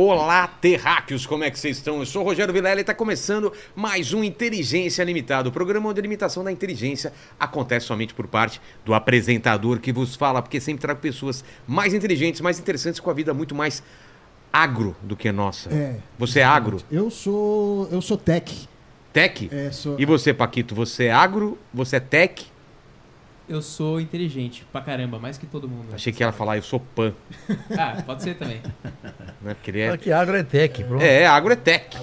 Olá, terráqueos, como é que vocês estão? Eu sou o Rogério Vilela e está começando mais um Inteligência Limitada, o programa onde a limitação da inteligência acontece somente por parte do apresentador que vos fala, porque sempre trago pessoas mais inteligentes, mais interessantes, com a vida muito mais agro do que a nossa. É, Você é agro? Eu sou. Eu sou tech. Tech? É, sou- E você, Paquito, você é agro? Você é tech? Eu sou inteligente pra caramba, mais que todo mundo. Achei que ela ia falar, eu sou pan, Ah, pode ser também. né? Porque ele é... Fala que agro é tech, pronto. É, agro é tech.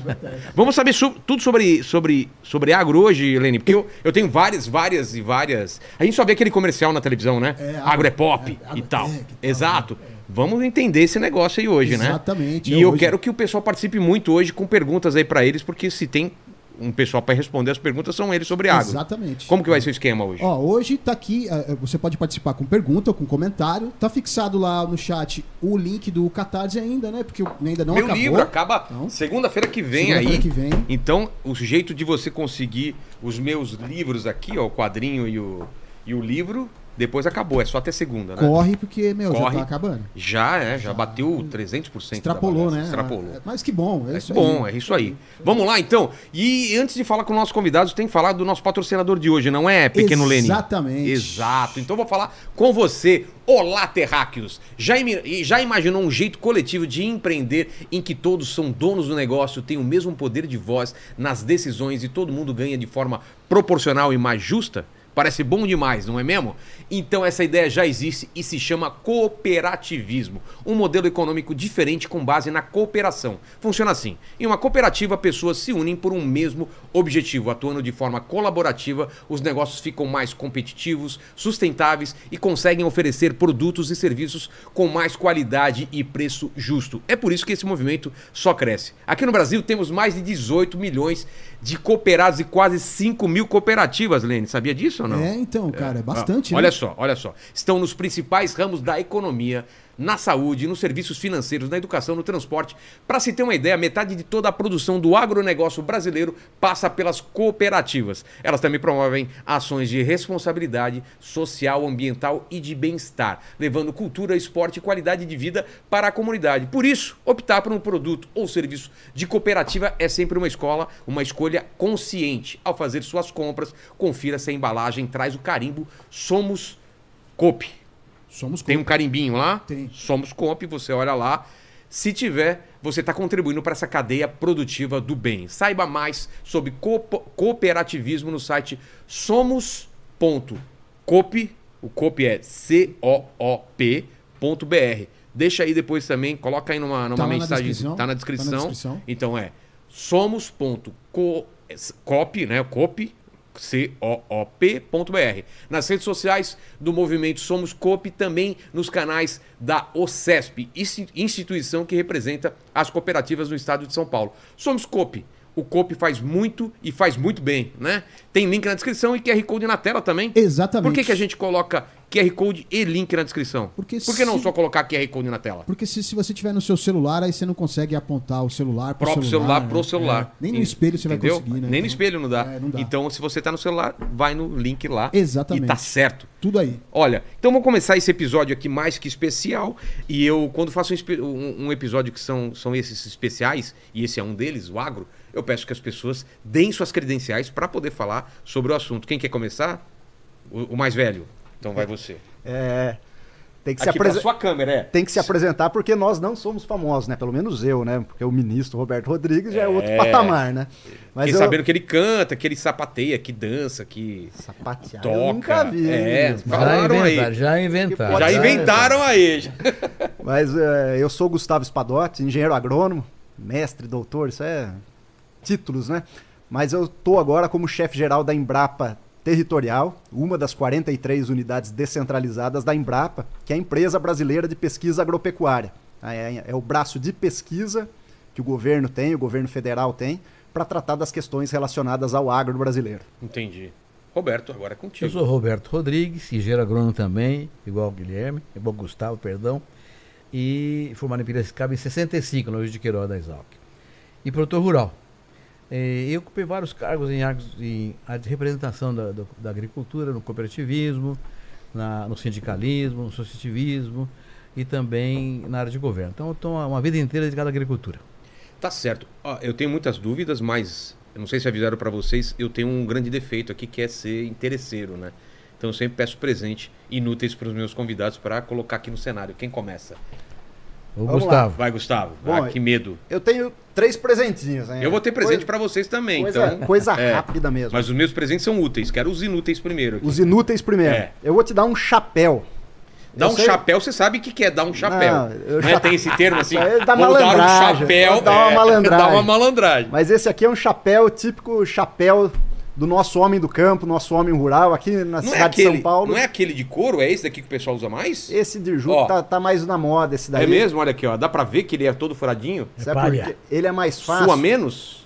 Vamos saber su- tudo sobre, sobre, sobre agro hoje, Helene, porque eu, eu tenho várias, várias e várias. A gente só vê aquele comercial na televisão, né? É, agro, agro- é pop é, agro e tal. tech e tal, Exato. Vamos entender esse negócio aí hoje, né? Exatamente, E é eu hoje. quero que o pessoal participe muito hoje com perguntas aí pra eles, porque se tem um pessoal pra responder as perguntas, são eles sobre agro. Exatamente. Como que vai ser o esquema hoje? Ó, hoje tá aqui, eh, você pode participar com pergunta ou com comentário. Tá fixado lá no chat o link do Catarse ainda, né? Porque ainda não Meu acabou. livro acaba Não. segunda-feira que vem Segunda-feira aí. que vem. Então, o jeito de você conseguir os meus livros aqui, ó, o quadrinho e o, e o livro, depois acabou. É só até segunda, né? Corre, porque, meu, já Corre. tá acabando. Já, é, já bateu 300% da Extrapolou, né? Extrapolou. Ah, Mas que bom, é É isso bom, aí. é isso aí. Vamos lá, então. E antes de falar com nossos convidados, tem que falar do nosso patrocinador de hoje, não é, Pequeno Lene? Exatamente. Exato. Então vou falar com você. Olá, terráqueos! Já, já imaginou um jeito coletivo de empreender em que todos são donos do negócio, têm o mesmo poder de voz nas decisões e todo mundo ganha de forma proporcional e mais justa? Parece bom demais, não é mesmo? Então essa ideia já existe e se chama cooperativismo, um modelo econômico diferente com base na cooperação. Funciona assim: em uma cooperativa, pessoas se unem por um mesmo objetivo, atuando de forma colaborativa, os negócios ficam mais competitivos, sustentáveis e conseguem oferecer produtos e serviços com mais qualidade e preço justo. É por isso que esse movimento só cresce. Aqui no Brasil temos mais de 18 milhões de cooperados e quase 5 mil cooperativas, Lene. Sabia disso ou não? É, então, cara, é bastante, Ah, né? Olha só, olha só. Estão nos principais ramos da economia, na saúde, nos serviços financeiros, na educação, no transporte. Para se ter uma ideia, metade de toda a produção do agronegócio brasileiro passa pelas cooperativas. Elas também promovem ações de responsabilidade social, ambiental e de bem-estar, levando cultura, esporte e qualidade de vida para a comunidade. Por isso, optar por um produto ou serviço de cooperativa é sempre uma escola, uma escolha consciente. Ao fazer suas compras, confira se a embalagem traz o carimbo Somos Coop. Somos Tem um carimbinho lá? Tem. Somos Coop, você olha lá. Se tiver, você está contribuindo para essa cadeia produtiva do bem. Saiba mais sobre cooperativismo no site somos.coop, o coop é C-O-O-P.br. Deixa aí depois também, coloca aí numa, numa Tá na mensagem, descrição. tá na Tá na descrição. descrição. Então é somos.coop, né? Coop, C-O-O-P.br. Nas redes sociais do movimento Somos Coop, também nos canais da OCESP, insti- instituição que representa as cooperativas no estado de São Paulo. Somos Coop. O Coop faz muito e faz muito bem, né? Tem link na descrição e QR Code na tela também. Exatamente. Por que, que a gente coloca QR Code e link na descrição? Porque Por que não se- só colocar QR Code na tela? Porque se, se você tiver no seu celular, aí você não consegue apontar o celular pro próprio celular, né? pro celular. É, nem no espelho você Entendeu? vai conseguir, né? Nem no Então, espelho não dá. é, não dá. Então, se você tá no celular, vai no link lá. Exatamente. E tá certo. Tudo aí. Olha, então vamos começar esse episódio aqui mais que especial. E eu, quando faço um, um- um episódio que são, são esses especiais, e esse é um deles, o agro, eu peço que as pessoas deem suas credenciais para poder falar sobre o assunto. Quem quer começar? O, o mais velho. Então vai você. É, tem que, se Aqui pra apresen- sua câmera, é. tem que se apresentar porque nós não somos famosos, né? Pelo menos eu, né? Porque o ministro Roberto Rodrigues já é outro É. patamar, né? Mas Fiquei eu... sabendo que ele canta, que ele sapateia, que dança, que Sapatear, toca. eu nunca vi. É, mesmo. Falaram já aí. inventaram, já inventaram. Já inventaram aí. já. Mas é, eu sou Gustavo Spadotti, engenheiro agrônomo, mestre, doutor, isso é títulos, né? Mas eu tô agora como chefe geral da Embrapa Territorial, uma das 43 unidades descentralizadas da Embrapa, que é a empresa brasileira de pesquisa agropecuária. É, é o braço de pesquisa que o governo tem, o governo federal tem, para tratar das questões relacionadas ao agro brasileiro. Entendi. Roberto, agora é contigo. Eu sou Roberto Rodrigues, engenheiro agrônomo também, igual o Guilherme, igual o Gustavo, perdão. E formado em Piracicaba em 65, no Rio de Queiroz da Exalc. E produtor rural. Eh, Eu ocupei vários cargos em em de representação da, da agricultura, no cooperativismo, na- no sindicalismo, no associativismo e também na área de governo. Então, eu estou uma vida inteira dedicado à agricultura. Tá certo. Ó, eu tenho muitas dúvidas, mas eu não sei se avisaram para vocês, eu tenho um grande defeito aqui que é ser interesseiro, né? Então eu sempre peço presente inúteis para os meus convidados para colocar aqui no cenário. Quem começa? O Gustavo. Vai, Gustavo. Bom, ah, que medo. Eu tenho três presentinhos, né? Eu vou ter presente para vocês também, Coisa, então. coisa é. rápida mesmo. Mas os meus presentes são úteis. Quero os inúteis primeiro. aqui. Os inúteis primeiro. É. Eu vou te dar um chapéu. Dá Eu um sei- chapéu, você sabe o que que é dar um chapéu. Não, eu é? cha- Tem esse termo assim? Isso aí é Vou dar um malandragem, chapéu. dar uma é, malandragem. Dá uma malandragem. Mas esse aqui é um chapéu típico chapéu do nosso homem do campo, nosso homem rural aqui na Não é, cidade de aquele, São Paulo. não é aquele de couro? É esse daqui que o pessoal usa mais? Esse de Ju Ó. tá, tá mais na moda, esse daí. É mesmo? Olha aqui, ó. Dá pra ver que ele é todo furadinho? Sabe É por palha. quê? Ele é mais fácil. Sua menos?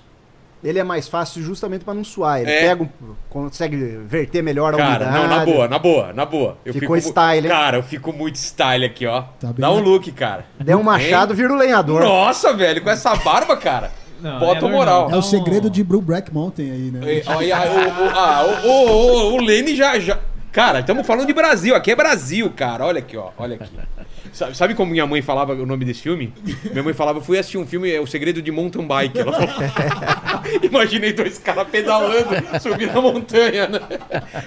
Ele é mais fácil justamente para não suar. Ele É. pega, um- consegue verter melhor a Cara, umidade. não, na boa, na boa, na boa. Eu Ficou fico style, hein? Cara, eu fico muito style aqui, ó. Tá bem, Dá um look, cara. Der um machado, vira o lenhador. Nossa, velho, com essa barba, cara. Não, Bota o é moral. É Não. o segredo de Blue Black Mountain aí, né? E- ó, e a- o, o, ah, o, o, o, o Lene já, já. Cara, estamos falando de Brasil. Aqui é Brasil, cara. Olha aqui, ó. Olha aqui. Sabe, sabe como minha mãe falava o nome desse filme? Minha mãe falava, eu fui assistir um filme, é O Segredo de Mountain Bike. Ela falou. Imaginei dois caras pedalando, subindo a montanha, né?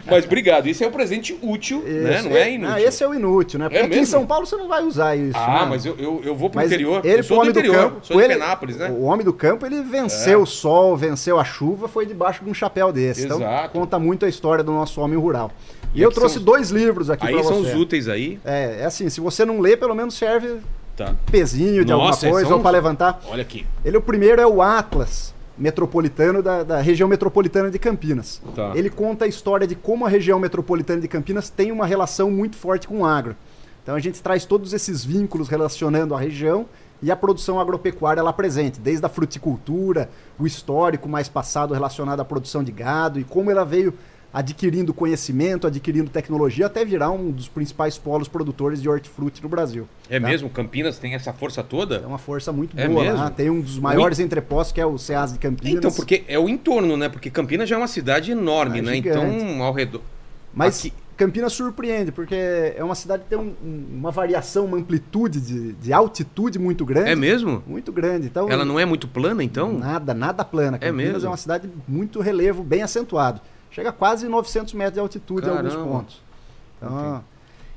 Mas obrigado. Isso é um presente útil, né? Esse- Não é inútil. Ah, esse é o inútil, né? Porque aqui em? São Paulo você não vai usar isso. Ah, né? mas eu, eu, eu vou pro Mas interior. Ele, eu sou do homem do interior, campo, sou de ele- Penápolis, né? O homem do campo, ele venceu o sol, venceu a chuva, foi debaixo de um chapéu desse. Então, Exato. conta muito a história do nosso homem rural. E, E eu trouxe são dois livros aqui Aí pra são você. os úteis aí. É, é assim, se você não lê, pelo menos serve Tá. pezinho de Nossa, alguma coisa são ou para levantar. Olha aqui. Ele, o primeiro é o Atlas metropolitano da, da região metropolitana de Campinas. Tá. Ele conta a história de como a região metropolitana de Campinas tem uma relação muito forte com o agro. Então a gente traz todos esses vínculos relacionando a região e a produção agropecuária lá presente, desde a fruticultura, o histórico mais passado relacionado à produção de gado e como ela veio adquirindo conhecimento, adquirindo tecnologia até virar um dos principais polos produtores de hortifruti no Brasil. É tá? mesmo? Campinas tem essa força toda? É uma força muito É boa mesmo? lá. Tem um dos maiores entrepostos que é o CEAS de Campinas. Então, porque é o entorno, né? Porque Campinas já é uma cidade enorme, Ah, né? gigante. Então, ao redor. Mas Aqui- Campinas surpreende, porque é uma cidade que tem um- um- uma variação, uma amplitude de, de altitude muito grande. É mesmo? Muito grande. Então, Ela não é muito plana, então? Nada, nada plana. É Campinas mesmo? é uma cidade muito relevo, bem acentuado. Chega a quase 900 metros de altitude em alguns Caramba. pontos. Então,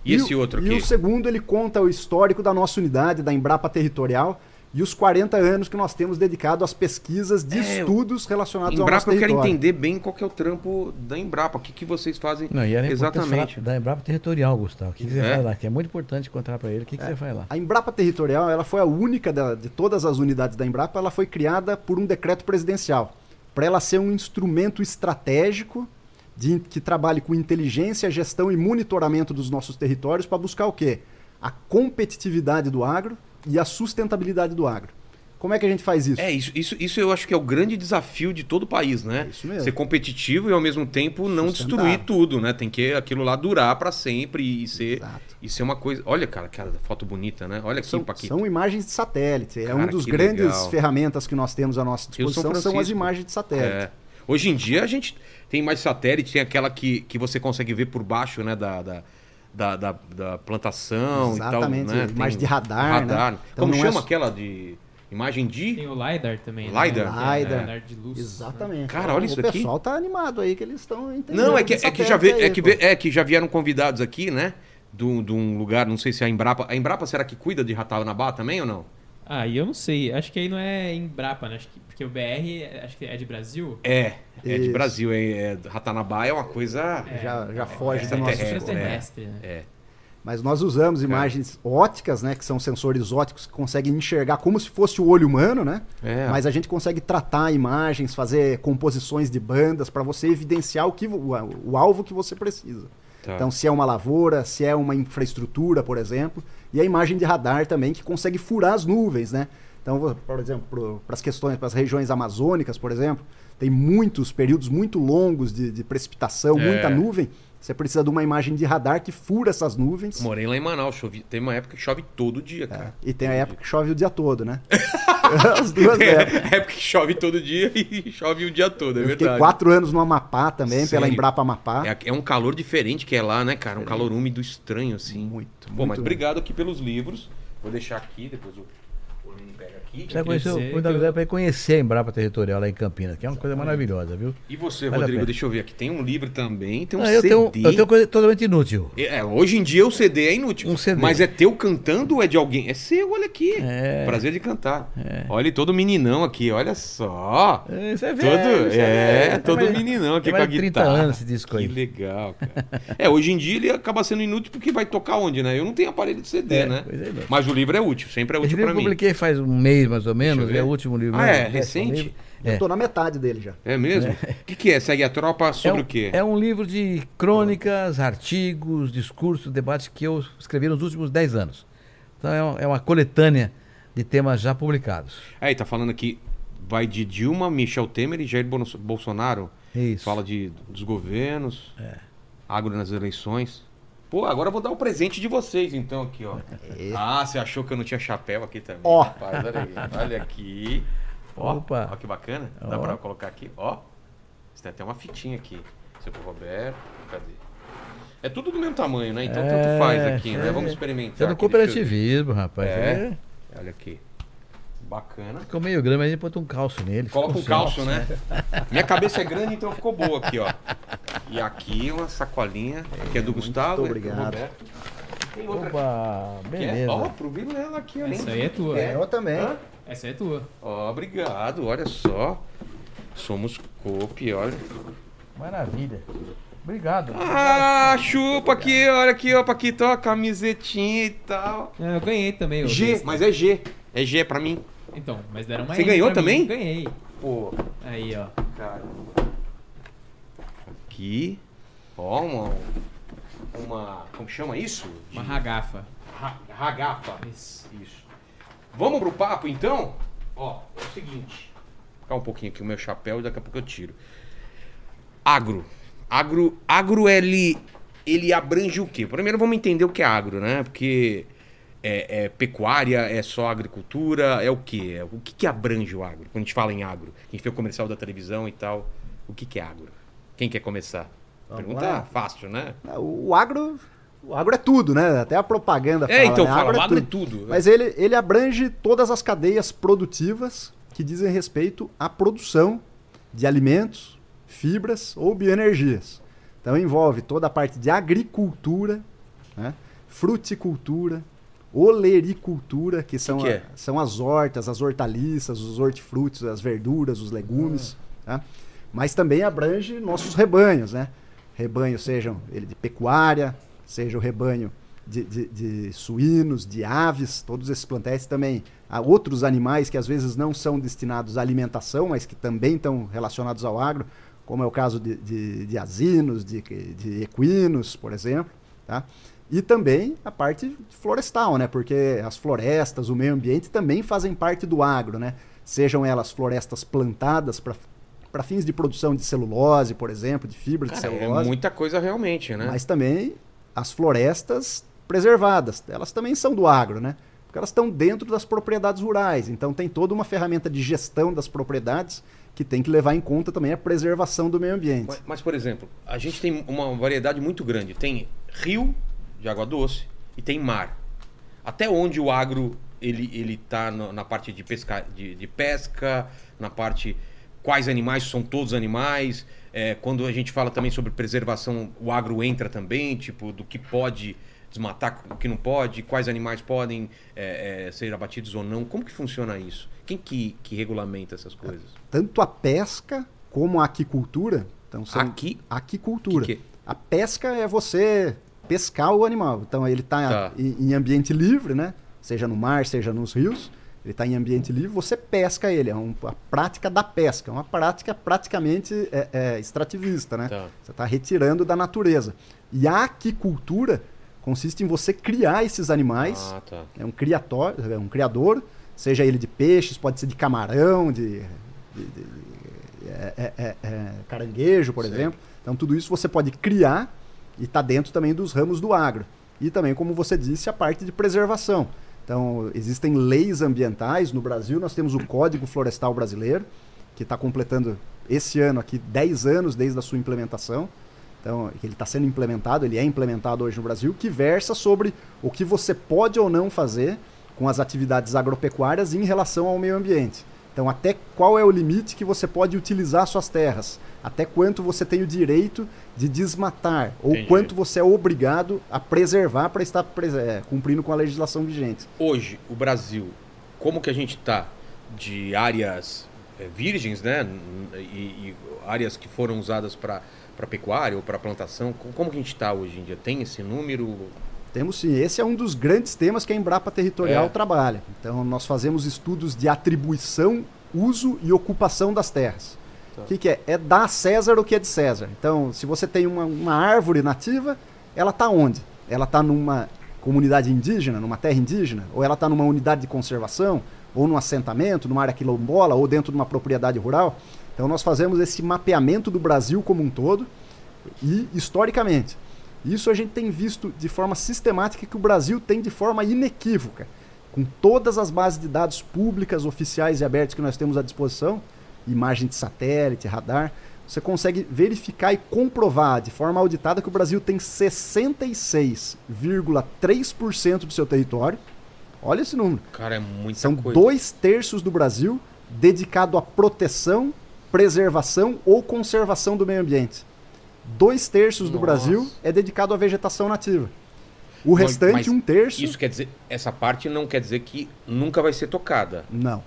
E esse o- outro E aqui? o segundo, ele conta o histórico da nossa unidade, da Embrapa Territorial, e os 40 anos que nós temos dedicado às pesquisas de É, estudos relacionados ao nosso Embrapa, eu quero território. entender bem qual que é o trampo da Embrapa. O que, que vocês fazem Não, e exatamente. falar da Embrapa Territorial, Gustavo. O que, que você É? faz lá? Que é muito importante contar para ele. O que, que você faz lá? A Embrapa Territorial, ela foi a única da- de todas as unidades da Embrapa, ela foi criada por um decreto presidencial, para ela ser um instrumento estratégico de- que trabalhe com inteligência, gestão e monitoramento dos nossos territórios para buscar o quê? A competitividade do agro e a sustentabilidade do agro. Como é que a gente faz isso? É, isso, isso, isso eu acho que é o grande desafio de todo o país, né? É isso mesmo. Ser competitivo e ao mesmo tempo não destruir tudo, né? Tem que aquilo lá durar pra sempre e ser, Exato. e ser uma coisa. Olha, cara, cara, foto bonita, né? Olha São, Paquito. são imagens de satélite. É Cara, um dos que grandes legal. ferramentas que nós temos à nossa disposição, são as imagens de satélite. É. Hoje em dia a gente tem mais satélite, tem aquela que, que você consegue ver por baixo, né? Da, da, da, da- da plantação Exatamente, e tal. Né? imagem de radar, né? Então Como é chama só- aquela de. Imagem de. Tem o LiDAR também. LiDAR? Né? LiDAR. LiDAR de luz. Exatamente. Cara, olha o isso aqui. O pessoal tá animado aí, que eles estão entendendo. Não, é que, é que já vê, é aí, que pô. vê- é que já vieram convidados aqui, né? De um um lugar, não sei se é a Embrapa. A Embrapa será que cuida de Ratanabá também ou não? Ah, e eu não sei. Acho que aí não é Embrapa, né? Acho que, porque o BR, é- acho que é de Brasil. É, é de. Brasil. É, é, Ratanabá é uma coisa. É, Já- já foge é, do nosso extraterrestre, né? É. Mas nós usamos imagens óticas, né? Que são sensores óticos que conseguem enxergar como se fosse o olho humano, né? É. Mas a gente consegue tratar imagens, fazer composições de bandas para você evidenciar o, que, o, o alvo que você precisa. Tá. Então, se é uma lavoura, se é uma infraestrutura, por exemplo, e a imagem de radar também que consegue furar as nuvens, né? Então, por exemplo, para as questões, para as regiões amazônicas, por exemplo, tem muitos períodos muito longos de, de precipitação, É. muita nuvem. Você precisa de uma imagem de radar que fura essas nuvens. Morei lá em Manaus, chove... tem uma época que chove todo dia, É, cara. e tem a época que chove o dia todo, né? As duas É, épocas. época que chove todo dia e chove o dia todo, é Eu fiquei verdade. quatro anos no Amapá também, pela? Embrapa Amapá. É, é um calor diferente que é lá, né, cara? Um calor úmido estranho, assim. Muito, Pô, muito. mas obrigado aqui pelos livros. Vou deixar aqui, depois o, conhecer, dizer o- que eu- para conhecer a Embrapa Territorial lá em Campinas, que é uma coisa maravilhosa, viu? E você, Vale Rodrigo, deixa eu ver aqui. Tem um livro também, tem um Ah, eu, CD. tenho, eu tenho coisa totalmente inútil. É, hoje em dia o CD é inútil. Um CD. Mas é teu cantando ou é de alguém? É seu, olha aqui. É. Prazer de cantar. É. Olha, todo meninão aqui, olha só. Isso é Todo, velho, isso é, todo meninão aqui com a mais de 30 guitarra. anos esse disco aí. Que legal, cara. é, hoje em dia ele acaba sendo inútil porque vai tocar onde, né? Eu não tenho aparelho de CD, É, né? pois é. Mas o livro é útil, sempre é útil livro pra eu mim. publiquei faz um mês mais ou menos, é o último livro. Ah, meu, é? décimo Recente? livro. Eu É. tô na metade dele já. É mesmo? O que, que é? Segue a tropa sobre é um, o quê? É um livro de crônicas, artigos, discursos, debates que eu escrevi nos últimos 10 anos. Então é, um- é uma coletânea de temas já publicados. Aí, tá falando aqui, vai de Dilma, Michel Temer e Jair Bolso- Bolsonaro. Isso. Fala de, dos governos, É. agro nas eleições. Pô, agora eu vou dar o presente de vocês, então, aqui, ó. Ah, você achou que eu não tinha chapéu aqui também? Ó. Rapaz, olha aí. Olha aqui. Ó, Opa. ó que bacana. Dá pra colocar aqui, ó. Você tem até uma fitinha aqui. Seu pro Roberto, cadê? É tudo do mesmo tamanho, né? Então tanto É, faz aqui, né? é. Vamos experimentar. É do aqui, cooperativismo, rapaz. É. É. Olha aqui. Bacana. Ficou meio grande, mas a gente botou um calço nele. Coloca um ficou calço, né? Minha cabeça é grande, então ficou boa aqui, ó. E aqui uma sacolinha, que é do Gustavo, é do obrigado. Roberto. Tem outra aqui. Opa, é- beleza. Ó, pro Vilela aqui, ó. Essa aí é tua. É, eu também. Hã? Essa aí é tua. Ó, obrigado, olha só. Somos Coop, olha. Maravilha. Obrigado. Ah, chupa aqui, olha aqui, ó, Paquito, ó, camisetinha e tal. É, eu ganhei também. eu G, mas é G. É G pra mim. Então, mas deram mais. Você ganhou pra mim. também? Ganhei. Pô, Aí, ó. cara. Aqui. Ó, uma. Uma. Como chama isso? Uma ragafa. Ra- Ragafa. Isso. Isso. Vamos pro papo então? Ó, é o seguinte. Vou ficar um pouquinho aqui o meu chapéu e daqui a pouco eu tiro. Agro. Agro, agro ele, ele abrange o quê? Primeiro vamos entender o que é agro, né? Porque é, é pecuária, é só agricultura, é o quê? É, O que, que abrange o agro? Quando a gente fala em agro, a gente vê o comercial da televisão e tal. O que, que é agro? Quem quer começar? Vamos Pergunta lá. fácil, né? O agro, o agro é tudo, né? Até a propaganda É, então, né? fala, o agro é tudo. Mas ele, ele abrange todas as cadeias produtivas que dizem respeito à produção de alimentos, fibras ou bioenergias. Então envolve toda a parte de agricultura, né? fruticultura, olericultura, que são, que é? a- são as hortas, as hortaliças, os hortifrutos, as verduras, os legumes. tá? Mas também abrange nossos rebanhos, né? Rebanho, sejam ele de pecuária, seja o rebanho de, de- de suínos, de aves, todos esses plantéis também. Há outros animais que às vezes não são destinados à alimentação, mas que também estão relacionados ao agro, como é o caso de, de, de asinos, de, de equinos, por exemplo. Tá? E também a parte florestal, né? Porque as florestas, o meio ambiente também fazem parte do agro, né? Sejam elas florestas plantadas para fins de produção de celulose, por exemplo, de fibras de Cara, é celulose muita coisa realmente, né? mas também as florestas preservadas. Elas também são do agro, né? Porque elas estão dentro das propriedades rurais. Então tem toda uma ferramenta de gestão das propriedades que tem que levar em conta também a preservação do meio ambiente. Mas, mas, por exemplo, a gente tem uma variedade muito grande. Tem rio de água doce e tem mar. Até onde o agro ele ele tá no- na parte de pesca, de, de pesca, na parte quais animais são todos animais. É, quando a gente fala também sobre preservação, o agro entra também, tipo do que pode desmatar, o que não pode, quais animais podem é, é, ser abatidos ou não. Como que funciona isso? Quem que, que regulamenta essas coisas? Tanto a pesca como a aquicultura. Então são Aqui, aquicultura. Que que A pesca é você pescar o animal. Então ele está Tá. em, em ambiente livre, né? Seja no mar, seja nos rios. Ele está em ambiente livre, você pesca ele. É um- a prática da pesca. É uma prática praticamente é, é, extrativista, né? Tá. Você está retirando da natureza. E a aquicultura consiste em você criar esses animais. Ah, tá. É um criatório, é um criador, seja ele de peixes, pode ser de camarão, de, de- de- é- é- é- é caranguejo, por Sei. exemplo. Então tudo isso você pode criar e está dentro também dos ramos do agro. E também, como você disse, a parte de preservação. Então, existem leis ambientais. No Brasil, nós temos o Código Florestal Brasileiro, que está completando esse ano aqui 10 anos desde a sua implementação. Então, ele está sendo implementado, ele é implementado hoje no Brasil, que versa sobre o que você pode ou não fazer com as atividades agropecuárias em relação ao meio ambiente. Então, até qual é o limite que você pode utilizar suas terras? Até quanto você tem o direito de desmatar? Ou Entendi. quanto você é obrigado a preservar para estar é, cumprindo com a legislação vigente? Hoje, o Brasil, como que a gente tá de áreas é, virgens, né? E, e áreas que foram usadas para pecuária ou para plantação, co- como que a gente está hoje em dia? Tem esse número? Temos sim. Esse é um dos grandes temas que a Embrapa Territorial É. trabalha. Então, nós fazemos estudos de atribuição, uso e ocupação das terras. O Tá. que, que é? É dar a César o que é de César. Então, se você tem uma, uma árvore nativa, ela está onde? Ela está numa comunidade indígena, numa terra indígena? Ou ela está numa unidade de conservação? Ou num assentamento, numa área quilombola? Ou dentro de uma propriedade rural? Então, nós fazemos esse mapeamento do Brasil como um todo e historicamente. Isso a gente tem visto de forma sistemática que o Brasil tem de forma inequívoca. Com todas as bases de dados públicas, oficiais e abertas que nós temos à disposição, imagem de satélite, radar, você consegue verificar e comprovar de forma auditada que o Brasil tem 66,3% do seu território. Olha esse número. Cara, é muita São coisa. dois terços do Brasil dedicado à proteção, preservação ou conservação do meio ambiente. Dois terços do Nossa. Brasil é dedicado à vegetação nativa. O restante, mas um terço. Isso quer dizer, essa parte não quer dizer que nunca vai ser tocada. Não.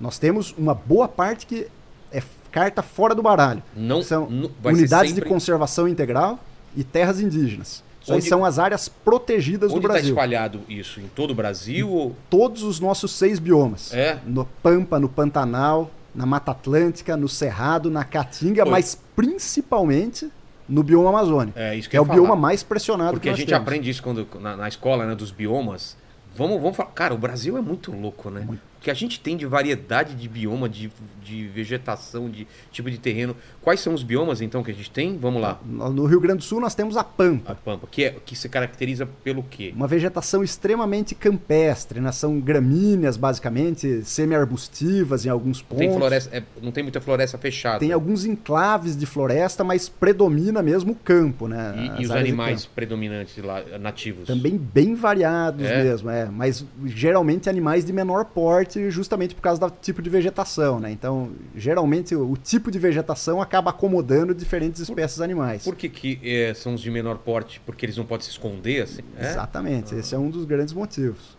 Nós temos uma boa parte que é carta fora do baralho. Não, São ser unidades sempre- de conservação integral e terras indígenas. Isso aí Onde- são as áreas protegidas Onde do está Brasil. espalhado isso? Em todo o Brasil? ou- Todos os nossos seis biomas. É? No Pampa, no Pantanal, na Mata Atlântica, no Cerrado, na Caatinga, Oi. mas principalmente no bioma amazônico. É isso que que é o falar. bioma mais pressionado Porque que a gente temos. aprende isso quando, na, na escola, né, dos biomas. Vamos, vamos falar. Cara, o Brasil é muito louco, né? O que a gente tem de variedade de bioma, de, de vegetação, de tipo de terreno. Quais são os biomas, então, que a gente tem? Vamos lá. No Rio Grande do Sul nós temos a Pampa. A Pampa, que, é, que se caracteriza pelo quê? Uma vegetação extremamente campestre, né? São gramíneas, basicamente, semi-arbustivas em alguns pontos. tem, floresta, é, não tem muita floresta fechada. Tem alguns enclaves de floresta, mas predomina mesmo o campo, né? E, e os animais predominantes lá, nativos? Também bem variados É? mesmo, é. Mas geralmente animais de menor porte, justamente por causa do tipo de vegetação, né? Então, geralmente o, o tipo de vegetação acaba acomodando diferentes espécies animais. Por que, que é, são os de menor porte? Porque eles não podem se esconder, assim? É? Exatamente, esse é um dos grandes motivos.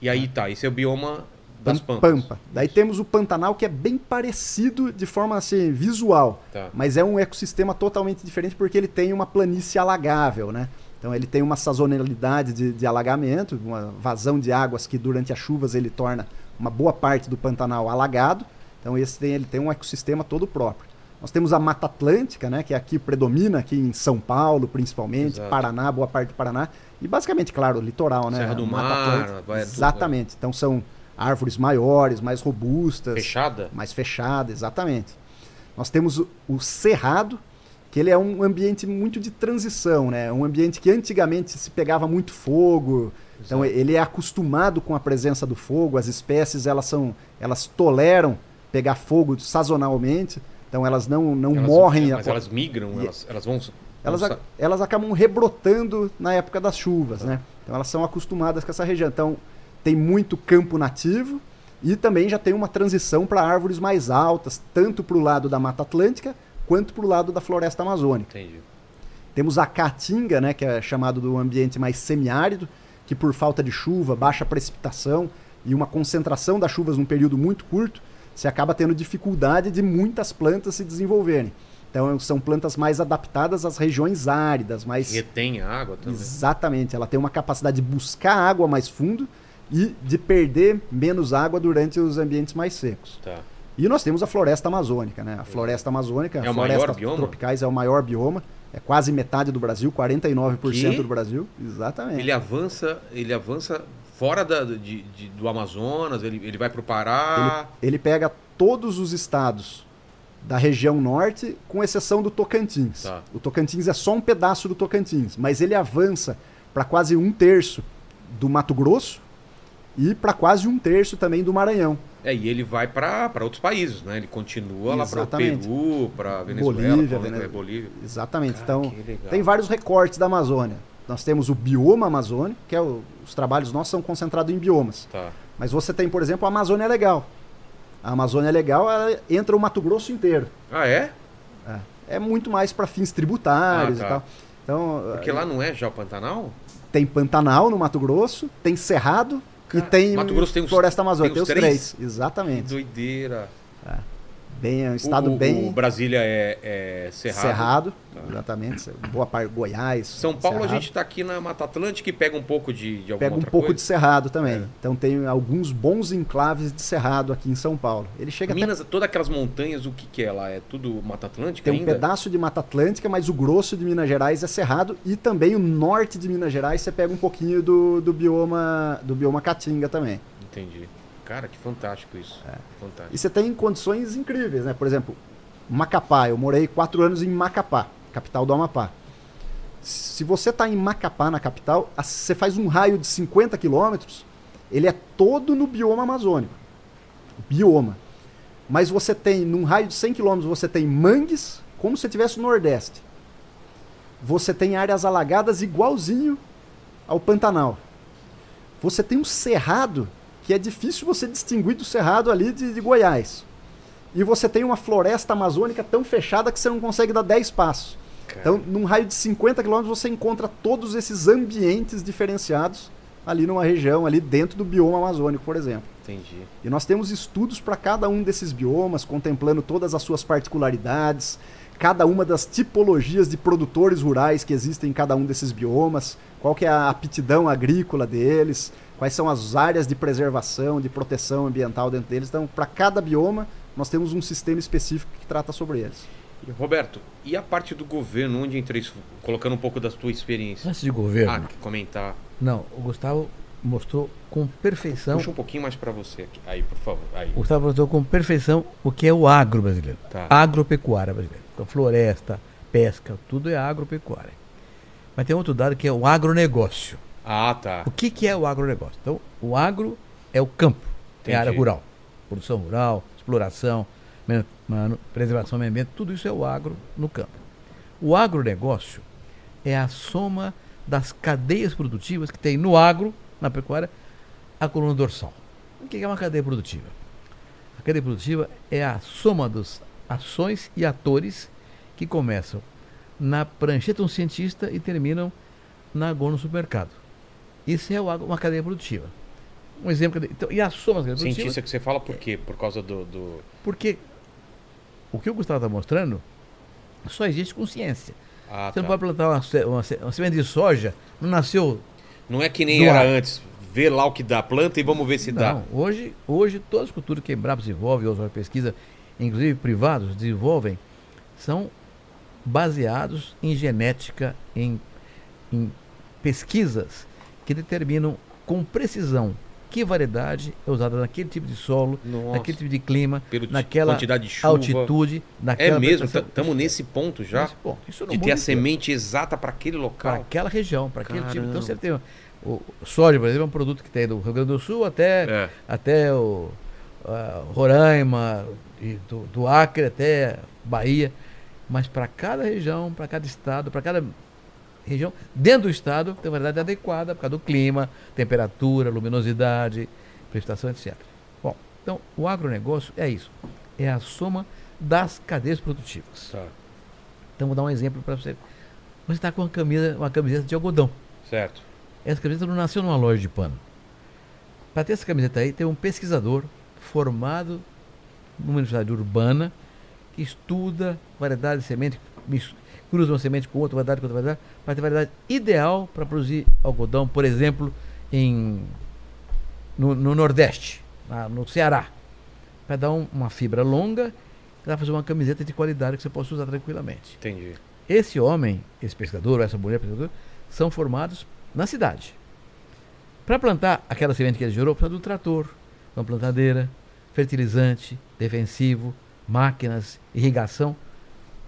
E aí tá, esse é o bioma das Pam- Pampas. Pampa. Daí temos o Pantanal, que é bem parecido de forma assim, visual, Tá. mas é um ecossistema totalmente diferente porque ele tem uma planície alagável, né? Então ele tem uma sazonalidade de, de alagamento, uma vazão de águas que durante as chuvas ele torna uma boa parte do Pantanal alagado. Então esse tem, ele tem um ecossistema todo próprio. Nós temos a Mata Atlântica, né, que aqui predomina, aqui em São Paulo principalmente, Exato. Paraná, boa parte do Paraná. E basicamente, claro, o litoral, né? Serra do Mata Mar, Atlântica. vai tudo, Exatamente. Então são árvores maiores, mais robustas, Fechada? mais fechadas, exatamente. Nós temos o, o cerrado, que ele é um ambiente muito de transição, né? Um ambiente que antigamente se pegava muito fogo. Então Exato. ele é acostumado com a presença do fogo. As espécies elas são, elas toleram pegar fogo sazonalmente. Então elas não não Elas- morrem. é, Mas a- elas migram, E- elas, elas vão. elas, a- elas acabam rebrotando na época das chuvas, né? Então elas são acostumadas com essa região. Então tem muito campo nativo e também já tem uma transição para árvores mais altas, tanto para o lado da Mata Atlântica quanto para o lado da Floresta Amazônica. Entendi. Temos a Caatinga, né, que é chamado do ambiente mais semiárido, que por falta de chuva, baixa precipitação e uma concentração das chuvas num período muito curto, você acaba tendo dificuldade de muitas plantas se desenvolverem. Então são plantas mais adaptadas às regiões áridas, mais Retém água também. Exatamente, ela tem uma capacidade de buscar água mais fundo e de perder menos água durante os ambientes mais secos. Tá. E nós temos a floresta amazônica, né? A floresta amazônica, É a o maior florestas bioma? tropicais é o maior bioma, é quase metade do Brasil, 49% Quê? do Brasil. Exatamente. Ele avança, ele avança fora da- de- de- do Amazonas, ele, ele vai pro Pará. Ele pega todos os estados da região norte, com exceção do Tocantins. Tá. O Tocantins é só um pedaço do Tocantins, mas ele avança para quase um terço do Mato Grosso e para quase um terço também do Maranhão. É, e ele vai para outros países, né? Ele continua lá para o Exatamente. Peru, para Venezuela, Bolívia, pra Vene- Bolívia. Exatamente. Cara, então, que legal. tem vários recortes da Amazônia. Nós temos o bioma amazônico, que é o- os trabalhos nossos são concentrados em biomas. Tá. Mas você tem, por exemplo, a Amazônia Legal. A Amazônia Legal ela entra o Mato Grosso inteiro. Ah, é? É muito mais para fins tributários Ah, tá. e tal. Então, Porque lá não é já o Pantanal? tem Pantanal no Mato Grosso, tem Cerrado e tem Mato Grosso tem os- Floresta Amazônica. tem Tem os os três? três. Que Exatamente. doideira. Bem, é um estado o, o- bem O Brasília é, é Cerrado. cerrado. Tá. Exatamente. Boa parte Goiás. São Paulo a Cerrado. gente tá aqui na Mata Atlântica e pega um pouco de, de Pega um pouco coisa. de cerrado também. É. Então tem alguns bons enclaves de cerrado aqui em São Paulo. Ele chega até Minas, todas aquelas montanhas, o que que é lá? É tudo Mata Atlântica tem um ainda? pedaço de Mata Atlântica, mas o grosso de Minas Gerais é cerrado e também o norte de Minas Gerais você pega um pouquinho do, do bioma do bioma caatinga também. Entendi. Cara, que fantástico isso. É. Fantástico. E você tem condições incríveis, né? Por exemplo, Macapá. Eu morei quatro anos em Macapá, capital do Amapá. Se você está em Macapá, na capital, você faz um raio de 50 quilômetros, ele é todo no bioma amazônico. Bioma. Mas você tem, num raio de 100 quilômetros, você tem mangues, como se estivesse no Nordeste. Você tem áreas alagadas igualzinho ao Pantanal. Você tem um cerrado que é difícil você distinguir do cerrado ali de, de Goiás. E você tem uma floresta amazônica tão fechada que você não consegue dar 10 passos. Cara, Então, num raio de 50 quilômetros, você encontra todos esses ambientes diferenciados ali numa região, ali dentro do bioma amazônico, por exemplo. entendi. E nós temos estudos para cada um desses biomas, contemplando todas as suas particularidades, cada uma das tipologias de produtores rurais que existem em cada um desses biomas, qual que é a aptidão agrícola deles, quais são as áreas de preservação, de proteção ambiental dentro deles. Então, para cada bioma, nós temos um sistema específico que trata sobre eles. Roberto, e a parte do governo, onde entra isso? Colocando um pouco da tua experiência. Antes de governo. Ah, comentar. Não, o Gustavo mostrou com perfeição. Puxa um pouquinho mais pra você aqui. Aí, por favor. Aí. O Gustavo mostrou com perfeição o que é o agro brasileiro. Tá. Agropecuária brasileira. Então, floresta, pesca, tudo é agropecuária. Mas tem outro dado que é o agronegócio. Ah, tá. O que, que é o agronegócio? Então, o agro é o campo, é a área Entendi. rural. Produção rural, exploração, mano- preservação do meio ambiente, tudo isso é o agro no campo. O agronegócio é a soma das cadeias produtivas que tem no agro, na pecuária, a coluna dorsal. O que é uma cadeia produtiva? A cadeia produtiva é a soma das ações e atores que começam na prancheta de um cientista e terminam na gôndola no supermercado. Isso é uma cadeia produtiva. Um exemplo. Então, e a soma produtivas? Cientista que você fala por quê? Por causa do. do... Porque o que o Gustavo está mostrando só existe com ciência. Ah, Você tá. não pode plantar uma, uma, uma semente de soja, não nasceu. Não é que nem era ar. antes. Vê lá o que dá, planta e vamos ver se dá. Não, hoje, hoje todas as culturas que a Embrapa desenvolve, ou as pesquisa, inclusive privados, desenvolvem, são baseados em genética, em, em pesquisas que determinam com precisão que variedade é usada naquele tipo de solo, Nossa. naquele tipo de clima, Pelo naquela quantidade de chuva. altitude, É naquela mesmo, prestação- estamos nesse ponto já. Nesse ponto. Isso De ter a semente exata para aquele para local. aquela região, para aquele tipo. Então você tem o, soja, por exemplo, é um produto que tem do Rio Grande do Sul até, É. até o Roraima, do, do Acre até Bahia, mas para cada região, para cada estado, para cada região, dentro do estado, tem uma variedade adequada por causa do clima, temperatura, luminosidade, precipitação, etc. Bom, então o agronegócio é isso, é a soma das cadeias produtivas. Tá. Então vou dar um exemplo para você. Você está com uma camisa, uma camiseta de algodão. Certo. Essa camiseta não nasceu numa loja de pano. Para ter essa camiseta aí, tem um pesquisador formado numa universidade urbana que estuda variedade de semente, mis- cruza uma semente com outra variedade, com outra variedade, para ter variedade ideal para produzir algodão, por exemplo, em, no, no Nordeste, no Ceará. Para dar um- uma fibra longa, para fazer uma camiseta de qualidade que você possa usar tranquilamente. Entendi. Esse homem, esse pescador, ou essa mulher pescadora, são formados na cidade. Para plantar aquela semente que ele gerou, precisa do trator, uma plantadeira, fertilizante, defensivo, máquinas, irrigação,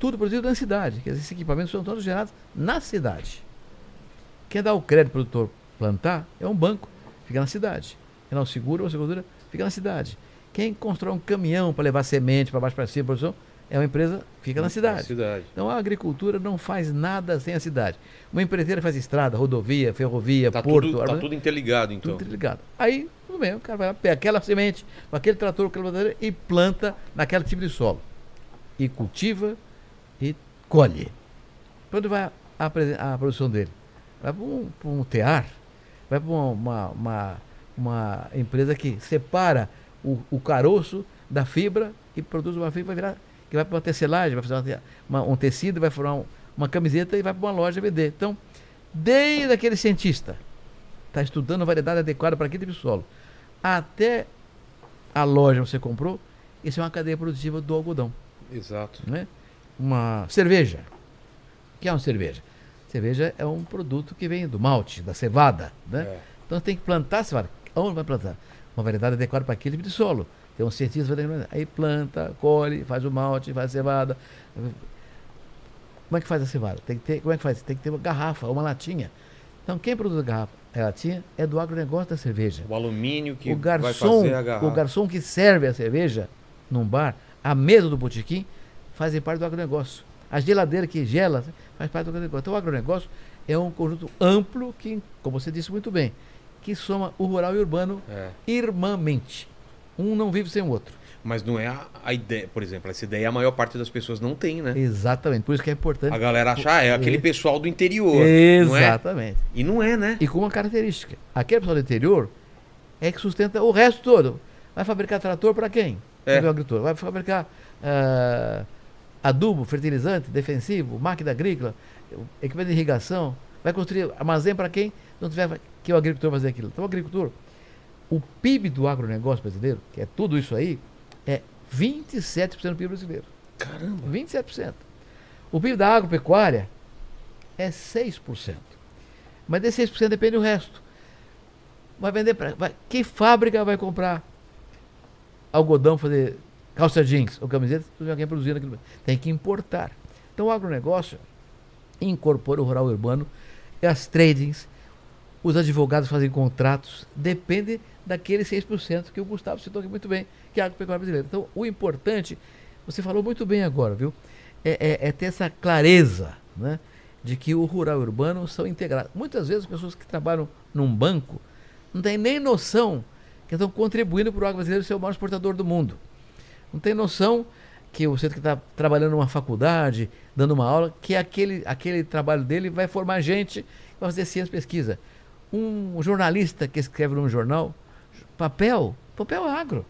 tudo produzido na cidade. Quer dizer, esses equipamentos são todos gerados na cidade. Quem dá o crédito para o produtor plantar é um banco, fica na cidade. Quem dá o seguro, a seguradora, fica na cidade. Quem constrói um caminhão para levar semente para baixo para cima, produção, é uma empresa, fica na cidade. cidade. Então a agricultura não faz nada sem a cidade. Uma empreiteira faz estrada, rodovia, ferrovia, Tá, porto, tudo, tá armazém, tudo interligado, então. tudo ligado. Aí, tudo bem, o cara vai lá, pega aquela semente, com aquele trator, aquela madeira e planta naquele tipo de solo. E cultiva e colhe. Para onde vai a, a produção dele? Vai para um, pra um tear, vai para uma, uma, uma empresa que separa o, o caroço da fibra e produz uma fibra, vai virar, que vai para uma tecelagem, vai fazer uma uma- um tecido, vai formar um- uma camiseta e vai para uma loja vender. Então, desde aquele cientista, está estudando a variedade adequada para aquele tipo de solo, até a loja que você comprou, isso é uma cadeia produtiva do algodão. Exato. Né? Uma cerveja. O que é uma cerveja? Cerveja é um produto que vem do malte, da cevada. Né? É. Então tem que plantar a cevada. Onde vai plantar? Uma variedade adequada para aquele tipo de solo. Tem um cientista vai aí planta, colhe, faz o malte, faz a cevada. Como é que faz a cevada? Tem que ter, como é que faz? Tem que ter uma garrafa, uma latinha. Então quem produz a garrafa, a latinha, é do agronegócio da cerveja. O alumínio que o vai garçom, fazer a garrafa. o garçom que serve a cerveja num bar, a mesa do botequim, fazem parte do agronegócio. A geladeira que gela faz parte do agronegócio. Então o agronegócio é um conjunto amplo que, como você disse muito bem, que soma o rural e o urbano É. irmãmente. Um não vive sem o outro. Mas não é a, a ideia, por exemplo, essa ideia a maior parte das pessoas não tem, né? Exatamente. Por isso que é importante. A galera acha, ah, é aquele pessoal do interior. Não é? Exatamente. E não é, né? E com uma característica. Aquele pessoal do interior é que sustenta o resto todo. Vai fabricar trator para quem? É. O agricultor. Vai fabricar ah, adubo, fertilizante, defensivo, máquina agrícola, equipamento de irrigação. Vai construir armazém para quem não tiver que o agricultor fazer aquilo. Então o agricultor, o PIB do agronegócio brasileiro, que é tudo isso aí, é 27% do PIB brasileiro. Caramba. 27%. O PIB da agropecuária é 6%. Mas desse 6% depende o resto. Vai vender para. Que fábrica vai comprar algodão, fazer calça jeans ou camiseta, se alguém produzindo aquilo? Tem que importar. Então o agronegócio incorpora o rural urbano, as tradings, os advogados fazem contratos, depende daquele 6% que o Gustavo citou aqui muito bem, que é a agropecuária brasileira. Então o importante, você falou muito bem agora, viu? É, é- é ter essa clareza, né? De que o rural e o urbano são integrados. Muitas vezes as pessoas que trabalham num banco não têm nem noção que estão contribuindo para o agro brasileiro ser o maior exportador do mundo. Não tem noção que você que está trabalhando numa faculdade, dando uma aula, que aquele, aquele trabalho dele vai formar gente vai fazer ciência e pesquisa. Um jornalista que escreve num jornal, papel, papel é agro.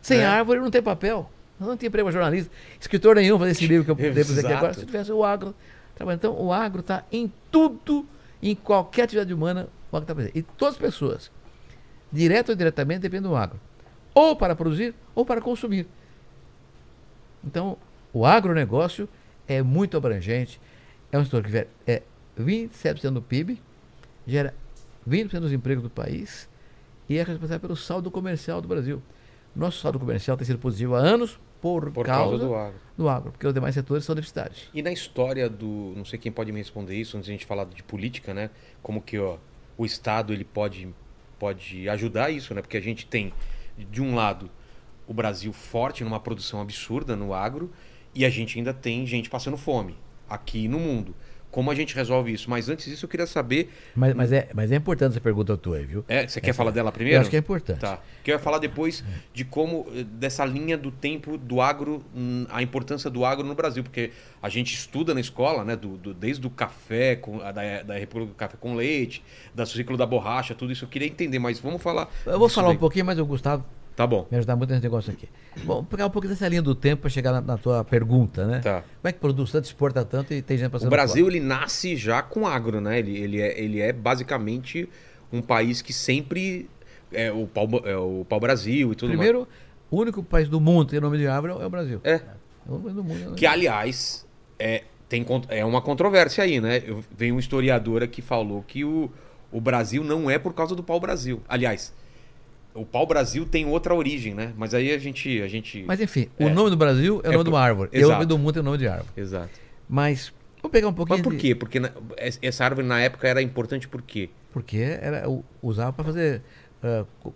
Sem É. árvore não tem papel. Não tem emprego para jornalista. Escritor nenhum fazer esse livro que eu dei para aqui agora, se tivesse o agro trabalhando. Então, o agro está em tudo, em qualquer atividade humana, o agro está presente. E todas as pessoas, direto ou indiretamente, dependem do agro. Ou para produzir, ou para consumir. Então, o agronegócio é muito abrangente, é um setor que gera- é 27% do PIB, gera 20% dos empregos do país e é responsável pelo saldo comercial do Brasil. Nosso saldo comercial tem sido positivo há anos por, Por causa, causa do agro. do agro, porque os demais setores são deficitários. E na história do. Não sei quem pode me responder isso, antes de a gente falar de política, né? Como que ó, o Estado ele pode, pode ajudar isso, né? Porque a gente tem, de um lado, o Brasil forte numa produção absurda no agro, e a gente ainda tem gente passando fome aqui no mundo. Como a gente resolve isso? Mas antes disso, eu queria saber. Mas, mas, é, mas é importante essa pergunta tua viu? É, você quer Essa- falar dela primeiro? Eu acho que é importante. Tá. Que eu ia falar depois de como, eh, dessa linha do tempo do agro, hum, a importância do agro no Brasil, porque a gente estuda na escola, né, do, do- desde o café, com, da, da República do Café com Leite, da ciclo da borracha, tudo isso eu queria entender, mas vamos falar. Eu vou falar um daí. pouquinho, mas o Gustavo Tá bom. me ajudar muito nesse negócio aqui. Bom, pegar um pouquinho dessa linha do tempo para chegar na, na tua pergunta, né? Tá. Como é que produz tanto, exporta tanto e tem gente passando O Brasil, ele nasce já com agro, né? Ele, ele, é, ele é basicamente um país que sempre é o pau, é o pau Brasil e tudo mais. Primeiro, o único país do mundo que tem nome de árvore é o Brasil. É. É o único país do mundo. né? Que, aliás, é, tem, é uma controvérsia aí, né? Eu, veio um historiador que falou que o, o Brasil não é por causa do pau-brasil. Aliás, o pau-brasil tem outra origem, né? Mas aí a gente. A gente... Mas enfim, É. o nome do Brasil é o É nome de por- uma árvore. E o Exato. nome do mundo é o nome de árvore. Exato. Mas vamos pegar um pouquinho. Mas por de- quê? Porque na- es- essa árvore na época era importante por quê? Porque era, usava para fazer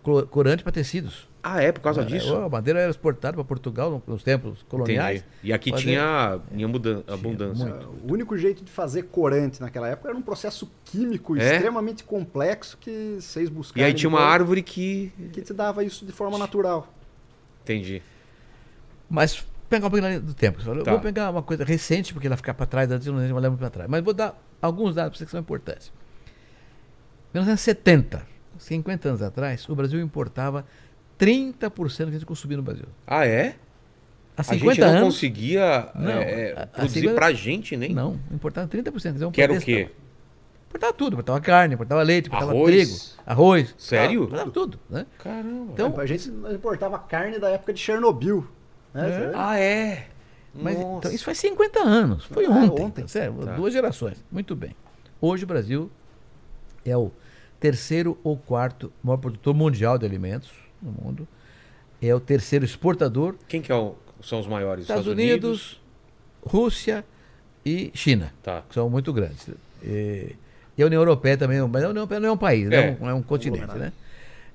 co- corante para tecidos. Ah, é por causa disso? A madeira era exportada para Portugal no- nos tempos coloniais. Entendi. E aqui Fazer- tinha abudan- abundância. muito. O único jeito de fazer corante naquela época era um processo químico É? extremamente complexo que vocês E buscaram. aí tinha uma árvore que. que te dava isso de forma natural. Entendi. Mas pegar um pouquinho lá do tempo. Eu Tá. Vou pegar uma coisa recente, porque ela ficar para trás, antes eu não muito para trás. Mas vou dar alguns dados para vocês que são importantes. 1970, 50 anos atrás, o Brasil importava 30% do que a gente consumia no Brasil. Ah, é? Há A 50 gente não anos. conseguia Não, é, a- a produzir 50 pra gente, nem. Não, importava 30%. Quer dizer, um Que era o quê? Importava tudo, importava carne, importava leite, importava Arroz? trigo, arroz. Sério? Importava tudo, né? Caramba. Então, a gente importava carne da época de Chernobyl. Né? É. Ah, é? Mas, então, isso faz 50 anos. Foi Ah, ontem. ontem. sério, Tá. Duas gerações. Muito bem. Hoje o Brasil é o terceiro ou quarto maior produtor mundial de alimentos no mundo. É o terceiro exportador. Quem que é o- são os maiores? Estados Unidos, Rússia e China, Tá. que são muito grandes. E, e a União Europeia também, mas a União Europeia não é um país, né? É. é, um, é um continente, né?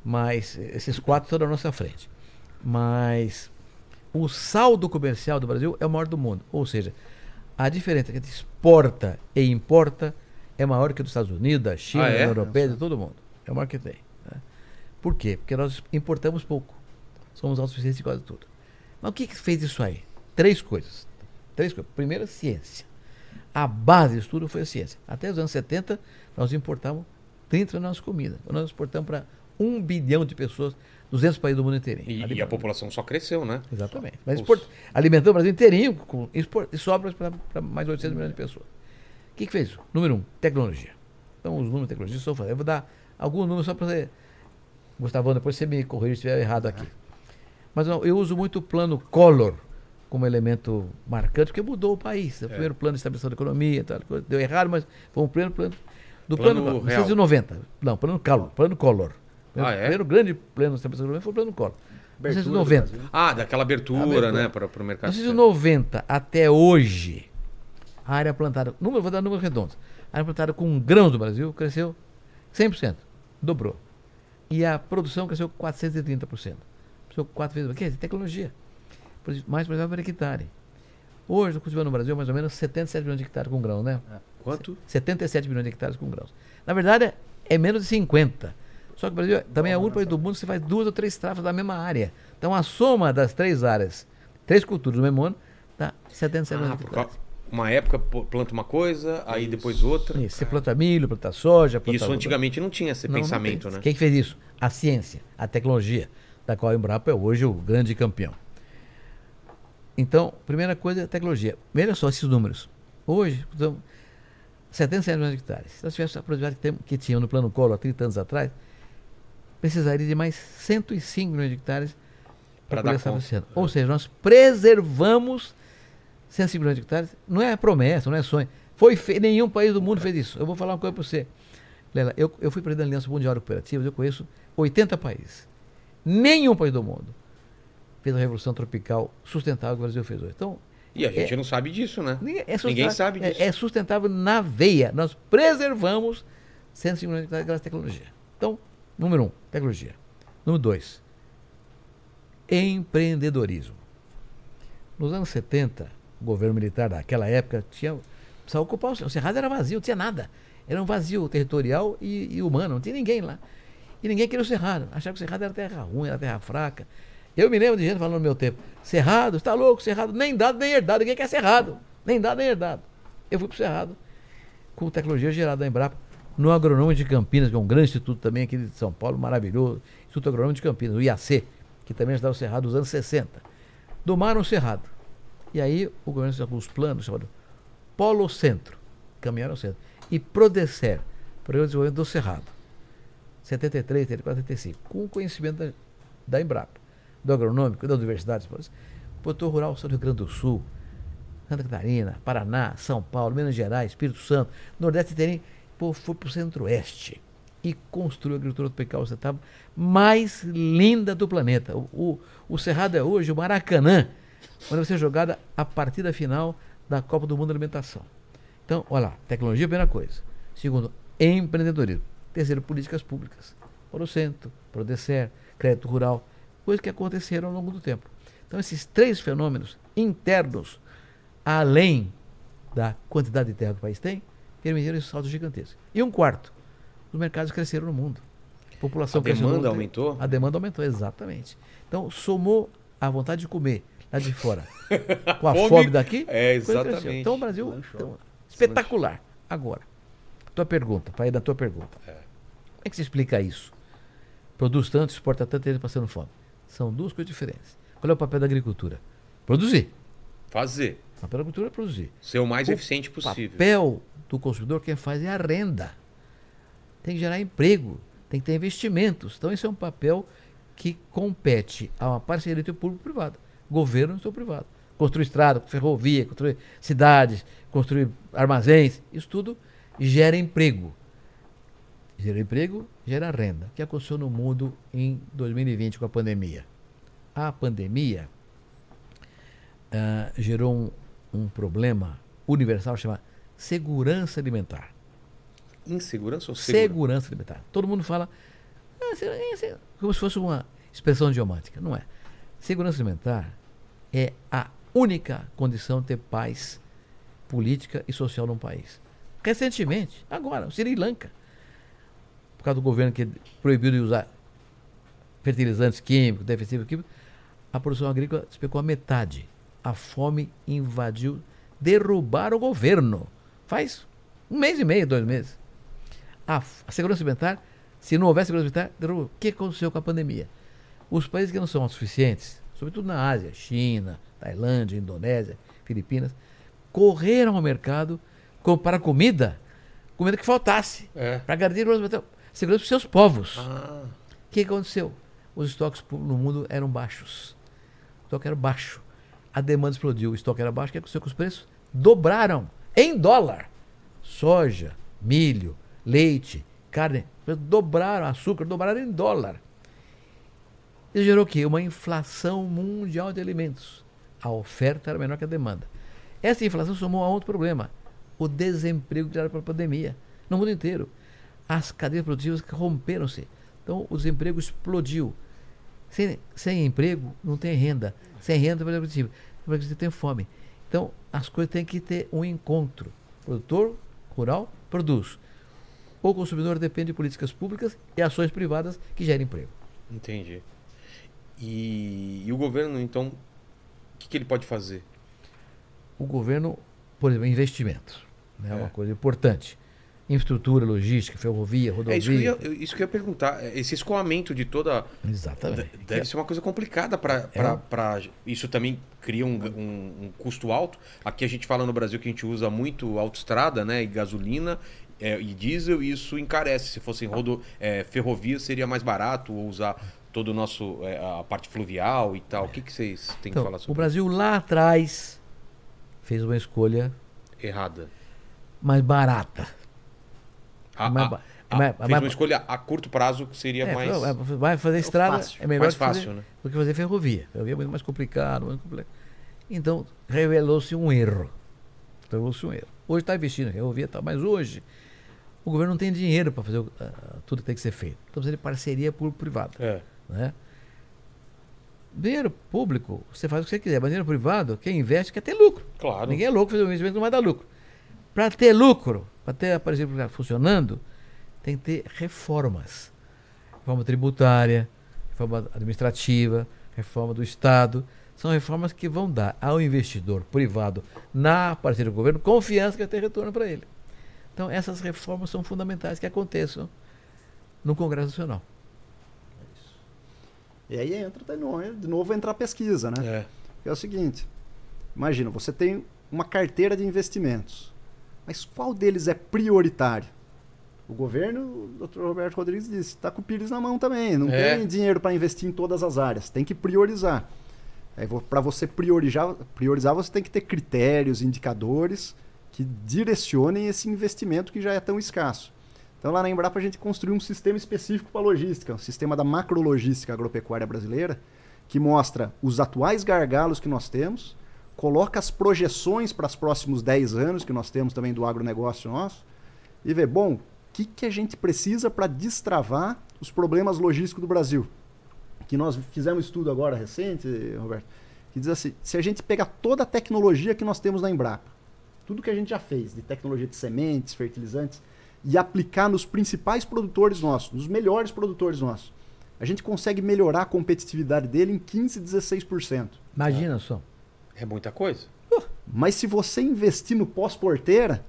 Mas esses quatro estão na nossa frente. Mas o saldo comercial do Brasil é o maior do mundo. Ou seja, a diferença que a gente exporta e importa é maior que a dos Estados Unidos, da China, Ah, é? da União Europeia, de todo mundo. É o maior que tem. Por quê? Porque nós importamos pouco. Somos autossuficientes em quase tudo. Mas o que, que fez isso aí? Três coisas. Três coisas. Primeiro, ciência. A base disso tudo foi a ciência. Até os anos 70, nós importávamos 30% da nossa comida. Nós exportamos para um bilhão de pessoas, 200 países do mundo inteirinho. E, e a população só cresceu, né? Exatamente. Mas Os- export... alimentando o Brasil inteirinho com export... e sobra para mais 800 milhões de pessoas. O que, que fez isso? Número um, tecnologia. Então, os números de tecnologia estou fazendo. Eu vou dar alguns números só para você. Gustavão, depois você me corrige se estiver errado aqui. Mas não, eu uso muito o plano Collor como elemento marcante, porque mudou o país. É. O primeiro plano de estabilização da economia, tal, deu errado, mas foi um plano, plano do Plano plano, real. 1990. Não, plano Collor. Plano Collor. Ah, o é? primeiro grande plano de estabilização da economia foi o plano Collor. Abertura do 1990. Brasil. Ah, daquela abertura, Abertura. né? Para o mercado. externo. 1990 até hoje, a área plantada, número, vou dar números redondos, a área plantada com grãos do Brasil cresceu 100%, dobrou. E a produção cresceu 430%. Cresceu quatro vezes. Que é tecnologia. Produz Mais, por exemplo, per hectare. Hoje, cultivando no Brasil, mais ou menos 77 milhões de hectares com grãos, né? Quanto? 77 milhões de hectares com grãos. Na verdade, é menos de 50. Só que o Brasil também é o único país do mundo que faz duas ou três trafas da mesma área. Então, a soma das três áreas, três culturas do mesmo ano, dá 77 Ah, milhões de por hectares. Uma época planta uma coisa, aí depois outra. Isso, você planta milho, planta soja, planta... Isso antigamente não tinha esse Não, não pensamento, tem. né? Quem que fez isso? A ciência, a tecnologia, da qual a Embrapa é hoje o grande campeão. Então, primeira coisa é a tecnologia. Veja só esses números. Hoje, então, 77 milhões de hectares. Se nós tivéssemos a produtividade que, tinha no plano Collor há 30 anos atrás, precisaria de mais 105 milhões de hectares para dar conta. Ou seja, nós preservamos 105 milhões de hectares. Não é promessa, não é sonho. Foi fe... Nenhum país do mundo fez isso. Eu vou falar uma coisa para você. Lela, eu, eu fui presidente da Aliança Mundial de Cooperativas, eu conheço 80 países. Nenhum país do mundo fez a revolução tropical sustentável que o Brasil fez hoje. Então, E a gente É. não sabe disso, né? ninguém, é Ninguém sabe é- disso. É, sustentável na veia. Nós preservamos 105 milhões de hectares graças à tecnologia. Então, número um, tecnologia. Número dois, empreendedorismo. Nos anos 70, o governo militar daquela época tinha precisava ocupar o, o cerrado era vazio, não tinha nada. Era um vazio territorial e, e humano, não tinha ninguém lá. E ninguém queria o cerrado. Achava que o cerrado era terra ruim, era terra fraca. Eu me lembro de gente falando no meu tempo, cerrado, está louco, cerrado, nem dado nem herdado, ninguém quer cerrado. Nem dado nem herdado. Eu fui pro cerrado com tecnologia gerada da Embrapa, no Agronômico de Campinas, que é um grande instituto também aqui de São Paulo, maravilhoso, Instituto Agronômico de Campinas, o IAC, que também ajudava o Cerrado nos anos 60. Domaram o Cerrado. E aí o governo fez alguns planos chamados Polo Centro, caminharam ao centro, e Prodecer, Programa de Desenvolvimento do Cerrado, 73, 74, 75, com o conhecimento da, da Embrapa, do agronômico, da universidade, produtor rural do Rio Grande do Sul, Santa Catarina, Paraná, São Paulo, Minas Gerais, Espírito Santo, Nordeste pô, foi para o Centro-Oeste. e construiu a agricultura tropical ocidental mais linda do planeta. O, o, o Cerrado é hoje o Maracanã, onde vai ser jogada a partida final da Copa do Mundo da Alimentação. Então, olha lá, tecnologia é a primeira coisa. Segundo, empreendedorismo. Terceiro, políticas públicas. Procento, Prodecer, crédito rural, coisas que aconteceram ao longo do tempo. Então, esses três fenômenos internos, além da quantidade de terra que o país tem, permitiram esse salto gigantesco. E um quarto, os mercados cresceram no mundo. A população A cresceu no demanda aumentou? A demanda aumentou, exatamente. Então, somou a vontade de comer lá de fora com a Fome, fome, daqui. é, exatamente. Então, o Brasil. Lanchou. então, espetacular. Agora, tua pergunta, para ir da tua pergunta. Como é que se explica isso? Produz tanto, exporta tanto e ele passando fome. São duas coisas diferentes. Qual é o papel da agricultura? Produzir. Fazer. O papel da agricultura é produzir. Ser o mais O eficiente O possível. papel do consumidor, quem faz é a renda. Tem que gerar emprego, tem que ter investimentos. Então, esse é um papel que compete a uma parceria entre o público e o privado. Governo e setor privado. Construir estrada, ferrovia, construir cidades, construir armazéns, isso tudo gera emprego. Gera emprego, gera renda. O que aconteceu no mundo em 2020 com a pandemia? A pandemia ah, gerou um, um problema universal chamado segurança alimentar. Insegurança ou seguro? Segurança alimentar. Todo mundo fala "Ah, se- é, se-" como se fosse uma expressão idiomática. Não é. Segurança alimentar é a única condição de ter paz política e social num país. Recentemente, agora, o Sri Lanka, por causa do governo que proibiu de usar fertilizantes químicos, defensivos químicos, a produção agrícola despecou a metade. A fome invadiu, derrubaram o governo. Faz um mês e meio, dois meses. A, a segurança alimentar, se não houver segurança alimentar, derrubou. O que aconteceu com a pandemia? Os países que não são autossuficientes, sobretudo na Ásia, China, Tailândia, Indonésia, Filipinas, correram ao mercado comprar comida, comida que faltasse, É. para garantir a segurança para os seus povos. Ah, O que aconteceu? Os estoques no mundo eram baixos. O estoque era baixo. A demanda explodiu, o estoque era baixo. O que aconteceu com os preços? Dobraram em dólar. Soja, milho, leite, carne, dobraram, açúcar, dobraram em dólar. Isso gerou o quê? Uma inflação mundial de alimentos. A oferta era menor que a demanda. Essa inflação somou a outro problema: o desemprego criado pela pandemia no mundo inteiro. As cadeias produtivas romperam-se. Então, o desemprego explodiu. Sem, sem emprego, não tem renda. Sem renda, não tem produtivo. Você tem fome. Então, as coisas têm que ter um encontro. Produtor rural produz. O consumidor depende de políticas públicas e ações privadas que gerem emprego. entendi. E, e o governo, então, o que, que ele pode fazer? O governo, por exemplo, investimentos. É É. uma coisa importante. Infraestrutura, logística, ferrovia, É isso que, eu rodovia. ia, isso que eu ia perguntar. Esse escoamento de toda. Exatamente. Deve ser uma coisa complicada para. É. Isso também cria um, um- um custo alto. Aqui a gente fala no Brasil que a gente usa muito autoestrada, né? E gasolina é, e diesel, e isso encarece. Se fossem rodo, é, ferrovia, seria mais barato ou usar todo o nosso. é, a parte fluvial e tal. O que, que vocês têm que Então, falar o sobre Brasil lá atrás fez uma escolha? Errada. mais barata. A, Mais a- a- mais- fez mais- uma escolha a curto prazo que seria É, mais. é, vai fazer estrada fácil, é melhor mais que fazer- fácil, né? do que fazer ferrovia. Ferrovia é muito mais complicado, muito complicado. Então, revelou-se um erro. Revelou-se um erro. Hoje está investindo em ferrovia, tá, mas hoje o governo não tem dinheiro para fazer o- ah, tudo que tem que ser feito. Então, precisa de parceria público-privada. É. Né? Dinheiro público, você faz o que você quiser, mas dinheiro privado, quem investe quer ter lucro. Claro. Ninguém é louco fazer um investimento não vai dar lucro. Para ter lucro, para ter parceria pública funcionando, tem que ter reformas. Reforma tributária, reforma administrativa, reforma do Estado. São reformas que vão dar ao investidor privado na parceria do governo confiança que vai ter retorno para ele. Então, essas reformas são fundamentais que aconteçam no Congresso Nacional. E aí entra de novo, de novo entra a pesquisa, né? É. É o seguinte: imagina, você tem uma carteira de investimentos, mas qual deles é prioritário? O governo, o Dr. Roberto Rodrigues disse, está com o Pires na mão também. Não É. tem dinheiro para investir em todas as áreas. Tem que priorizar. Para você priorizar, priorizar, você tem que ter critérios, indicadores que direcionem esse investimento que já é tão escasso. Então lá na Embrapa a gente construiu um sistema específico para logística, um sistema da macrologística agropecuária brasileira, que mostra os atuais gargalos que nós temos, coloca as projeções para os próximos 10 anos que nós temos também do agronegócio nosso, e vê, bom, o que, que a gente precisa para destravar os problemas logísticos do Brasil? Que nós fizemos um estudo agora recente, Roberto, que diz assim, se a gente pegar toda a tecnologia que nós temos na Embrapa, tudo que a gente já fez de tecnologia de sementes, fertilizantes, e aplicar nos principais produtores nossos, nos melhores produtores nossos, a gente consegue melhorar a competitividade dele em 15, 16%. Imagina só. É muita coisa. Mas se você investir no pós-porteira,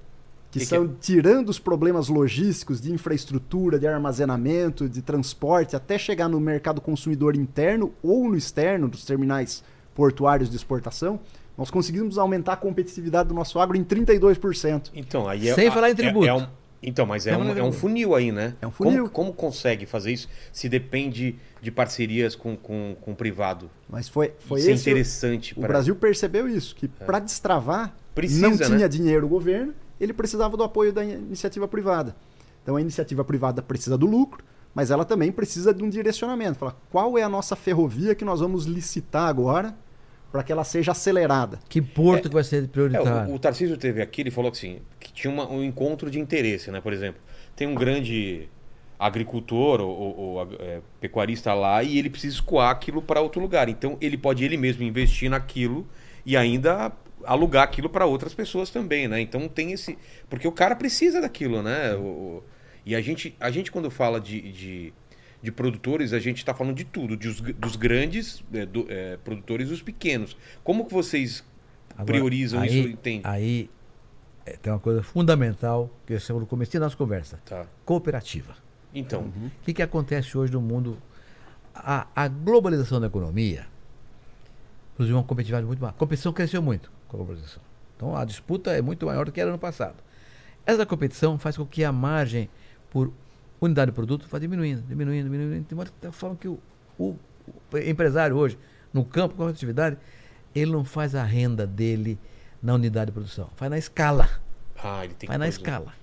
que Que são tirando os problemas logísticos de infraestrutura, de armazenamento, de transporte, até chegar no mercado consumidor interno ou no externo, dos terminais portuários de exportação, nós conseguimos aumentar a competitividade do nosso agro em 32%. Então, aí é. Sem a- falar em é- tributo. é um- então, mas é um, é um funil aí, né? É um funil. Como, como consegue fazer isso se depende de parcerias com, com, com o privado? Mas foi, foi isso é esse o- interessante. O pra- Brasil percebeu isso, que para destravar Precisa, não tinha né? dinheiro o governo, ele precisava do apoio da iniciativa privada. Então a iniciativa privada precisa do lucro, mas ela também precisa de um direcionamento. Falar qual é a nossa ferrovia que nós vamos licitar agora para que ela seja acelerada. Que porto que vai ser É, prioritário? o, o Tarcísio teve aqui, ele falou que, assim, tinha uma- um encontro de interesse, né? Por exemplo, tem um grande agricultor ou, ou- ou, é, pecuarista lá e ele precisa escoar aquilo para outro lugar. Então ele pode ele mesmo investir naquilo e ainda alugar aquilo para outras pessoas também, né? Então tem esse. Porque o cara precisa daquilo, né? O- e a gente, a gente quando fala de, de, de produtores, a gente está falando de tudo, dos, dos grandes é, do- é, produtores e dos pequenos. Como que vocês Agora, priorizam aí, isso, entende? Aí é, tem uma coisa fundamental que eu sempre no começo da nossa conversa. Tá. Cooperativa. Então, O que, que acontece hoje no mundo? A, a globalização da economia produziu uma competitividade muito maior. A competição cresceu muito com a globalização. Então a disputa é muito maior do que era no passado. Essa competição faz com que a margem por unidade de produto vá diminuindo, diminuindo, diminuindo, de modo que- que o, o- o empresário hoje, no campo com a atividade, ele não faz a renda dele na unidade de produção, faz na escala. ah, ele tem Faz que na produzir, escala.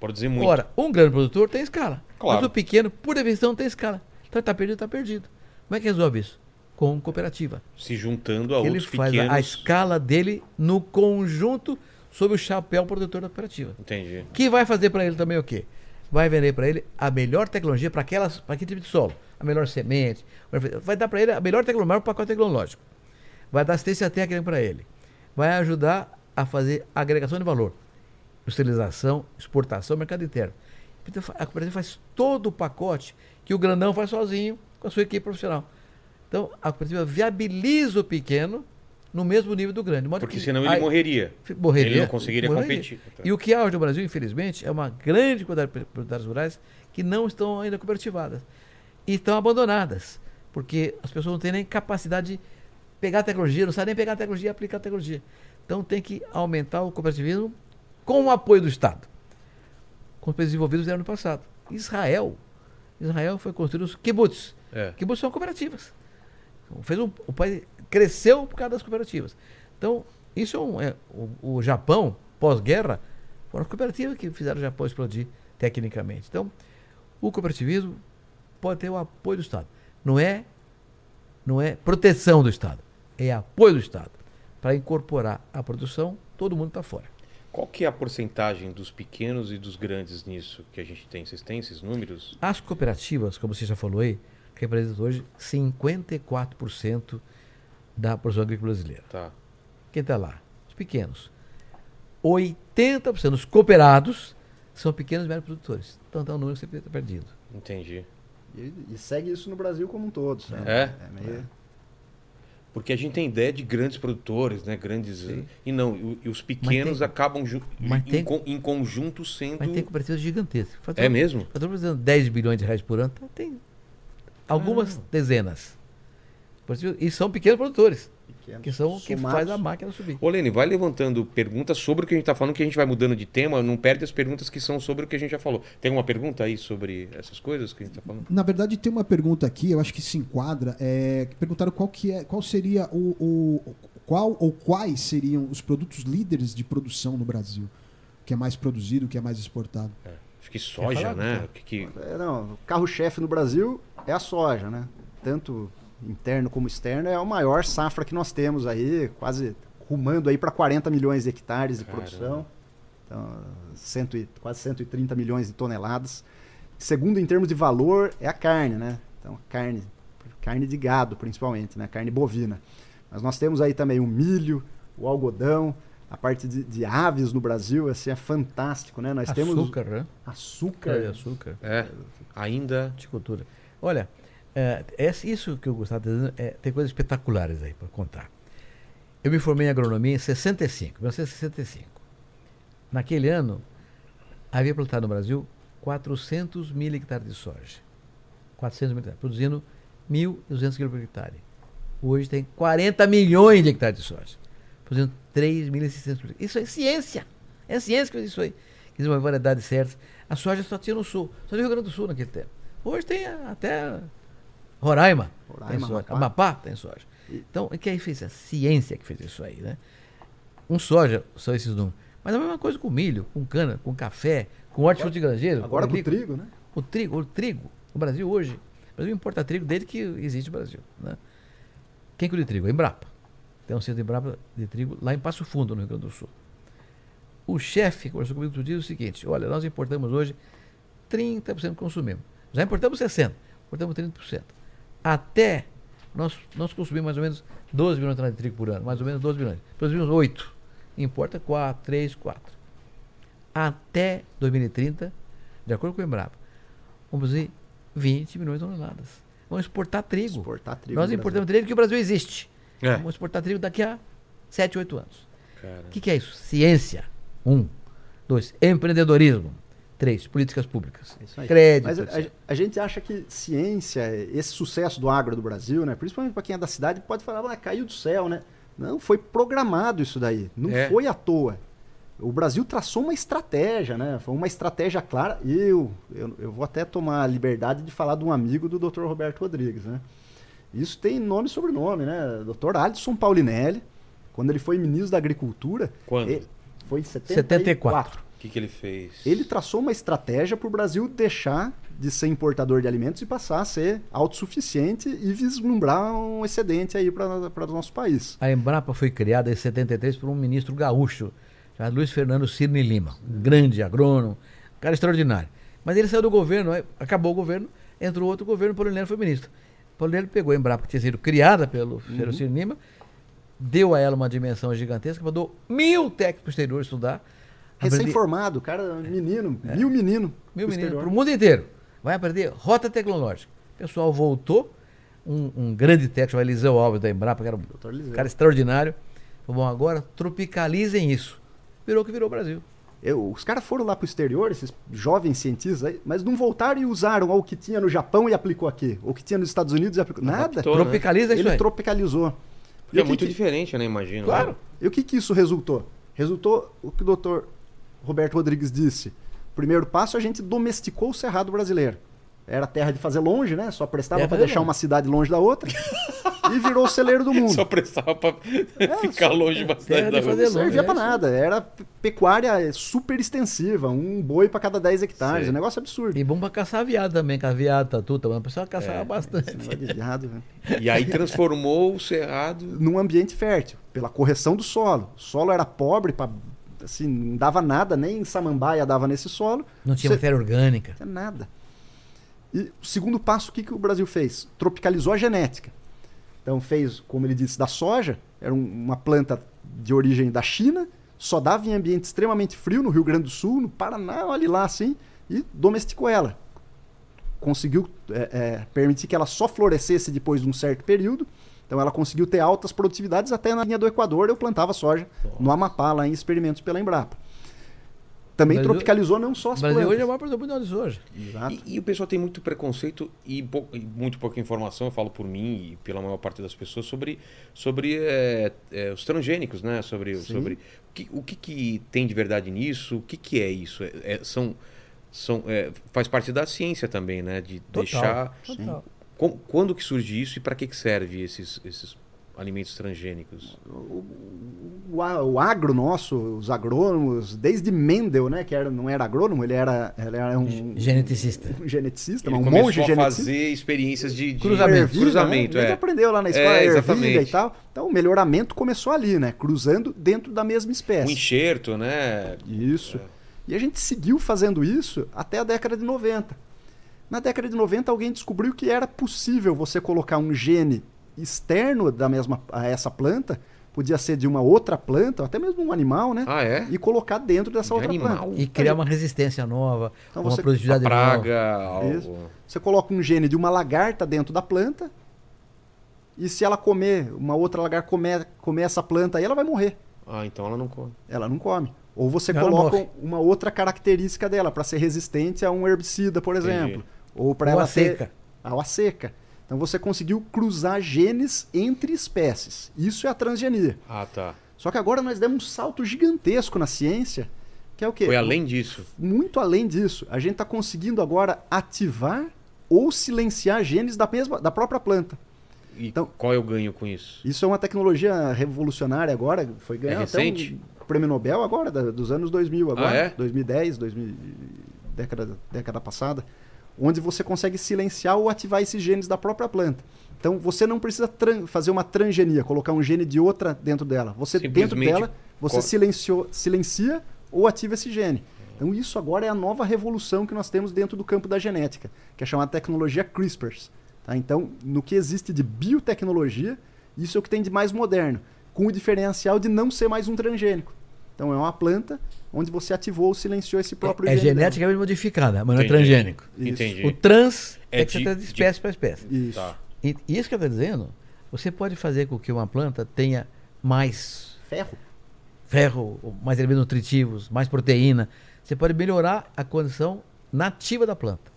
produzir muito. Ora, um grande produtor tem escala. Claro. Mas o pequeno, por definição, tem escala. Então está perdido, está perdido. Como é que resolve isso? Com cooperativa. se juntando a Ele outros faz a- pequenos. a escala dele no conjunto sob o chapéu protetor da cooperativa. Entendi. Que vai fazer para ele também o quê? Vai vender para ele a melhor tecnologia para aquelas, para aquele tipo de solo, a melhor semente, vai dar para ele a melhor tecnologia, o maior pacote tecnológico. Vai dar assistência técnica para ele. Vai ajudar a fazer agregação de valor, industrialização, exportação, mercado interno. A cooperativa faz todo o pacote que o grandão faz sozinho com a sua equipe profissional. Então, a cooperativa viabiliza o pequeno no mesmo nível do grande. Porque que senão ele aí- morreria. morreria. Ele não conseguiria morreria. competir. E o que há hoje no Brasil, infelizmente, é uma grande quantidade de propriedades rurais que não estão ainda cooperativadas. E estão abandonadas. Porque as pessoas não têm nem capacidade de pegar a tecnologia, não sabem nem pegar a tecnologia e aplicar a tecnologia. Então tem que aumentar o cooperativismo com o apoio do Estado. Como os países desenvolvidos fizeram no passado. Israel. Israel foi construído os kibbutz. É. Kibbutz são cooperativas. Então, Fez um, o país cresceu por causa das cooperativas. Então, isso é, um, é o, o Japão, pós-guerra, foram as cooperativas que fizeram o Japão explodir tecnicamente. Então, o cooperativismo pode ter o apoio do Estado. Não é, não é proteção do Estado, é apoio do Estado. Para incorporar a produção, todo mundo está fora. Qual que é a porcentagem dos pequenos e dos grandes nisso que a gente tem? Vocês têm esses números? As cooperativas, como você já falou aí, representam hoje 54% da produção agrícola brasileira. Tá. Quem está lá? Os pequenos. 80% dos cooperados são pequenos e médios produtores. Então é um número que sempre está perdido. Entendi. E, e segue isso no Brasil como um todo. sabe? É? meio- Porque a gente tem ideia de grandes produtores, né? Grandes. Sim. E não, e, os pequenos tem- acabam em, em conjunto sendo. Mas tem cooperativas gigantescas. É mesmo? Estou precisando de 10 bilhões de reais por ano. Então, tem algumas dezenas. Cooperativas- E são pequenos produtores, que são que Somados. faz a máquina subir. Ô, Lene, vai levantando perguntas sobre o que a gente está falando, que a gente vai mudando de tema, não perde as perguntas que são sobre o que a gente já falou. Tem alguma pergunta aí sobre essas coisas que a gente está falando? Na verdade, tem uma pergunta aqui, eu acho que se enquadra. É, que perguntaram qual, que é, qual seria o, o- Qual ou quais seriam os produtos líderes de produção no Brasil? O que é mais produzido, o que é mais exportado? Acho que soja, falar, né? O que que- É, não, o carro-chefe no Brasil é a soja, né? Tanto interno como externo, é a maior safra que nós temos aí, quase rumando aí para 40 milhões de hectares de Caramba. produção. Então, cento e- quase 130 milhões de toneladas. Segundo, em termos de valor, é a carne, né? Então, carne, carne de gado, principalmente, né? Carne bovina. Mas nós temos aí também o milho, o algodão, a parte de, de aves no Brasil, assim, é fantástico, né? Nós temos Açúcar, né? açúcar. De açúcar. É, ainda. Horticultura. Olha, é, esse- isso que eu gostava de dizer, é, tem coisas espetaculares aí para contar. Eu me formei em agronomia em 65, 1965. Naquele ano, havia plantado no Brasil 400 mil hectares de soja. 400 mil hectares, produzindo 1.200 quilos por hectare. Hoje tem 40 milhões de hectares de soja, produzindo 3.600 quilos. Isso é ciência. É ciência que fez isso aí. Que diz uma variedade certa. A soja só tinha no sul, só tinha no Rio Grande do Sul naquele tempo. Hoje tem até Roraima, tem Roraima, soja. Amapá. Amapá tem soja. Então, o que aí fez? A ciência que fez isso aí, né? Um soja, são esses números. Mas a mesma coisa com milho, com cana, com café, com hortifruti grangeiro. Agora com o orgânico. trigo, né? O trigo, o trigo. O Brasil hoje, o Brasil importa trigo desde que existe o Brasil. Né? Quem cuida de trigo? A Embrapa. Tem um centro de Embrapa de trigo lá em Passo Fundo, no Rio Grande do Sul. O chefe conversou comigo outro dia o seguinte: olha, nós importamos hoje 30% consumimos. Já importamos 60%, importamos 30%. Até nós, nós consumimos mais ou menos 12 milhões de toneladas de trigo por ano, mais ou menos 12 milhões. Produzimos 8. Importa 4, 3, 4. Até 2030, de acordo com o Embrapa, vamos produzir 20 milhões de toneladas. Vamos exportar trigo. Exportar trigo. Nós importamos trigo que o Brasil existe. É. Vamos exportar trigo daqui a 7, 8 anos. O que, que é isso? Ciência. Um. Dois. Empreendedorismo. Três. Políticas públicas. É isso aí. Crédito. Mas a, a gente acha que ciência, esse sucesso do agro do Brasil, né? Principalmente para quem é da cidade, pode falar, ah, caiu do céu, né? Não, foi programado isso daí. Não É. foi à toa. O Brasil traçou uma estratégia, né? Foi uma estratégia clara. Eu, eu, eu vou até tomar a liberdade de falar de um amigo do Dr. Roberto Rodrigues, né? Isso tem nome e sobrenome, né? Dr. Alisson Paulinelli, quando ele foi ministro da Agricultura, Quando? ele- foi em 74. 74. O que, que ele fez? Ele traçou uma estratégia para o Brasil deixar de ser importador de alimentos e passar a ser autossuficiente e vislumbrar um excedente aí para o nosso país. A Embrapa foi criada em 73 por um ministro gaúcho, chamado Luiz Fernando Cirne Lima, um grande agrônomo, um cara extraordinário. Mas ele saiu do governo, acabou o governo, entrou outro governo, Paulo Paulinelli foi ministro. Paulinelli pegou a Embrapa, que tinha sido criada pelo Fernando Cirne Lima, deu a ela uma dimensão gigantesca, mandou mil técnicos para o exterior estudar. Recém-formado, cara, menino, mil menino. Mil exterior. para o mundo inteiro. Vai aprender rota tecnológica. O pessoal voltou, um, um grande técnico chamado Eliseu Alves da Embrapa, que era um cara extraordinário. Falou, bom, agora tropicalizem isso. Virou o que virou o Brasil. Eu- os caras foram lá pro exterior, esses jovens cientistas aí, mas não voltaram e usaram o que tinha no Japão e aplicou aqui. O que tinha nos Estados Unidos e aplicou. Nada. Adaptou, né? Tropicaliza isso Ele aí. tropicalizou. Porque é o que muito que- diferente, né? Imagino. Claro. né? E o que, que isso resultou? Resultou o que o doutor Roberto Rodrigues disse. Primeiro passo, a gente domesticou o cerrado brasileiro. Era terra de fazer longe, né? Só prestava É, para deixar uma cidade longe da outra. e virou o celeiro do mundo. Só prestava pra ficar longe bastante terra da fazer Não servia é isso. nada. Era pecuária super extensiva. Um boi para cada 10 hectares. Um negócio absurdo. E bom pra caçar viado também, a viado, tatu, também. O pessoal caçava É, bastante. Viado, né? E aí transformou o Cerrado. Num ambiente fértil, pela correção do solo. O solo era pobre, pra, assim, não dava nada, nem samambaia dava nesse solo. Não tinha Você- matéria orgânica. Não tinha nada. E o segundo passo, o que, que o Brasil fez? Tropicalizou a genética. Então fez, como ele disse, da soja, era um- uma planta de origem da China, só dava em ambiente extremamente frio, no Rio Grande do Sul, no Paraná, olha lá assim, e domesticou ela. Conseguiu é, é, permitir que ela só florescesse depois de um certo período. Então ela conseguiu ter altas produtividades até na linha do Equador. Eu plantava soja no Amapá, lá em experimentos pela Embrapa. Também Brasil- tropicalizou não só as Brasil plantas. hoje é o maior produtor mundial de soja. Exato. E, e o pessoal tem muito preconceito e, pou- e muito pouca informação, eu falo por mim e pela maior parte das pessoas, sobre, sobre é, é, os transgênicos, né? Sobre, Sim. sobre o, que, o que, que tem de verdade nisso, o que, que é isso? É, é- são, são, é, faz parte da ciência também, né? De Total, deixar. total. Com- quando que surge isso e para que, que serve esses, esses alimentos transgênicos? O, a- o agro nosso, os agrônomos, desde Mendel, né, que era, não era agrônomo, ele era, ele era um, Geneticista. um geneticista, Ele um começou monge a geneticista. fazer experiências de, de Cruzamento. Ervilha, cruzamento, né? Ele é. aprendeu lá na escola É, ervilha e tal. Então o melhoramento começou ali, né? Cruzando dentro da mesma Um espécie. enxerto, né? Isso. E a gente seguiu fazendo isso até a década de 90. Na década de 90, alguém descobriu que era possível você colocar um gene externo da mesma a essa planta, podia ser de uma outra planta, até mesmo um animal, né? Ah, é? E colocar dentro dessa De outra animal? planta. E criar uma resistência nova, Então uma você- produtividade nova. praga, algo. Isso. Você coloca um gene de uma lagarta dentro da planta, e se ela comer, uma outra lagarta comer, comer essa planta aí, ela vai morrer. Ah, então ela não come. Ela não come. Ou você Ela coloca morre. uma outra característica dela para ser resistente a um herbicida, por Entendi. Ou para ela a ter seca. a a seca. Então você conseguiu cruzar genes entre espécies. Isso é a transgenia. Ah, tá. Só que agora nós demos um salto gigantesco na ciência, que é o quê? Foi além disso. Muito além disso. A gente está conseguindo agora ativar ou silenciar genes da mesma da própria planta. E Então- qual é o ganho com isso? Isso é uma tecnologia revolucionária agora, foi ganhar É até recente? um prêmio Nobel agora, da- dos anos 2000 agora, Ah, é? 2010, 2000, década, década passada, onde você consegue silenciar ou ativar esses genes da própria planta. Então você não precisa fazer uma transgenia, colocar um gene de outra dentro dela. Você dentro dela, você silenciou, silencia ou ativa esse gene. Então isso agora é a nova revolução que nós temos dentro do campo da genética, que é chamada tecnologia CRISPR. Tá? Então, no que existe de biotecnologia, isso é o que tem de mais moderno, com o diferencial de não ser mais um transgênico. Então é uma planta onde você ativou ou silenciou esse próprio É, é geneticamente modificada, mas não é transgênico. Isso. Entendi. O trans É é, que de- você traz de de- espécie para espécie. Isso. Tá. E, e isso que eu estou dizendo, você pode fazer com que uma planta tenha mais Ferro. ferro, mais elementos nutritivos, mais proteína. Você pode melhorar a condição nativa da planta.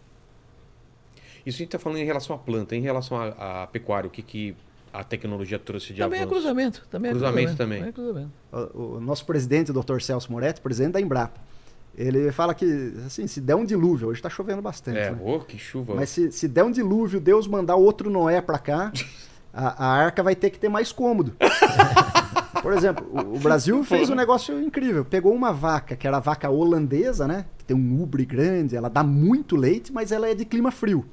Isso a gente está falando em relação à planta, em relação à, à pecuária, o que, que a tecnologia trouxe de também é avanço? cruzamento. Também é Cruzamento cruzamento também. é cruzamento. O, o nosso presidente, o Dr. Celso Moretti, presidente da Embrapa, ele fala que, assim, se der um dilúvio, hoje está chovendo bastante, É, né? ô, que chuva. Mas se, se der um dilúvio, Deus mandar outro Noé para cá, a, a arca vai ter que ter mais cômodo. Por exemplo, o, o Brasil fez um negócio incrível. Pegou uma vaca, que era a vaca holandesa, né? Que tem um ubre grande, ela dá muito leite, mas ela é de clima frio.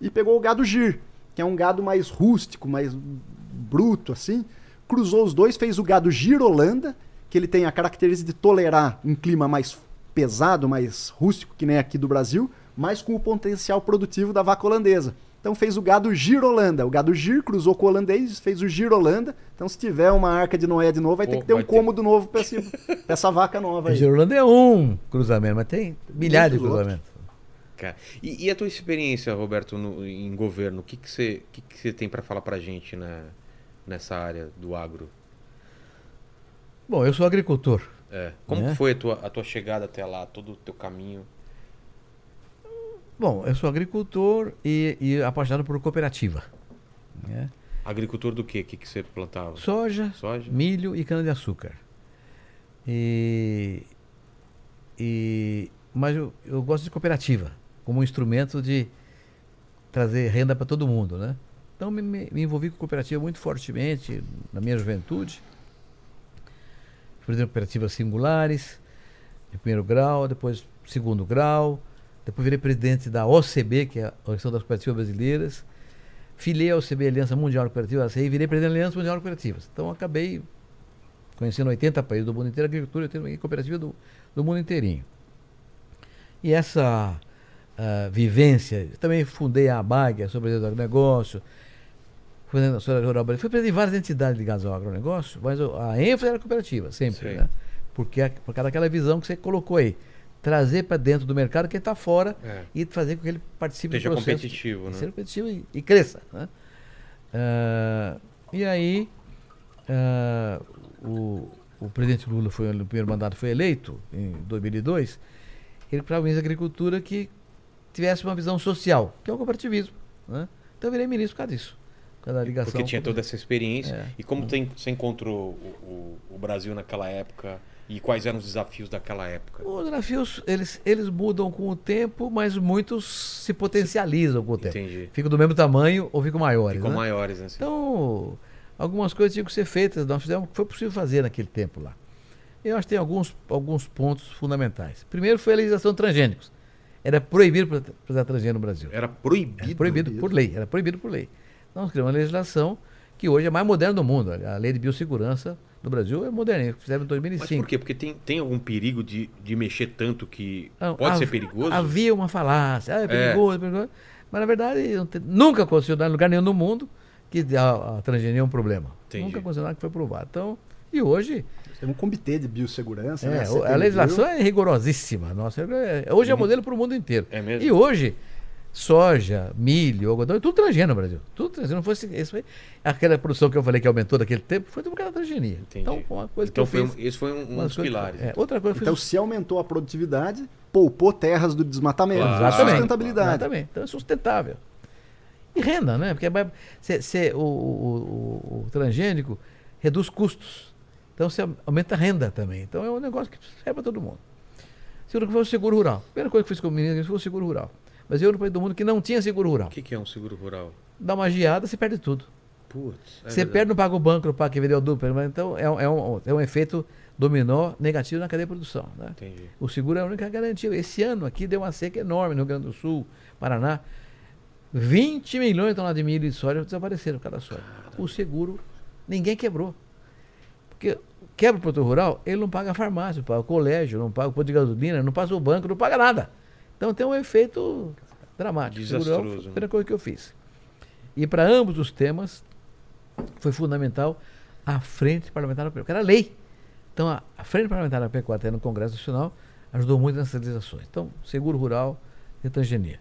E pegou o gado gir, que é um gado mais rústico, mais bruto, assim. Cruzou os dois, fez o gado gir Holanda, que ele tem a característica de tolerar um clima mais pesado, mais rústico, que nem aqui do Brasil, mas com o potencial produtivo da vaca holandesa. Então fez o gado gir Holanda. O gado gir cruzou com o holandês, fez o gir Holanda. Então se tiver uma arca de Noé de novo, vai Pô, ter que ter um vai ter. cômodo novo para essa vaca nova aí. Girolanda é um cruzamento, mas tem milhares de cruzamentos. Cara, E, e a tua experiência, Roberto, no- em governo? O que, que, você, que, que você tem para falar para gente na, nessa área do agro? Bom, eu sou agricultor. É. Como É. que foi a tua, a tua chegada até lá, todo o teu caminho? Bom, eu sou agricultor e, e apaixonado por cooperativa. né? Agricultor do quê? O que, que você plantava? Soja, Soja? milho e cana-de-açúcar. E, e, mas eu, eu gosto de cooperativa como um instrumento de trazer renda para todo mundo, né? Então me, me- envolvi com cooperativa muito fortemente na minha juventude. Presidente de cooperativas singulares, de primeiro grau, depois segundo grau, depois virei presidente da OCB, que é a Organização das Cooperativas Brasileiras. Filiei a OCB, Aliança Mundial de Cooperativas, e virei presidente da Aliança Mundial de Cooperativas. Então acabei conhecendo 80 países do mundo inteiro, agricultura e cooperativa do, do mundo inteirinho. E essa ah, vivência, também fundei a ABAG, sou presidente do agronegócio, fui da Sociedade Rural Brasileira, fui presidente de várias entidades ligadas ao agronegócio, mas a ênfase era cooperativa, sempre, né? Porque a- por causa daquela visão que você colocou aí, trazer para dentro do mercado quem está fora É. e fazer com que ele participe Seja do processo. competitivo, né? Ser competitivo e, e cresça. né? Ah, e aí, ah, o, o presidente Lula, foi, no primeiro mandato, foi eleito em 2002. Ele para o ministro da Agricultura que tivesse uma visão social, que é o cooperativismo. Né? Então eu virei ministro por causa disso. Por causa da ligação. Porque tinha toda essa experiência. É. E como tem, você encontrou o, o, o Brasil naquela época? E quais eram os desafios daquela época? Os desafios, eles, eles mudam com o tempo, mas muitos se potencializam com o tempo. Entendi. Ficam do mesmo tamanho ou ficam maiores. Ficam né? maiores, né? Então, algumas coisas tinham que ser feitas, nós fizemos o que foi possível fazer naquele tempo lá. Eu acho que tem alguns, alguns pontos fundamentais. Primeiro foi a legislação de transgênicos. Era proibido usar transgênico no Brasil. Era proibido. Era proibido por lei, era proibido por lei. Então nós criamos uma legislação que hoje é a mais moderna do mundo. A lei de biossegurança do Brasil é moderna, fizeram em Mas por 2005. quê? Porque tem, tem algum perigo de, de mexer tanto que Não, pode hav- ser perigoso? Havia uma falácia, ah, é perigoso, é perigoso. Mas na verdade nunca aconteceu em lugar nenhum no mundo que a, a transgenia é um problema. Entendi. Nunca aconteceu nada que foi provado. Então, e hoje, Tem um comitê de biossegurança. né? é, CTBio. a legislação é rigorosíssima. Nossa, é- hoje é modelo para o mundo inteiro. É mesmo? E hoje, soja, milho, algodão, é tudo transgênio no Brasil. Tudo transgênio. Não fosse isso aí, aquela produção que eu falei que aumentou daquele tempo, foi tudo por causa da transgenia. Entendi. Então, foi uma coisa Então que foi eu um- fiz. esse foi um, um dos que- pilares. é, outra coisa Então, fiz se aumentou a produtividade, poupou terras do desmatamento. Claro. Exatamente. Sustentabilidade. Exatamente. Então é sustentável. E renda, né? Porque vai- cê- cê- o, o- o- o transgênico reduz custos. Então você aumenta a renda também. Então é um negócio que serve para todo mundo. Segundo que foi o seguro rural. A primeira coisa que eu fiz com o menino foi o seguro rural. Mas eu no país do mundo que não tinha seguro rural. O que, que é um seguro rural? Dá uma geada, você perde tudo. Putz. é você verdade. perde, não paga o banco, não paga quem vendeu o duplo. Então é um, é, um, é um efeito dominó negativo na cadeia de produção. Né? Entendi. O seguro é a única garantia. Esse ano aqui deu uma seca enorme no Rio Grande do Sul, Paraná. 20 milhões de toneladas de milho e soja desapareceram cada soja. O seguro, ninguém quebrou. Porque quebra o produtor rural, ele não paga a farmácia, não paga o colégio, não paga o posto de gasolina, não passa o banco, não paga nada. Então tem um efeito dramático. Desastroso, Foi a né? primeira coisa que eu fiz. E para ambos os temas, foi fundamental a Frente Parlamentar da Pecuária, que era lei. Então, a, a Frente Parlamentar da Pecuária, até no Congresso Nacional, ajudou muito nessas legislações. Então, seguro rural e transgenia.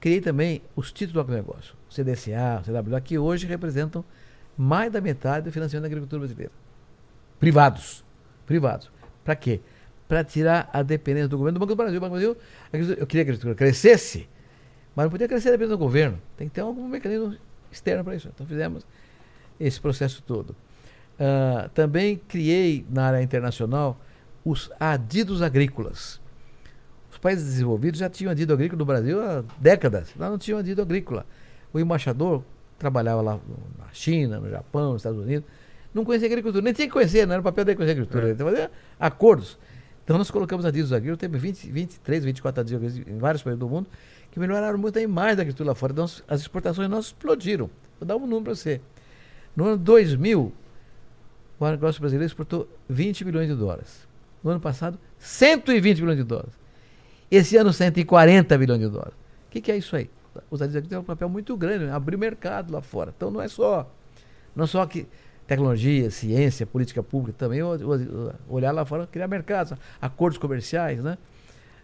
Criei também os títulos do agronegócio, CDCA, CWA, que hoje representam mais da metade do financiamento da agricultura brasileira. Privados. Privados. Para quê? Para tirar a dependência do governo do Banco do Brasil. O Banco do Brasil, eu queria que a agricultura crescesse, mas não podia crescer dependendo do governo. Tem que ter algum mecanismo externo para isso. Então fizemos esse processo todo. Ah, também criei na área internacional os adidos agrícolas. Os países desenvolvidos já tinham adido agrícola no Brasil há décadas. Lá não tinham adido agrícola. O embaixador trabalhava lá na China, no Japão, nos Estados Unidos. Não conhecia agricultura, nem tinha que conhecer, não era o papel dele conhecer agricultura. Ele fazia acordos. Então nós colocamos adidos agrícolas, teve 20, 23, 24 adidos agrícolas em vários países do mundo, que melhoraram muito a imagem da agricultura lá fora. Então as exportações nossas explodiram. Vou dar um número para você. No ano 2000, o agronegócio brasileiro exportou 20 bilhões de dólares. No ano passado, 120 bilhões de dólares. Esse ano, 140 bilhões de dólares. O que, que é isso aí? Os adidos agrícolas têm um papel muito grande, né? abrir mercado lá fora. Então não é só, não só que tecnologia, ciência, política pública, também olhar lá fora, criar mercados, acordos comerciais, né?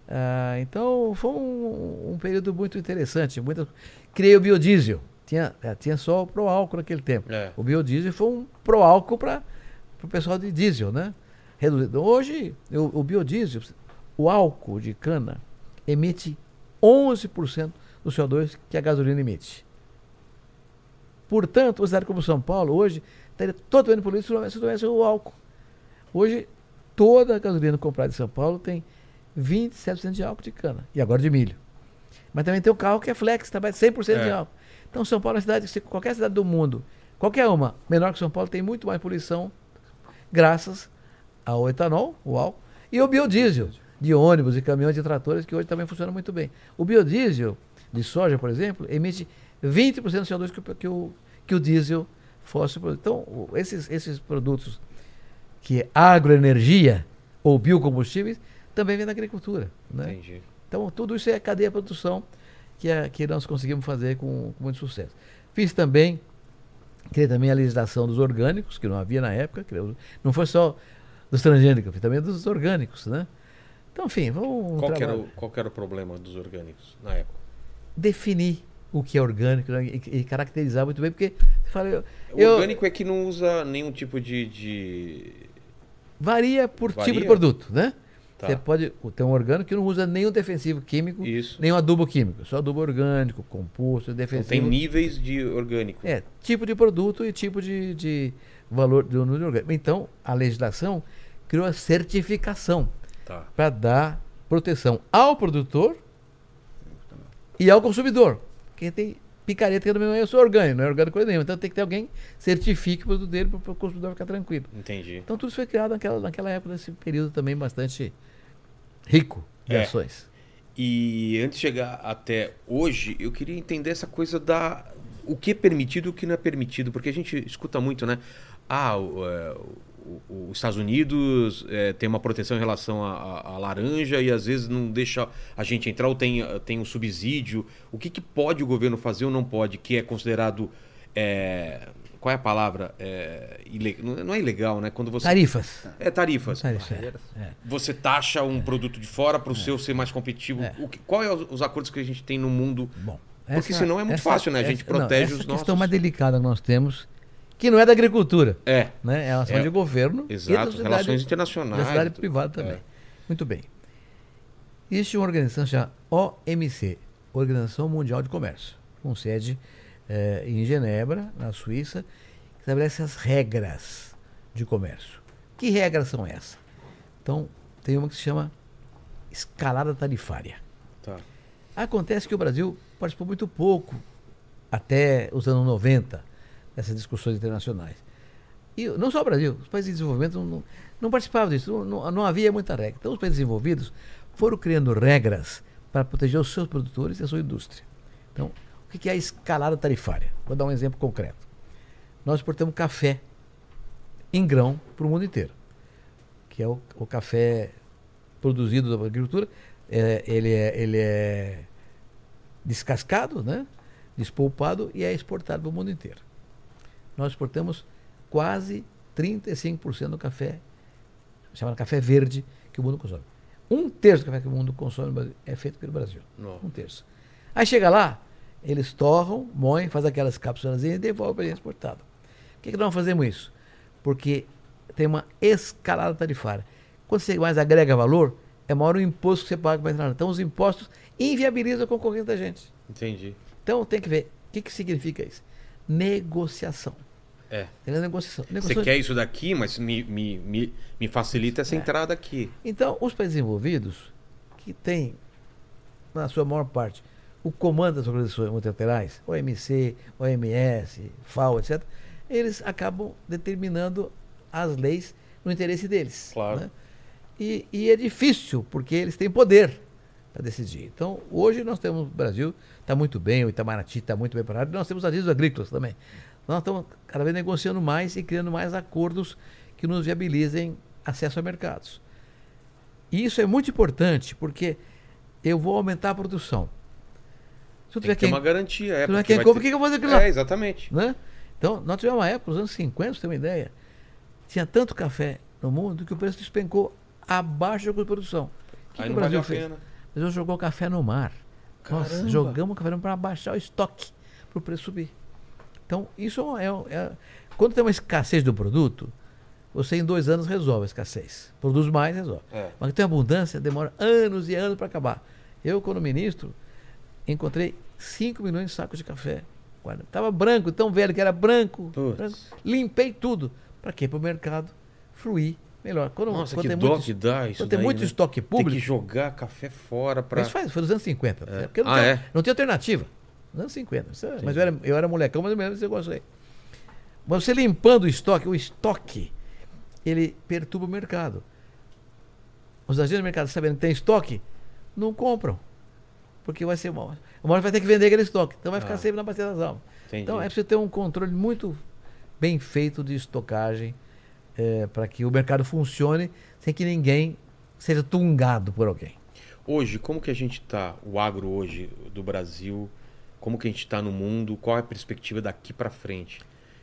Ah, então foi um, um período muito interessante. Muita... Criei o biodiesel. Tinha, eh, tinha só o pro-álcool naquele tempo. É. O biodiesel foi um pro-álcool para o pessoal de diesel, né? Reduzido. Hoje, o, o biodiesel, o álcool de cana, emite 11% do CO2 que a gasolina emite. Portanto, uma cidade como São Paulo, hoje, estaria totalmente poluída se não houvesse- se não houvesse o álcool. Hoje, toda a gasolina comprada em São Paulo tem 27% de álcool de cana. E agora de milho. Mas também tem o carro que é flex, trabalha 100% de É. álcool. Então, São Paulo é uma cidade, se qualquer cidade do mundo, qualquer uma, menor que São Paulo, tem muito mais poluição graças ao etanol, o álcool, e o biodiesel, de ônibus e caminhões e tratores, que hoje também funciona muito bem. O biodiesel de soja, por exemplo, emite 20% do CO2 que, o- que o, que o diesel fóssil produz. Então, esses, esses produtos que é agroenergia ou biocombustíveis também vêm da agricultura. Né? Entendi. Então, tudo isso é cadeia de produção que, é, que nós conseguimos fazer com, com muito sucesso. Fiz também, criei também a legislação dos orgânicos, que não havia na época, não foi só dos transgênicos, fiz também dos orgânicos, né? Então, enfim, vamos Qual, era o, qual era o problema dos orgânicos na época? definir o que é orgânico né, e, e caracterizar muito bem, porque você fala, eu, O eu- orgânico é que não usa nenhum tipo de. de... varia por tipo Varia? de produto, né? Tá. Você pode ter um orgânico que não usa nenhum defensivo químico, Isso. nenhum adubo químico, só adubo orgânico, composto, Então, defensivo. tem níveis de orgânico. É, tipo de produto e tipo de, de valor do número orgânico. Então, a legislação criou a certificação Tá. para dar proteção ao produtor e ao consumidor. Quem tem picareta que também é eu sou orgânico, não é orgânico coisa nenhuma. Então tem que ter alguém que certifique o produto dele para o consumidor ficar tranquilo. Entendi. Então tudo isso foi criado naquela, naquela época, nesse período também bastante rico de É. ações. E antes de chegar até hoje, eu queria entender essa coisa da o que é permitido e o que não é permitido, porque a gente escuta muito, né? Ah, o, é, o- os Estados Unidos é, tem uma proteção em relação à, laranja e às vezes não deixa a gente entrar ou tem, tem um subsídio. O que, que pode o governo fazer ou não pode, que é considerado. é, qual é a palavra? É, ile- não é- é ilegal, né? Quando você. Tarifas. É tarifas. Tarifas, é. É. Você taxa um produto de fora para o seu ser mais competitivo. É. O que, qual é os, os acordos que a gente tem no mundo? Bom, Porque senão é muito fácil, né? A gente protege não, os essa questão nossos. mais delicada que nós temos, que não é da agricultura, É, né? É a ação É, de governo e da exato. sociedade- Relações da internacionais. sociedade tudo. privada também. É. Muito bem. Existe uma organização chamada OMC, Organização Mundial de Comércio, com sede eh, em Genebra, na Suíça, que estabelece as regras de comércio. Que regras são essas? Então, tem uma que se chama escalada tarifária. Tá. Acontece que o Brasil participou muito pouco até os anos 90 dessas discussões internacionais. E não só o Brasil, os países em desenvolvimento não, não, não participavam disso, não, não- havia muita regra. Então os países desenvolvidos foram criando regras para proteger os seus produtores e a sua indústria. Então, o que é a escalada tarifária? Vou dar um exemplo concreto. Nós exportamos café em grão para o mundo inteiro, que é o, o café produzido da agricultura. É, ele, é, ele é descascado, né? despolpado e é exportado para o mundo inteiro. Nós exportamos quase 35% do café, chamado café verde, que o mundo consome. Um terço do café que o mundo consome é feito pelo Brasil. Um terço. Aí chega lá, eles torram, moem, fazem aquelas cápsulas e devolvem para exportado. Por que, que nós fazemos isso? Porque tem uma escalada tarifária. Quando você mais agrega valor, é maior o imposto que você paga para entrar. Então os impostos inviabilizam a concorrência da gente. Entendi. Então tem que ver o que, que significa isso. Negociação. É. Tem a negociação. Você quer isso daqui, mas me, me, me, me facilita essa É. entrada aqui. Então, os países desenvolvidos, que têm, na sua maior parte, o comando das organizações multilaterais, OMC, OMS, FAO, etc., eles acabam determinando as leis no interesse deles. Claro. né? E, e é difícil, porque eles têm poder para decidir. Então, hoje nós temos, o Brasil está muito bem, o Itamaraty está muito bem parado, nós temos avisos agrícolas também. Nós estamos cada vez negociando mais e criando mais acordos que nos viabilizem acesso a mercados. E isso é muito importante, porque eu vou aumentar a produção. Se eu Tem tiver que ter quem, uma garantia. É, se eu tiver porque quem compra, ter- por que que eu vou fazer aquilo lá? É, exatamente. né? Então, nós tivemos uma época, nos anos 50, pra você ter uma ideia, tinha tanto café no mundo que o preço despencou abaixo da custo de produção. O que, Aí que o não Brasil fez? pena. O Brasil jogou o café no mar. Nós Caramba. jogamos o café no mar para baixar o estoque, para o preço subir. Então, isso é, é- Quando tem uma escassez do produto, você em dois anos resolve a escassez. Produz mais, resolve. É. Mas tem abundância, demora anos e anos para acabar. Eu, quando ministro, encontrei 5 milhões de sacos de café. Guarda- Tava branco, tão velho que era branco. Branco. Limpei tudo. Para quê? Para o mercado fluir melhor. Quando, Nossa, quando que tem dó muito, que dá isso quando tem muito né? estoque Tem público. que jogar café fora pra... Isso faz, foi nos anos 50. É. Porque não, Ah, é? não tinha alternativa. Nos anos 50. Isso é- mas eu era, eu era molecão, mas eu me lembro desse negócio aí. Mas você limpando o estoque, o estoque, ele perturba o mercado. Os agentes do mercado, sabendo que tem estoque, não compram. Porque vai ser mal. Uma hora vai ter que vender aquele estoque. Então vai ficar Ah. sempre na bacia das almas. Entendi. Então é preciso ter um controle muito bem feito de estocagem para que o mercado funcione sem que ninguém seja tungado por alguém. Hoje, como que a gente tá, o agro hoje do Brasil, como que a gente tá no mundo, qual é a perspectiva daqui pra frente?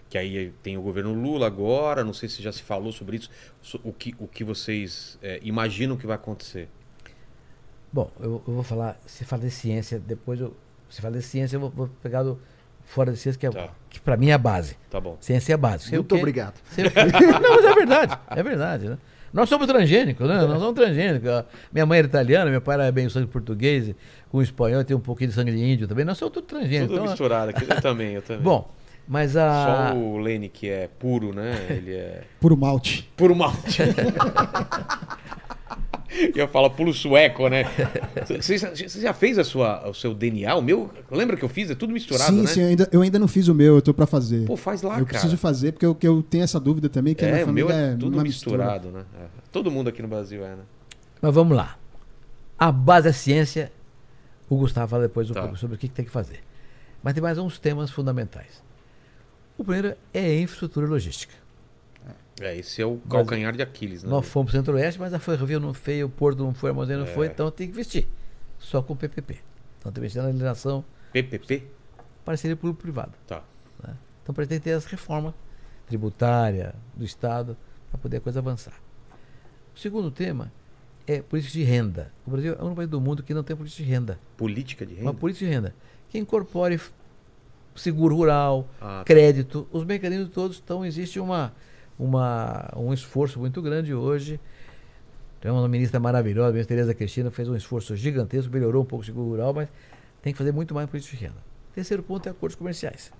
Que aí tem o governo Lula agora, não sei se já se falou sobre isso, so- o que, o que vocês é, imaginam que vai acontecer. Bom, eu, eu vou falar, se fala de ciência, depois eu, se fala de ciência, eu vou, vou pegar do fora de ciência, que, é, Tá. que para mim é a base. Tá bom. Ciência é a base. Sei Muito obrigado. Sei. Não, mas é verdade, é verdade, né? Nós somos transgênicos, né? Nós somos transgênicos. Minha mãe era italiana, meu pai era bem sangue português, com espanhol, tem um pouquinho de sangue de índio também. Nós somos tudo transgênicos. Tudo Então, misturado aqui, eu também, eu também. bom, mas a... Só o Lene que é puro, né? Ele é Puro malte. puro malte. ia falar pulo sueco, né? Você, você já fez a sua, o seu DNA? O meu, lembra que eu fiz? É tudo misturado, sim, né? sim, eu ainda, eu ainda não fiz o meu, eu tô pra fazer. Pô, faz lá, eu cara. preciso fazer, porque eu, que eu tenho essa dúvida também, que a é, minha o meu família é tudo uma mistura. misturado, né? É. Todo mundo aqui no Brasil é, né? Mas vamos lá. A base é ciência. O Gustavo fala depois um Tá. pouco sobre o que, tem que fazer. Mas tem mais uns temas fundamentais. O primeiro é a infraestrutura logística. É, esse é o calcanhar de Aquiles, né? Nós fomos para o centro-oeste, mas a ferrovia não foi, o porto não foi, a armazém não É. foi, então tem que investir. Só com PPP. Então tem que investir na legislação, PPP? parceria público-privado. Tá. Então pretende ter as reformas tributária do Estado para poder a coisa avançar. O segundo tema é política de renda. O Brasil é o único país do mundo que não tem política de renda. Política de Uma renda? política de renda que incorpore seguro rural, Ah, tá. crédito, os mecanismos todos. Então existe uma, uma, um esforço muito grande hoje. Tem uma ministra maravilhosa, a ministra Tereza Cristina, fez um esforço gigantesco, melhorou um pouco o seguro rural, mas tem que fazer muito mais política de renda. Terceiro ponto é acordos comerciais.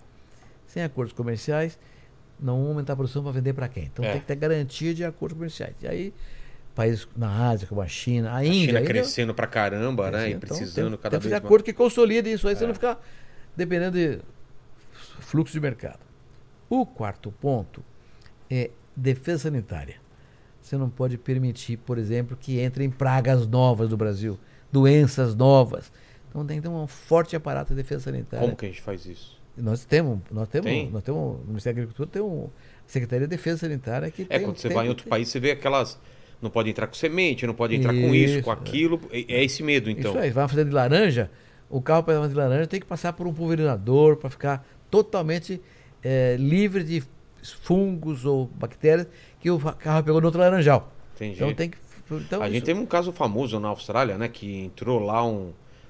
Sem acordos comerciais, não vão aumentar a produção para vender para quem. Então É. tem que ter garantia de acordos comerciais. E aí, países na Ásia, como a China, a, A Índia. China a Índia- crescendo pra caramba, né? E então, precisando tem, cada tem vez mais. acordo que consolide isso aí, você É. não ficar dependendo de fluxo de mercado. O quarto ponto é defesa sanitária. Você não pode permitir, por exemplo, que entrem pragas novas do Brasil, doenças novas. Então tem que ter um forte aparato de defesa sanitária. Como que a gente faz isso? Nós temos, nós temos, Tem? nós temos, o Ministério da Agricultura tem um Secretaria de Defesa Sanitária que É, tem, quando você tem- vai em outro tem- país, você vê aquelas. Não pode entrar com semente, não pode entrar com isso, com Isso, aquilo. É, é esse medo, então. Isso aí, vai fazer de laranja, o carro para fazer de laranja tem que passar por um pulverizador para ficar totalmente eh, livre de fungos ou bactérias que o carro pegou no outro laranjal. Entendi. Então tem que. Então, a isso- gente teve um caso famoso na Austrália, né? Que entrou lá um.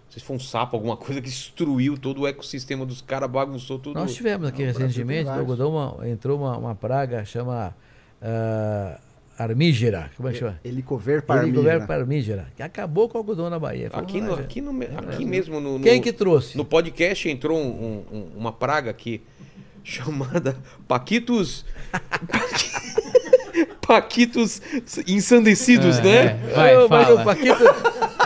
Não sei se foi um sapo, alguma coisa que destruiu todo o ecossistema dos caras, bagunçou tudo. Nós tivemos aqui Não, recentemente, tem no algodão, uma- entrou uma, uma praga chama ah, armígera. Como é que chama? Helicover Helicobacter parmígera. parmígera, que acabou com o algodão na Bahia. Foi Aqui, no, aqui, no, me- aqui mesmo no, no- Quem que trouxe? no podcast entrou um- um- um- uma praga aqui chamada Paquitos. Paquitos ensandecidos, É, né? é. Vai, mas fala. o Paquito,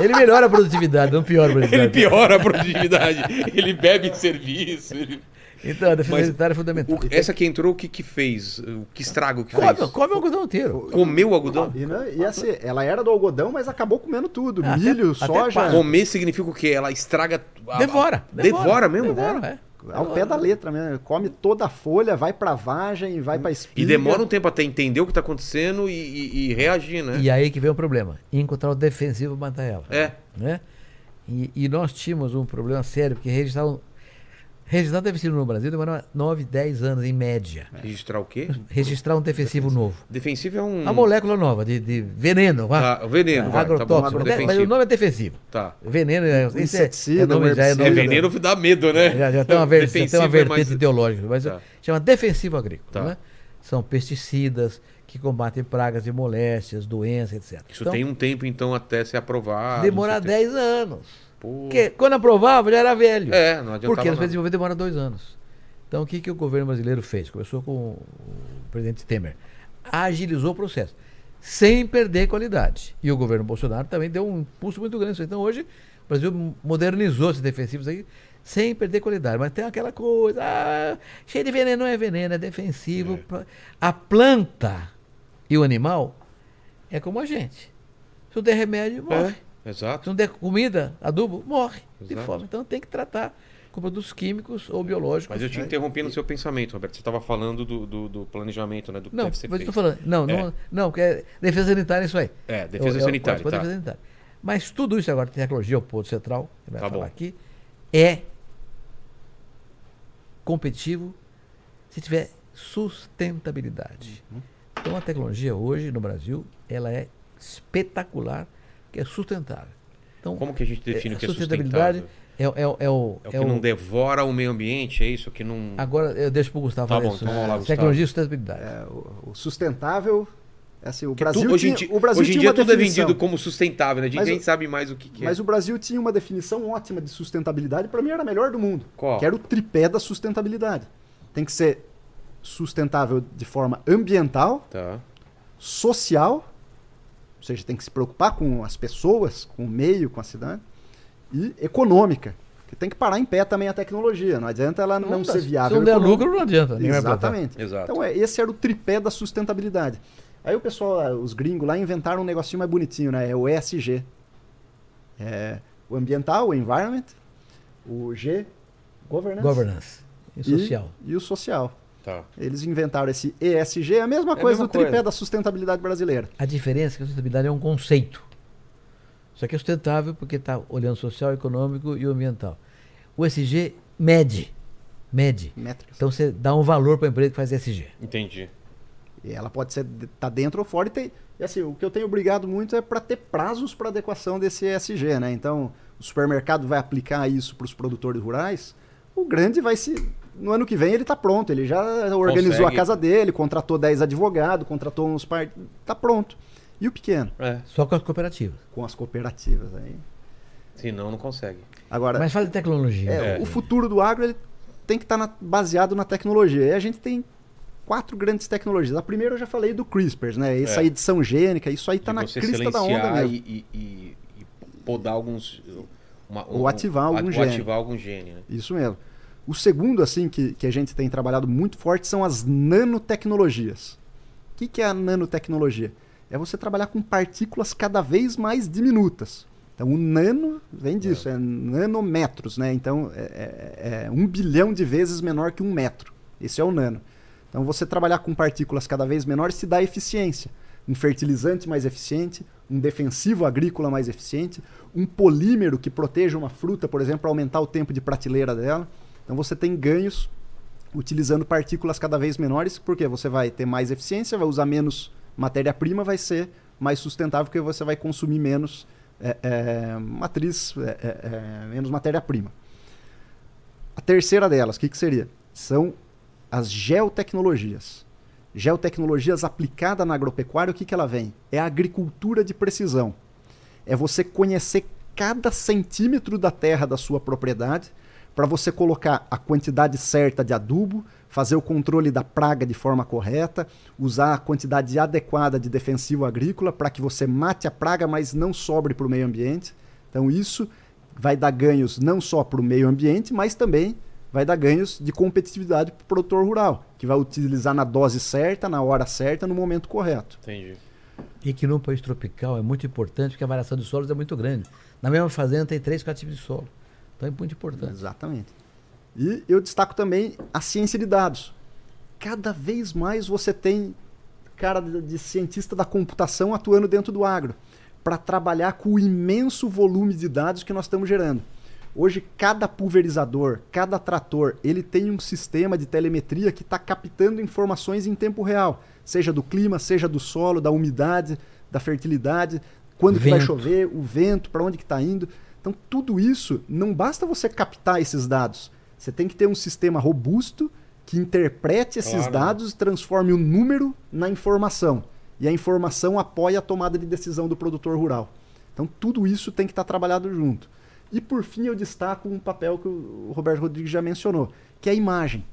ele melhora a produtividade, não piora a Ele produtividade. piora a produtividade. ele bebe em serviço. ele- Então, a defesa Mas sanitária é fundamental. O- essa que entrou, o que que fez? O que estrago que Come, fez? come o algodão inteiro. Comeu o algodão? E, né, ia ser- ela era do algodão, mas acabou comendo tudo. Até- Milho, até soja. Comer significa o quê? Ela estraga. a- Devora. Devora, mesmo? Devora, é. Ao pé da letra mesmo. Come toda a folha, vai pra vagem, vai pra espiga. E demora um tempo até entender o que tá acontecendo e, e- e reagir, né? E aí que vem o problema. Encontrar o defensivo para matar ela. É. Né? E, e nós tínhamos um problema sério, porque registrar um, registrar um defensivo no Brasil demora 9, 10 anos em média. Registrar o quê? Registrar um defensivo novo. Defensivo é um. Uma molécula nova, de, de veneno. Tá, o veneno, vai, tá bom. agrotóxico. Mas- mas o Defensivo. nome é defensivo. Tá. Veneno é, é, inseticida, é nome, já é herbicida. É nome veneno dá medo, né? Já, já tem uma, ver, já tem Defensivo uma é vertente mais- ideológica, mas Tá. chama defensivo agrícola. Tá. né? São pesticidas que combatem pragas e moléstias, doenças, etc. Isso Então, tem um tempo, então, até ser aprovado. demora não sei o 10 anos. Pô. Porque quando aprovava já era velho. É, não adiantava Porque às vezes desenvolver demora dois anos. Então o que, que o governo brasileiro fez? Começou com o presidente Temer. Agilizou o processo. Sem perder qualidade. E o governo Bolsonaro também deu um impulso muito grande. Então hoje o Brasil modernizou esses defensivos aí sem perder qualidade. Mas tem aquela coisa, ah, cheio de veneno, não é veneno, é defensivo. pra- A planta e o animal é como a gente. Se não der remédio, morre. É, exato. Se não der comida, adubo, morre de Exato. fome. Então tem que tratar com produtos químicos ou biológicos. Mas eu te interrompi no seu pensamento, Roberto. Você estava falando do, do, do planejamento, né? Do que Não, deve ser eu feito. falando. Não, É. não, não, que é defesa sanitária é isso aí. É, defesa Eu- eu- sanitária, pode- tá. defesa sanitária. Mas tudo isso agora, tecnologia, o ponto central, que vai Tá falar bom. aqui, é competitivo se tiver sustentabilidade. Uhum. Então a tecnologia hoje no Brasil, ela é espetacular, que é sustentável. Então, Como que a gente define é, o que é sustentabilidade é, é, é o, É o que é o- não devora o meio ambiente, é isso? Que não. Agora eu deixo para o Gustavo Tá falar bom, isso. então vamos lá, Gustavo. Tecnologia e sustentabilidade. É, o, sustentável. é Assim, o Que Brasil tu- hoje tinha, dia, o Brasil hoje em tinha dia uma tudo é definição, vendido como sustentável, né? A gente Mas nem sabe mais o que, que é. Mas o Brasil tinha uma definição ótima de sustentabilidade, para mim era a melhor do mundo. Qual? Que era o tripé da sustentabilidade. Tem que ser sustentável de forma ambiental, Tá. social ou seja, tem que se preocupar com as pessoas, com o meio, com a cidade, e econômica, que tem que parar em pé também a tecnologia. Não adianta ela não, dá. ser viável. Se não der econômica. lucro, não adianta. Exatamente. Exato. Então, é, esse era o tripé da sustentabilidade. Aí o pessoal, ah, os gringos lá, inventaram um negocinho mais bonitinho, né? É o ESG. É o ambiental, o environment, o G, governance, Governance e social. e o social. Tá. Eles inventaram esse ESG, a mesma É a coisa mesma do tripé coisa. da sustentabilidade brasileira. A diferença é que a sustentabilidade é um conceito. Isso aqui é sustentável porque está olhando social, econômico e o ambiental. O SG mede. Mede. Métricas. Então você dá um valor para a empresa que faz SG. Entendi. E ela pode ser tá dentro ou fora e tem. E assim, o que eu tenho brigado muito é para ter prazos para adequação desse ESG, né? Então, o supermercado vai aplicar isso para os produtores rurais. O grande vai se no ano que vem ele está pronto, ele já organizou Consegue. a casa dele, contratou 10 advogados, contratou uns par... tá pronto. E o pequeno É. Só com as cooperativas. com as cooperativas aí. Senão não consegue. Agora, Mas fala de tecnologia. É, É. o futuro do agro ele tem que estar baseado na tecnologia. E a gente tem quatro grandes tecnologias. A primeira eu já falei do CRISPR, né? Essa É. edição gênica, isso aí está na crista da onda mesmo. E, e, e, e podar alguns. uma- Ou ativar algum ou gene. ativar algum gene, né? Isso mesmo. O segundo, assim, que, que a gente tem trabalhado muito forte são as nanotecnologias. O que, que é a nanotecnologia? É você trabalhar com partículas cada vez mais diminutas. Então, o nano vem disso, é, nanômetros, né? Então, é, é- é um bilhão de vezes menor que um metro. Esse é o nano. Então, você trabalhar com partículas cada vez menores te dá eficiência. Um fertilizante mais eficiente, um defensivo agrícola mais eficiente, um polímero que proteja uma fruta, por exemplo, para aumentar o tempo de prateleira dela. Então, você tem ganhos utilizando partículas cada vez menores, porque você vai ter mais eficiência, vai usar menos matéria-prima, vai ser mais sustentável, porque você vai consumir menos é, é, matriz, é, menos matéria-prima. A terceira delas, o que, que seria? São as geotecnologias. Geotecnologias aplicada na agropecuária, o que, que ela vem? É a agricultura de precisão. É você conhecer cada centímetro da terra da sua propriedade para você colocar a quantidade certa de adubo, fazer o controle da praga de forma correta, usar a quantidade adequada de defensivo agrícola para que você mate a praga, mas não sobre para o meio ambiente. Então isso vai dar ganhos não só para o meio ambiente, mas também vai dar ganhos de competitividade para o produtor rural, que vai utilizar na dose certa, na hora certa, no momento correto. Entendi. E que no país tropical é muito importante porque a variação de solos é muito grande. Na mesma fazenda tem três, quatro tipos de solo. Então é muito importante. Exatamente. E eu destaco também a ciência de dados. Cada vez mais você tem cara de, cientista da computação atuando dentro do agro para trabalhar com o imenso volume de dados que nós estamos gerando. Hoje, cada pulverizador, cada trator, ele tem um sistema de telemetria que está captando informações em tempo real, seja do clima, seja do solo, da umidade, da fertilidade, quando que vai chover, o vento, para onde que está indo. Então, tudo isso, não basta você captar esses dados. Você tem que ter um sistema robusto que interprete esses Claro. dados e transforme o número na informação. E a informação apoia a tomada de decisão do produtor rural. Então, tudo isso tem que estar trabalhado junto. E, por fim, eu destaco um papel que o Roberto Rodrigues já mencionou, que é a imagem.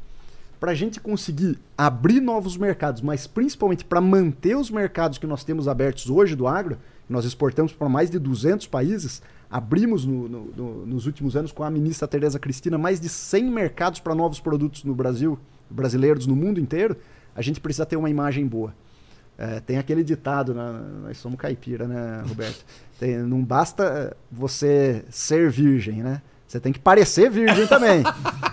Para a gente conseguir abrir novos mercados, mas principalmente para manter os mercados que nós temos abertos hoje do agro, nós exportamos para mais de 200 países, abrimos no- no- no- nos últimos anos com a ministra Tereza Cristina mais de 100 mercados para novos produtos no Brasil, brasileiros no mundo inteiro, a gente precisa ter uma imagem boa. É, tem aquele ditado, né? nós somos caipira, né, Roberto? Tem- não basta você ser virgem, né? Você tem que parecer virgem também.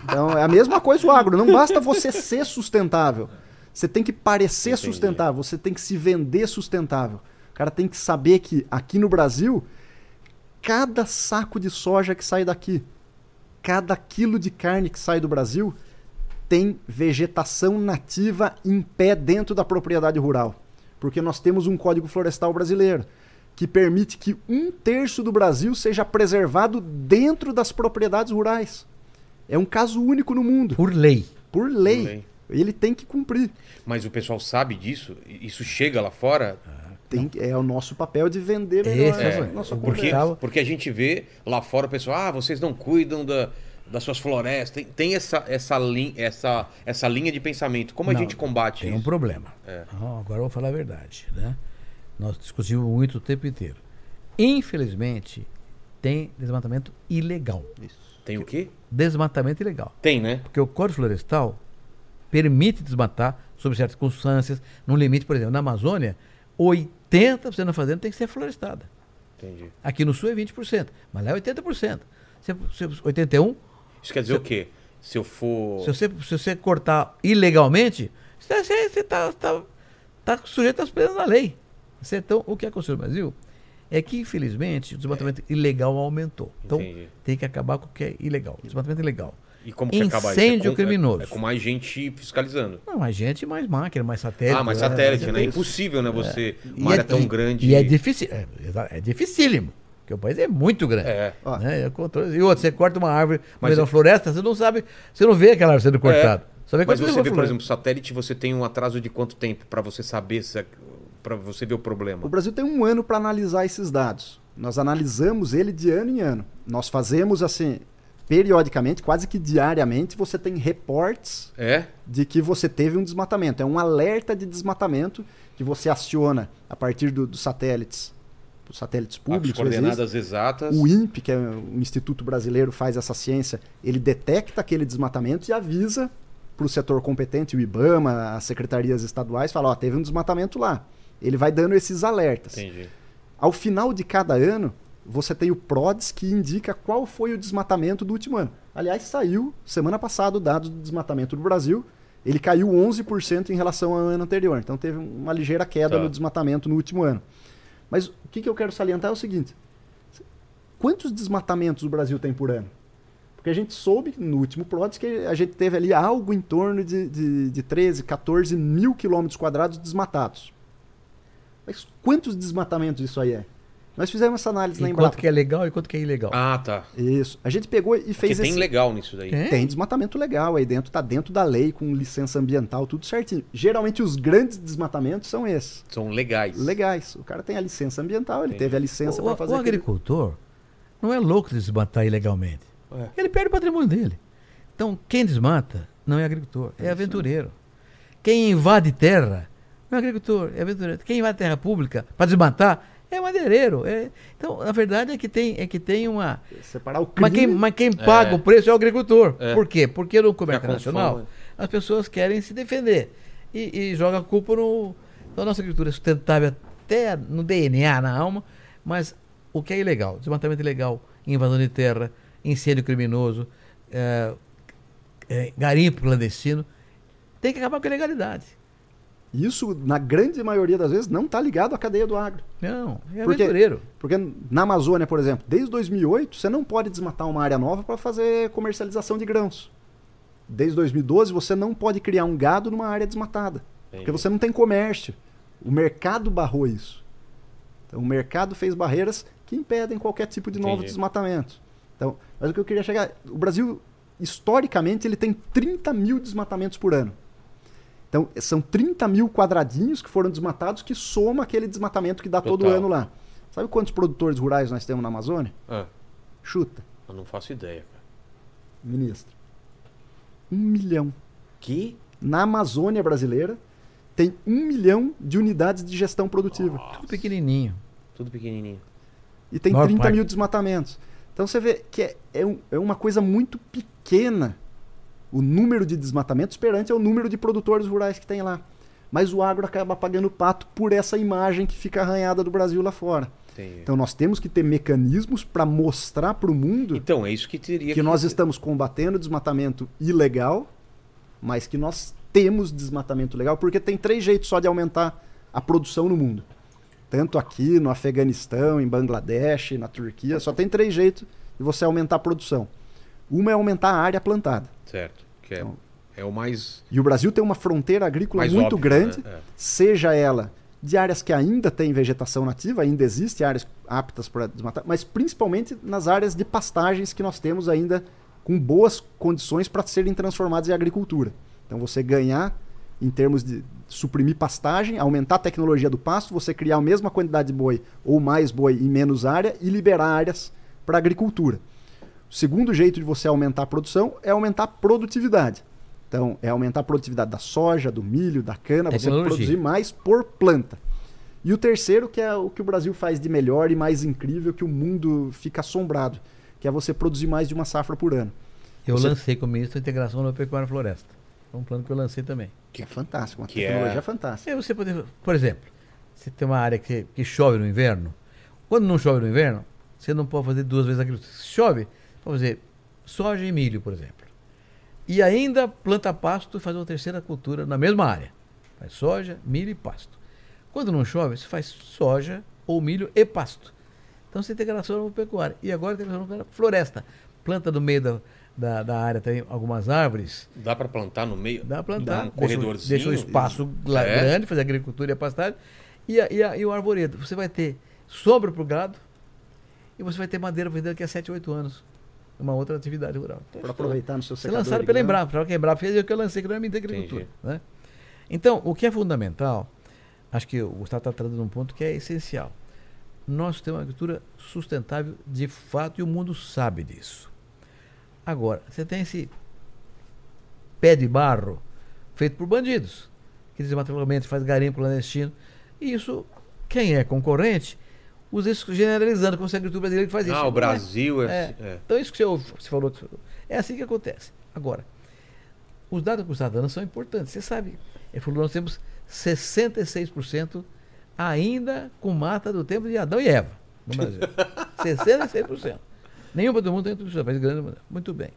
Então é a mesma coisa o agro. Não basta você ser sustentável. Você tem que parecer Entendi. sustentável. Você tem que se vender sustentável. O cara tem que saber que aqui no Brasil, cada saco de soja que sai daqui, cada quilo de carne que sai do Brasil, tem vegetação nativa em pé dentro da propriedade rural. Porque nós temos um Código Florestal brasileiro que permite que um terço do Brasil seja preservado dentro das propriedades rurais. É um caso único no mundo, Por lei. por lei. Por lei. Ele tem que cumprir. Mas o pessoal sabe disso? Isso chega lá fora? Tem, é o nosso papel de vender melhor é, a nossa porque- conversa. Porque, porque a gente vê lá fora o pessoal, ah, vocês não cuidam da, das suas florestas. Tem, tem essa, essa, lin, essa, essa linha de pensamento. Como a Não, gente combate Tem um isso? problema. É. Agora eu vou falar a verdade. Né? Nós discutimos muito o tempo inteiro. Infelizmente, tem desmatamento ilegal. Tem o quê? Desmatamento ilegal. Tem, né? Porque o Código Florestal permite desmatar sob certas circunstâncias, num limite, por exemplo, na Amazônia, 80% da fazenda tem que ser florestada. Entendi. Aqui no Sul é 20%, mas lá é 80%. Se, se, 81%, Isso quer dizer o quê? Se eu for. se você, se você cortar ilegalmente, você está tá, tá sujeito às penas da lei. Você- Então, o que aconteceu no Brasil é que, infelizmente, o desmatamento ilegal aumentou. Então, Entendi. tem que acabar com o que é ilegal. Desmatamento ilegal. E como que acaba isso? Incêndio É com- criminoso. É, é com mais gente fiscalizando. Não, mais gente, mais máquina, mais satélite. ah, né? satélite, né? É impossível, né? Você. E Uma área é- tão e- grande. E é difícil. É, é dificílimo. Porque o país é muito grande. É. Né? É E outra, você corta uma árvore no Mas meio da é- floresta, você não sabe, você não vê aquela árvore sendo cortada. Só vê Mas quando você vê, por exemplo, satélite, você tem um atraso de quanto tempo pra você saber se para você ver o problema? O Brasil tem um ano para analisar esses dados. Nós analisamos ele de ano em ano. Nós fazemos assim, periodicamente, quase que diariamente, você tem reportes É? de que você teve um desmatamento. É um alerta de desmatamento que você aciona a partir do- dos satélites, os satélites As públicos. coordenadas existem. exatas. O INPE, que é o Instituto Brasileiro faz essa ciência, ele detecta aquele desmatamento e avisa para o setor competente, o IBAMA, as secretarias estaduais, fala, ó, teve um desmatamento lá. Ele vai dando esses alertas. Entendi. Ao final de cada ano, você tem o PRODES que indica qual foi o desmatamento do último ano. Aliás, saiu semana passada o dado do desmatamento do Brasil. Ele caiu 11% em relação ao ano anterior. Então teve uma ligeira queda Tá. no desmatamento no último ano. Mas o que, que eu quero salientar é o seguinte: quantos desmatamentos o Brasil tem por ano? Porque a gente soube no último PRODES que a gente teve ali algo em torno de, de, de 13, 14 mil quilômetros quadrados desmatados. Mas quantos desmatamentos isso aí é? Nós fizemos essa análise na E Embrapa. quanto que é legal e quanto que é ilegal. Ah, tá. Isso. A gente pegou e Porque fez tem esse... legal nisso daí. Tem? Tem desmatamento legal aí dentro, tá dentro da lei, com licença ambiental, tudo certinho. Geralmente os grandes desmatamentos são esses. São legais. Legais. O cara tem a licença ambiental, ele Entendi. teve a licença O, para o fazer aquele- agricultor não é louco de desmatar ilegalmente. É. Ele perde o patrimônio dele. Então, quem desmata não é agricultor, é aventureiro. Quem invade terra não é agricultor, é aventureiro. Quem invade terra pública para desmatar é madeireiro. é- Então, a verdade é que tem, é que tem uma. Separar o crime. Mas quem, mas quem paga o preço é o agricultor. É. Por quê? Porque no comércio fome. as pessoas querem se defender e, e joga a culpa no. Então a nossa agricultura é sustentável até no DNA, na alma, mas o que é ilegal? Desmatamento ilegal, invasão de terra, incêndio criminoso, é, é, garimpo clandestino, tem que acabar com a ilegalidade. Isso, na grande maioria das vezes, não está ligado à cadeia do agro. Não, é Porque- aventureiro. Porque na Amazônia, por exemplo, desde 2008, você não pode desmatar uma área nova para fazer comercialização de grãos. Desde 2012, você não pode criar um gado numa área desmatada. Porque você não tem comércio. O mercado barrou isso. Então, o mercado fez barreiras que impedem qualquer tipo de novo Entendi. desmatamento. Então, mas o que eu queria chegar. O Brasil, historicamente, ele tem 30 mil desmatamentos por ano. Então, são 30 mil quadradinhos que foram desmatados que soma aquele desmatamento que dá todo Total. ano lá. Sabe quantos produtores rurais nós temos na Amazônia? Ah, Chuta, eu não faço ideia, cara. ministro. Um milhão. Que? Na Amazônia brasileira, tem um milhão de unidades de gestão produtiva. Tudo pequenininho. Tudo pequenininho. E tem Maior 30 parte. mil desmatamentos. Então você vê que é, é, um- é uma coisa muito pequena o número de desmatamentos perante ao número de produtores rurais que tem lá. Mas o agro acaba pagando pato por essa imagem que fica arranhada do Brasil lá fora. Entendi. Então nós temos que ter mecanismos para mostrar para o mundo Então, é isso que teria que nós estamos combatendo o desmatamento ilegal, mas que nós temos desmatamento legal, porque tem três jeitos só de aumentar a produção no mundo. Tanto aqui, no Afeganistão, em Bangladesh, na Turquia, só tem três jeitos de você aumentar a produção. Uma é aumentar a área plantada. Certo. Que é, Então- é o mais, E o Brasil tem uma fronteira agrícola muito óbvio, grande, né? É. seja ela de áreas que ainda têm vegetação nativa, ainda existem áreas aptas para desmatar, mas principalmente nas áreas de pastagens que nós temos ainda com boas condições para serem transformadas em agricultura. Então você ganhar em termos de suprimir pastagem, aumentar a tecnologia do pasto, você criar a mesma quantidade de boi ou mais boi em menos área e liberar áreas para agricultura. O segundo jeito de você aumentar a produção é aumentar a produtividade. Então, é aumentar a produtividade da soja, do milho, da cana, você Tecnologia. produzir mais por planta. E o terceiro, que é o que o Brasil faz de melhor e mais incrível, que o mundo fica assombrado, que é você produzir mais de uma safra por ano. Eu Você- lancei com o ministro a integração da pecuária floresta. É um plano que eu lancei também. Que é fantástico, uma Que tecnologia é- fantástica. É você poder, por exemplo, você tem uma área que, que chove no inverno. Quando não chove no inverno, você não pode fazer duas vezes aquilo. Se chove, pode fazer soja e milho, por exemplo. E ainda planta pasto e faz uma terceira cultura na mesma área. Faz soja, milho e pasto. Quando não chove, você faz soja ou milho e pasto. Então você tem integração pecuária. E agora tem integração na floresta. Planta no meio da, da, da área tem algumas árvores. Dá pra plantar no meio? Dá pra plantar. Um corredorzinho. deixa um espaço É. grande, fazer agricultura e a pastagem. E, a- e, a- e o arvoredo. Você vai ter sombra pro gado e você vai ter madeira para vender daqui a 7, 8 anos. Uma outra atividade rural. Então, Para aproveitar no seu Você secador lançaram pela grão. Embrapa. Para que a Embrapa fez o que eu lancei, que não é minha agricultura. Né? Então, o que é fundamental, acho que o Gustavo está trazendo um ponto que é essencial. Nós temos uma agricultura sustentável de fato e o mundo sabe disso. Agora, você tem esse pé de barro feito por bandidos, que desmatamento faz garimpo clandestino. E isso, quem é concorrente, usa isso generalizando, como se a agricultura brasileira que faz isso. Ah, o. Brasil é. É. é. Então, isso que você, ouve- você falou, você é assim que acontece. Agora, os dados que o Estado dando são importantes. Você sabe, ele falou, nós temos 66% ainda com mata do tempo de Adão e Eva no Brasil. 66%. Nenhum do mundo tem isso, país grande. Muito bem.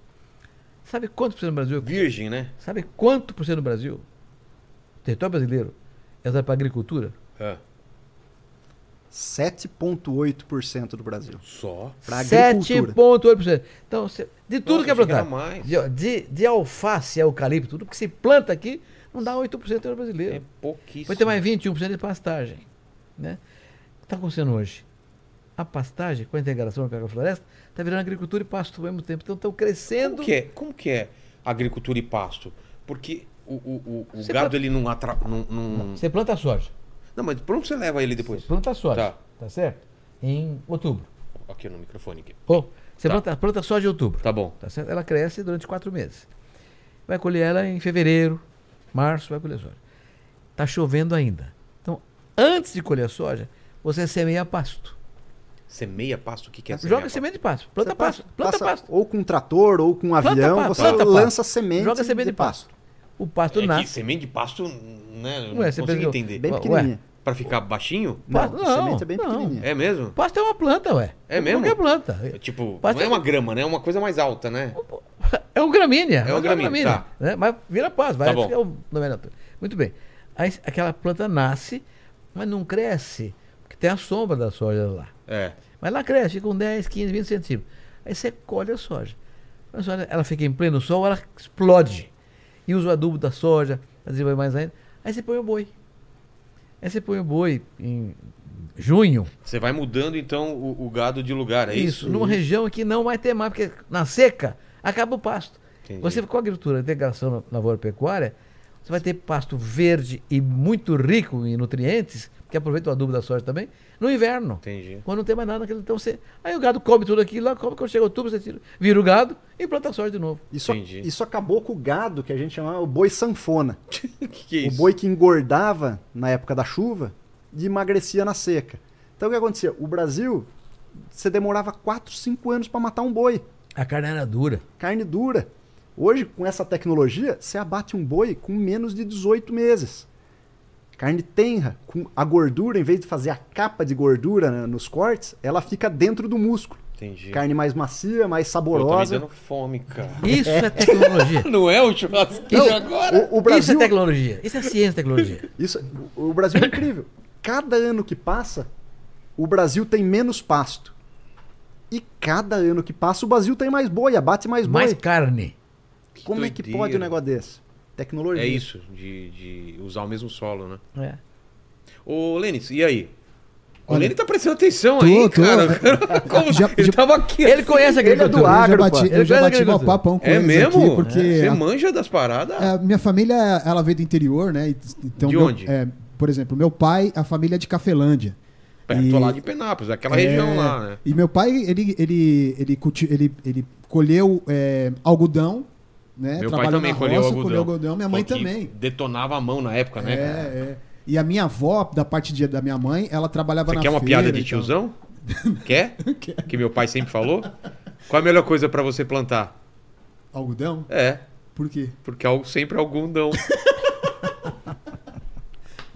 Sabe quanto por cento no Brasil? Virgem, né? Sabe quanto por cento no Brasil? O território brasileiro é usado para agricultura? É. 7,8% do Brasil. Só. Pra agricultura. 7,8%. Então, de tudo Nossa, que é plantado. mais. De, de, de alface eucalipto, tudo que se planta aqui, não dá 8% do brasileiro. É pouquíssimo. Vai ter mais 21% de pastagem. Né? O que está acontecendo hoje? A pastagem, com a integração com a floresta, está virando agricultura e pasto ao mesmo tempo. Então estão crescendo. Como que é, como que é agricultura e pasto? Porque o, o, o, o gado planta- ele não atra... Não, não... Você planta soja. Não, mas por onde você leva ele depois? Você planta soja. Tá. Tá. certo? Em outubro. Aqui no microfone. Aqui. Ou você Tá. planta, planta soja em outubro. Tá bom. Tá certo? Ela cresce durante quatro meses. Vai colher ela em fevereiro, março, vai colher soja. Tá chovendo ainda. Então, antes de colher a soja, você semeia pasto. Semeia pasto, o que, que é Joga semeia semente de pasto. Planta pasto. Planta passa pasto. Ou com um trator ou com um Planta avião, pasto, você planta pasto. lança semente, Joga semente de de pasto. O pasto? É que nasce. semente de pasto, né? Ué, você consigo pensa- entender. Bem Ué, pequenininha. Pra ficar baixinho? Não, não, semente é bem não. pequenininha. É mesmo? Pasto é uma planta, ué. É mesmo? Qualquer planta. É tipo, Pasto não é é- uma grama, né? É uma coisa mais alta, né? É um gramínea. É um uma gramínea, tá. né? Mas vira pasto. Vai Tá bom. ficar o nome da- Muito bem. Aí aquela planta nasce, mas não cresce, porque tem a sombra da soja lá. É. Mas lá cresce, fica com 10, 15, 20 centímetros. Aí você colhe a soja. A soja, ela fica em pleno sol, ela explode. E usa o adubo da soja, para desenvolver mais ainda. Aí você põe o boi. Aí você põe o boi em junho. Você vai mudando, então, o, o gado de lugar, é isso? numa região que não vai ter mais, porque na seca acaba o pasto. Entendi. Você com a agricultura, integração na lavoura pecuária, você vai ter pasto verde e muito rico em nutrientes, que aproveita o adubo da soja também, no inverno. Entendi. Quando não tem mais nada naquele. Então você. Aí o gado come tudo aquilo lá, come, quando chega outubro, você tira, vira o gado e planta a soja de novo. Isso, Entendi. isso acabou com o gado que a gente chamava o boi sanfona. O que, que é O boi que engordava na época da chuva e emagrecia na seca. Então o que acontecia? O Brasil, você demorava 4, 5 anos para matar um boi. A carne era dura. Carne dura. Hoje, com essa tecnologia, você abate um boi com menos de 18 meses. Carne tenra, com a gordura, em vez de fazer a capa de gordura né, nos cortes, ela fica dentro do músculo. Entendi. Carne mais macia, mais Pô, tô me saborosa. dando fome, cara. Isso é tecnologia. Não é o churrasco Isso- agora? O, o Isso é Brasil, tecnologia. Isso é ciência e tecnologia. isso, o o Brasil é incrível. Cada ano que passa, o Brasil tem menos pasto. E cada ano que passa, o Brasil tem mais boi, abate mais boi. Mais carne. Como é que doideira. pode um negócio desse? Tecnologia. É isso, de, de usar o mesmo solo, né? É. Ô, Lênis, e aí? O Olha, Lênis tá prestando atenção tô, aí, tô. cara. Como Já- ele já- tava aqui. Ele conhece a Ele é do agricultura. ar. eu já agro, bati, eu já Ele bati mal papão com É mesmo? aqui, porque Você a- manja das paradas? a minha família, ela veio do interior, né? Então, De meu- onde? é, por exemplo, meu pai, a família é de Cafelândia. Perto e- lá de Penápolis, aquela É, região lá, né? E meu pai, ele, ele, ele, ele, ele colheu é, algodão, né? Meu pai também colheu roça, algodão. colheu algodão, minha mãe também. Detonava a mão na época, né, É, é. E a minha avó, da parte de- da minha mãe, ela trabalhava Você na quer uma feira piada de e tal. tiozão? Quer? Que meu pai sempre falou? Qual a melhor coisa pra você plantar? Algodão? É, Por quê? porque sempre algum dão.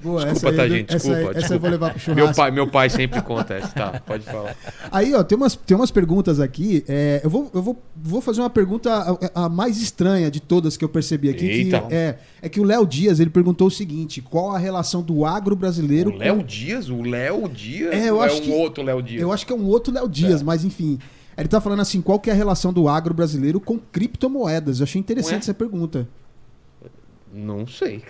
Boa, Desculpa, tá, eu- gente? Essa, Desculpa, essa eu desculpa. vou levar pro Meu churrasco. pai, meu pai sempre conta essa, tá? Pode falar. Aí, ó, tem umas, tem umas perguntas aqui. é, eu vou, eu vou, vou fazer uma pergunta a, a mais estranha de todas que eu percebi aqui. Eita. Que é, é que o Léo Dias ele perguntou o seguinte: qual a relação do agro brasileiro O Léo Dias? O Léo Dias? É, eu Ou acho é um que- outro Léo Dias? Eu acho que é um outro Léo Dias, mas enfim. Ele tá falando assim, qual que é a relação do agro brasileiro com criptomoedas? Eu achei interessante Ué? essa pergunta. Não sei.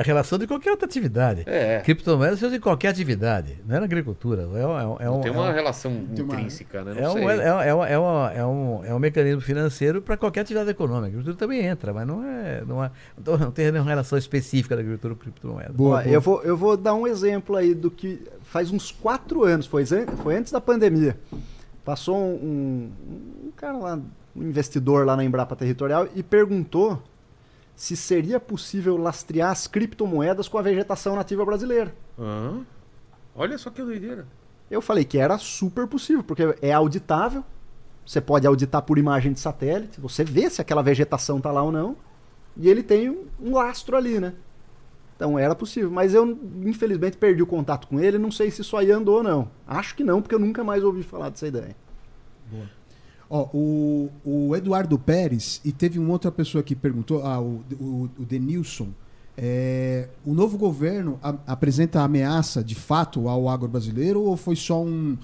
A relação de qualquer outra atividade. É. Criptomoedas usa em qualquer atividade, não é na agricultura. É, um- é, um- Tem é uma um- relação Tem uma- intrínseca, né? Não É um, sei. é, é, é, um- é, um- é um, é um mecanismo financeiro para qualquer atividade econômica. A agricultura também entra, mas não é. Não, é, não tem nenhuma relação específica da agricultura com criptomoedas. Boa, Ó, boa. Eu, vou, eu vou dar um exemplo aí do que faz uns quatro anos, foi, foi antes da pandemia. Passou um, um- um cara lá, um investidor lá na Embrapa Territorial e perguntou se seria possível lastrear as criptomoedas com a vegetação nativa brasileira. Hã? Olha só que doideira. Eu falei que era super possível, porque é auditável. Você pode auditar por imagem de satélite, você vê se aquela vegetação está lá ou não. E ele tem um, um lastro ali, né? Então era possível. Mas eu, infelizmente, perdi o contato com ele. Não sei se isso aí andou ou não. Acho que não, porque eu nunca mais ouvi falar dessa ideia. Ó, o, o Eduardo Pérez, e teve uma outra pessoa que perguntou, ah, o, o, o Denilson. é, o novo governo a- apresenta ameaça de fato ao agro brasileiro ou foi só um,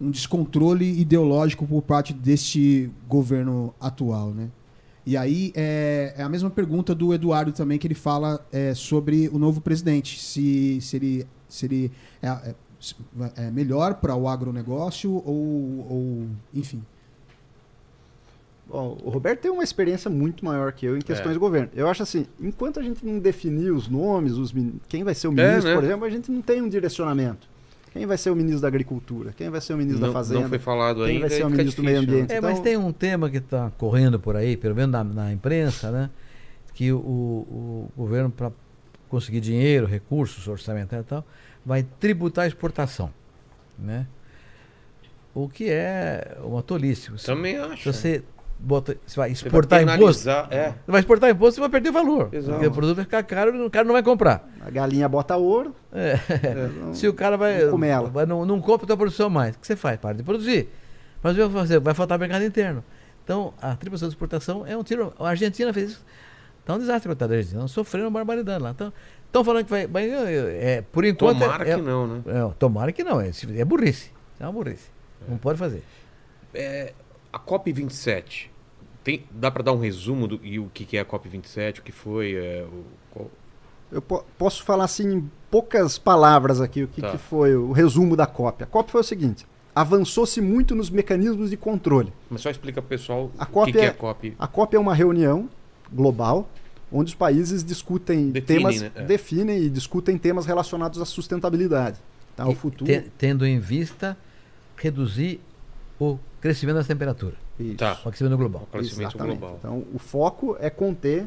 um descontrole ideológico por parte deste governo atual, né? E aí é, é a mesma pergunta do Eduardo também que ele fala é, sobre o novo presidente, se, se ele, se ele é, é- é melhor para o agronegócio ou, ou enfim. Bom, o Roberto tem uma experiência muito maior que eu em questões É. de governo. Eu acho assim, enquanto a gente não definir os nomes, os min- quem vai ser o ministro, né? por exemplo, a gente não tem um direcionamento. Quem vai ser o ministro da Agricultura? Quem vai ser o ministro Não, da Fazenda? não foi falado Quem ainda. vai ser aí o ministro do Meio difícil, né? Ambiente? É, mas Então- tem um tema que está correndo por aí, pelo menos na, na imprensa, né? Que o, o governo, para conseguir dinheiro, recursos orçamentários e tal, vai tributar a exportação. Né? O que é uma tolice. Se- Também acho. você, bota, você vai Você vai exportar imposto, É. você vai exportar imposto, você vai perder valor. Exato. Porque o produto vai ficar caro e o cara não vai comprar. A galinha bota ouro. É. não- Se o cara vai, Não come ela. vai não, não compra a tua produção mais, o que você faz? Para de produzir. Mas o que vai fazer? Vai faltar mercado interno. Então, a tributação de exportação é um tiro. A Argentina fez isso. Está um desastre, coitado da Argentina. Estão sofrendo uma barbaridade lá. Então, estão falando que vai. vai é, por enquanto. Tomara é, que não, né? é, tomara que não. É, é burrice. É uma burrice. Não pode fazer. É, a COP27, tem, dá para dar um resumo do e o que, que é a COP27, o que foi, é, o, qual- Eu po- posso falar assim em poucas palavras aqui o que, Tá. que foi o resumo da COP. A COP foi o seguinte: avançou-se muito nos mecanismos de controle. Mas só explica pro pessoal A o COP que, que é é- a COP. A COP é uma reunião global onde os países discutem Definem, temas, né? É. definem e discutem temas relacionados à sustentabilidade. Tá? O E futuro. te- tendo em vista reduzir o crescimento das temperaturas, Isso. Tá. o aquecimento global. O crescimento Exatamente. global. Então, o foco é conter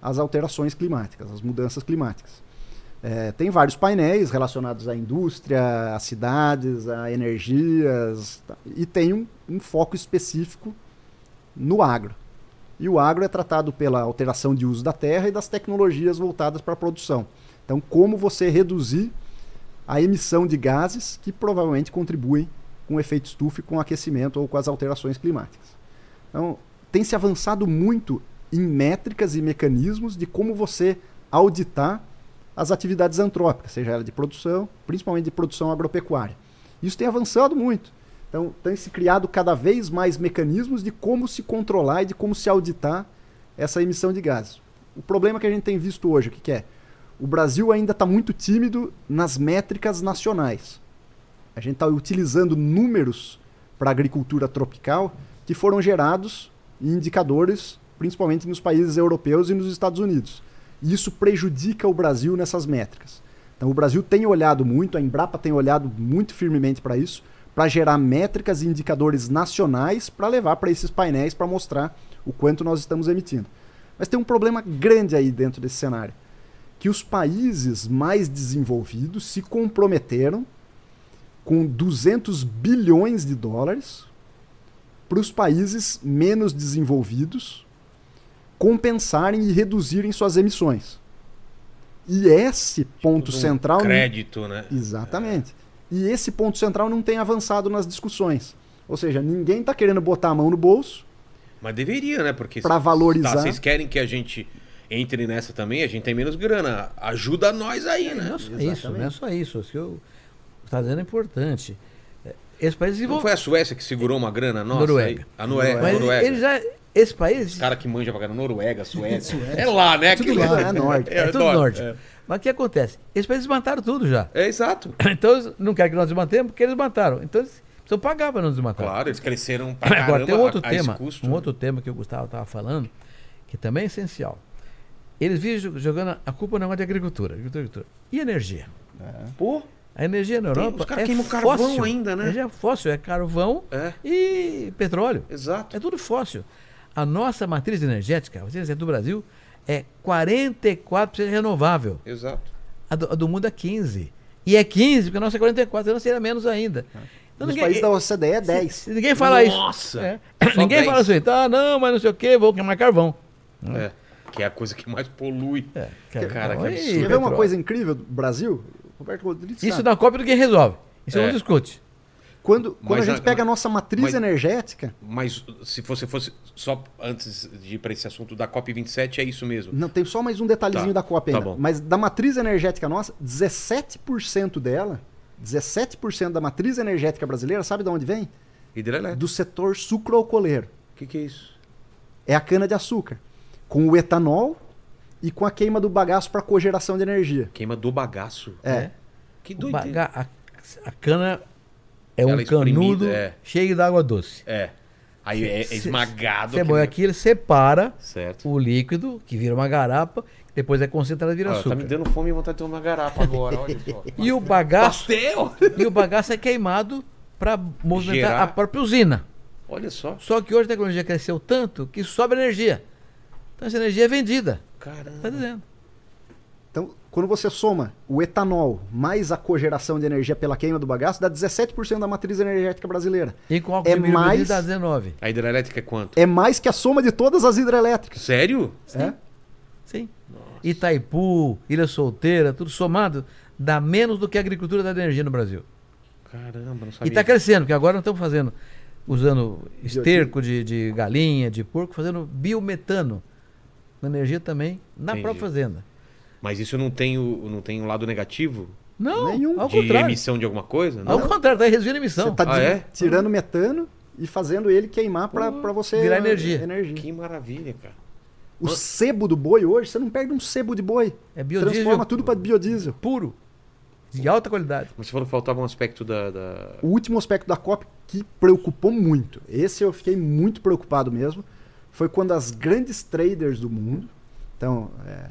as alterações climáticas, as mudanças climáticas. É, tem vários painéis relacionados à indústria, às cidades, a energias, tá? e tem um, um foco específico no agro. E o agro é tratado pela alteração de uso da terra e das tecnologias voltadas para a produção. Então, como você reduzir a emissão de gases que provavelmente contribuem com efeito estufa e com aquecimento ou com as alterações climáticas. Então, tem se avançado muito em métricas e mecanismos de como você auditar as atividades antrópicas, seja ela de produção, principalmente de produção agropecuária. Isso tem avançado muito. Então, tem se criado cada vez mais mecanismos de como se controlar e de como se auditar essa emissão de gases. O problema que a gente tem visto hoje, o que, que é? O Brasil ainda está muito tímido nas métricas nacionais. A gente está utilizando números para a agricultura tropical que foram gerados em indicadores, principalmente nos países europeus e nos Estados Unidos. E isso prejudica o Brasil nessas métricas. Então, o Brasil tem olhado muito, a Embrapa tem olhado muito firmemente para isso, para gerar métricas e indicadores nacionais para levar para esses painéis para mostrar o quanto nós estamos emitindo. Mas tem um problema grande aí dentro desse cenário, que os países mais desenvolvidos se comprometeram com 200 bilhões de dólares para os países menos desenvolvidos compensarem e reduzirem suas emissões. E esse ponto Tudo um central. não- Crédito, né? Exatamente. E esse ponto central não tem avançado nas discussões. Ou seja, ninguém está querendo botar a mão no bolso Mas deveria, né? Porque Pra se- valorizar. Tá, vocês querem que a gente entre nessa também? A gente tem menos grana. Ajuda nós aí, Não né? é só isso, não é só isso. O que está dizendo é importante. É, Esse país Não desenvolveu. foi a Suécia que segurou uma grana nossa? Noruega. aí? A Noruega. Mas Noruega. ele já. Esse país. Os caras que manjam pra caramba. Noruega, Suécia. Suécia. É lá, né? Tudo Aquele- lá, é norte. É tudo norte. É. Mas o que acontece? Esses países desmataram tudo já. É, exato. Então não querem que nós desmantemos porque eles desmataram. Então eles precisam pagar para não desmatar. Claro, eles cresceram pra caramba Agora tem um outro a- a tema, custo, um né? outro tema que o Gustavo estava falando, que também é essencial. Eles vivem jo- jogando a culpa no negócio de agricultura, agricultura, agricultura. E energia? Pô, A energia na Tem- Europa os caras é queimam carvão fóssil. ainda, né? Energia é fóssil, é carvão é, e petróleo. exato. É tudo fóssil. A nossa matriz energética, vocês é do Brasil, é 44% renovável. Exato. A do, a do mundo é 15. E é 15, porque a nossa é 44, não seria menos ainda. Então, Nos ninguém- países da OCDE é 10. se- ninguém fala isso. Nossa! É. Ninguém 10. fala assim, tá, não, mas não sei o que, vou queimar carvão. É. Que é a coisa que mais polui. É, Cara, que e absurdo. Quer ver uma coisa incrível do Brasil? Roberto Rodrigues Isso sabe. na COP ninguém resolve. Isso É. não discute. Quando, quando Mas a gente pega a nossa matriz mas- energética, Mas se você fosse só antes de ir para esse assunto da COP27, é isso mesmo. não tem só mais um detalhezinho Tá, da COP tá ainda, bom. mas da matriz energética nossa, 17% dela, 17% da matriz energética brasileira, sabe de onde vem? Hidrelétrico. Do setor sucroalcooleiro. O que, que é isso? É a cana de açúcar, com o etanol e com a queima do bagaço para cogeração de energia. Queima do bagaço. É. Que O doideira. baga- a, a cana é Ela um espremida, canudo é. cheio de água doce. É. Aí é, é esmagado. Você põe aqui, ele separa Certo. o líquido, que vira uma garapa, depois é concentrado e vira Ah, tá açúcar. me dando fome e vontade de tomar uma garapa agora, olha só. E o bagaço, Pastel! e o bagaço é queimado para movimentar Gerar. a própria usina. Olha só. Só que hoje a tecnologia cresceu tanto que sobra energia. Então essa energia é vendida. Tá Caramba. dizendo. Então, quando você soma o etanol mais a cogeração de energia pela queima do bagaço, dá 17% da matriz energética brasileira. E com álcool É mais- dá 19. A hidrelétrica é quanto? É mais que a soma de todas as hidrelétricas. Sério? É? Sim. Itaipu, Ilha Solteira, tudo somado, dá menos do que a agricultura da energia no Brasil. Caramba, não E sabia. está crescendo, porque agora nós estamos fazendo, usando esterco de, de galinha, de porco, fazendo biometano na energia também, na Entendi. própria fazenda. Mas isso não tem o, não tem um lado negativo? Não, Nenhum. ao de contrário. emissão de alguma coisa? Ao Não? contrário, está reduzindo a emissão. Você está Ah, é? tirando metano e fazendo ele queimar para você Virar energia. Que maravilha, cara. O sebo do boi hoje, você não perde um sebo de boi. É biodiesel Transforma tudo para biodiesel. puro, de alta qualidade. Mas você falou que faltava um aspecto da. da- O último aspecto da COP que preocupou muito, esse eu fiquei muito preocupado mesmo, foi quando as grandes traders do mundo, então, é,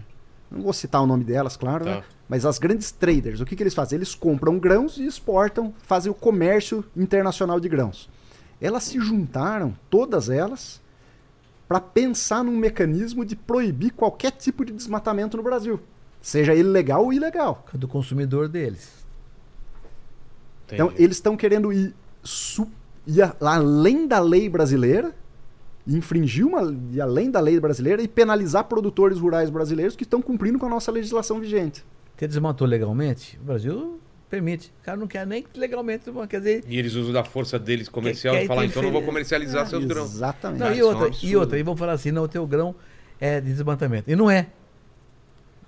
não vou citar o nome delas, claro, Tá. né? mas as grandes traders, o que, que eles fazem? Eles compram grãos e exportam, fazem o comércio internacional de grãos. Elas se juntaram, todas elas, para pensar num mecanismo de proibir qualquer tipo de desmatamento no Brasil, seja ele legal ou ilegal. Do consumidor deles. Então, Entendi. eles estão querendo ir, ir além da lei brasileira, infringir uma, ir além da lei brasileira e penalizar produtores rurais brasileiros que estão cumprindo com a nossa legislação vigente. Você desmatou legalmente? O Brasil permite. O cara não quer nem legalmente, quer dizer. E eles usam da força deles comercial e falam, aí então não vou comercializar seus grãos. Exatamente. Não, e isso é um outra, e outra, e vão falar assim, não, o teu grão é de desmatamento. E não é.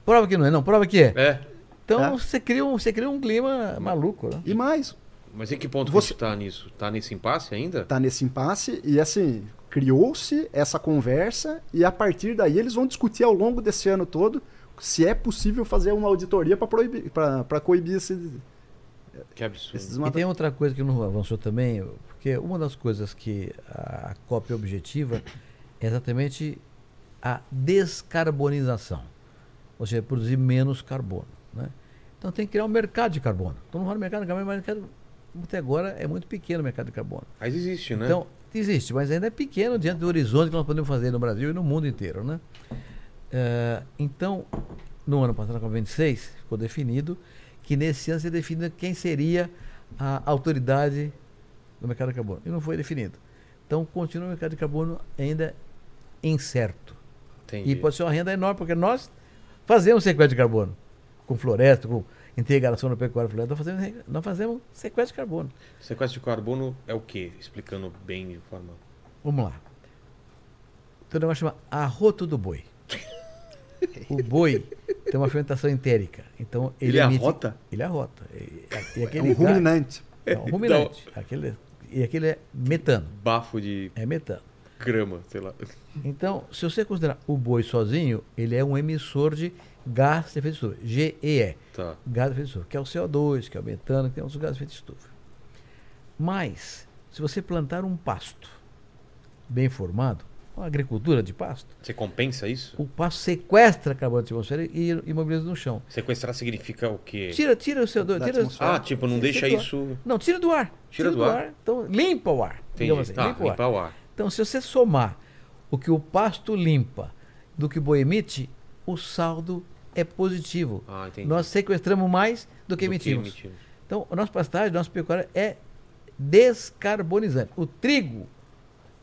Prova que não é, não, prova que é. É. Então É. você cria um, você cria um clima maluco, né? E mais, Mas em que ponto Você- você tá nisso? Tá nesse impasse ainda? tá nesse impasse e assim, criou-se essa conversa e a partir daí eles vão discutir ao longo desse ano todo se é possível fazer uma auditoria para proibir, para coibir esse, Que absurdo. esse E tem outra coisa que não avançou também, porque uma das coisas que a COP objetiva é exatamente a descarbonização. Ou seja, produzir menos carbono. Né? Então tem que criar um mercado de carbono. Então não fala mercado de carbono, mas o mercado, até agora é muito pequeno o mercado de carbono. Mas existe, né? Então, existe, mas ainda é pequeno diante do horizonte que nós podemos fazer no Brasil e no mundo inteiro. Né? Eh, então, no ano passado, com a 26, ficou definido que nesse ano se definiu quem seria a autoridade do mercado de carbono. E não foi definido. Então, continua o mercado de carbono ainda incerto. Entendi. E pode ser uma renda enorme, porque nós fazemos sequestro de carbono. Com floresta, com integração no pecuário floresta, nós fazemos, nós fazemos sequestro de carbono. Sequestro de carbono é o quê? Explicando bem de forma. Vamos lá. Um negócio chama arroto do boi. O boi tem uma fermentação entérica. Então ele, Ele emite- arrota? Ele arrota. E, e É aquele um gás- ruminante. É um ruminante. Aquele, e aquele é metano. Bafo de É metano. grama, sei lá. Então, se você considerar o boi sozinho, ele é um emissor de gás de efeito de estufa. GEE. Tá. Gás de efeito de estufa. Que é o CO2, que é o metano, que tem outros gases de efeito de estufa. Mas, se você plantar um pasto bem formado, uma agricultura de pasto, Você compensa isso? o pasto sequestra carbono da atmosfera e imobiliza no chão. Sequestrar significa o quê? Tira, tira o CO2, Da tira, atmosfera. Ah, tipo, não Tira deixa do ar. isso. Não, tira do ar. Tira do ar. Então, limpa o ar. Entendi. assim, tá, limpa o ar. o ar. Então, se você somar o que o pasto limpa do que o boi emite, o saldo é positivo. Ah, entendi. Nós sequestramos mais do que Do emitimos. emitimos. Então, a nossa pastagem, nossa pecuária é descarbonizante. O trigo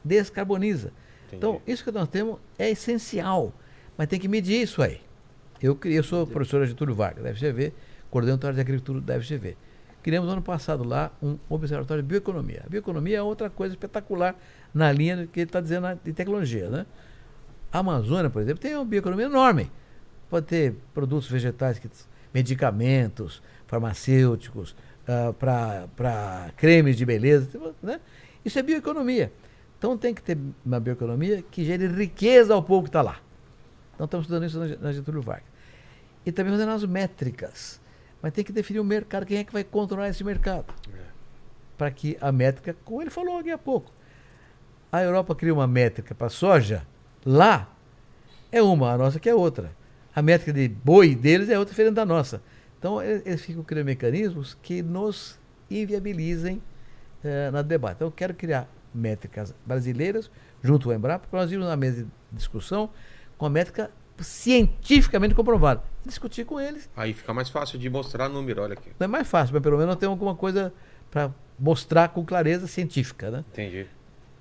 descarboniza. Entendi. Então, isso que nós temos é essencial. Mas tem que medir isso aí. Eu, eu sou professor de Túlio Vargas, da FGV, coordenador de agricultura da FGV. Criamos ano passado lá um observatório de bioeconomia. A bioeconomia é outra coisa espetacular na linha do que ele está dizendo de tecnologia. Né? A Amazônia, por exemplo, tem uma bioeconomia enorme. Pode ter produtos vegetais, que, medicamentos, farmacêuticos, para cremes de beleza. Né? Isso é bioeconomia. Então tem que ter uma bioeconomia que gere riqueza ao povo que está lá. Então estamos estudando isso na, Getúlio Vargas. E também fazendo as métricas. Mas tem que definir o mercado, quem é que vai controlar esse mercado. Para que a métrica, como ele falou aqui há pouco, a Europa cria uma métrica para soja, lá é uma, a nossa que é outra. A métrica de boi deles é outra diferente da nossa. Então eles, ficam criando mecanismos que nos inviabilizem eh, na debate. Então eu quero criar métricas brasileiras junto ao Embrapa, para nós irmos na mesa de discussão com a métrica cientificamente comprovada. Discutir com eles. Aí fica mais fácil de mostrar número, olha aqui. Não é mais fácil, mas pelo menos temos alguma coisa para mostrar com clareza científica. Né? Entendi.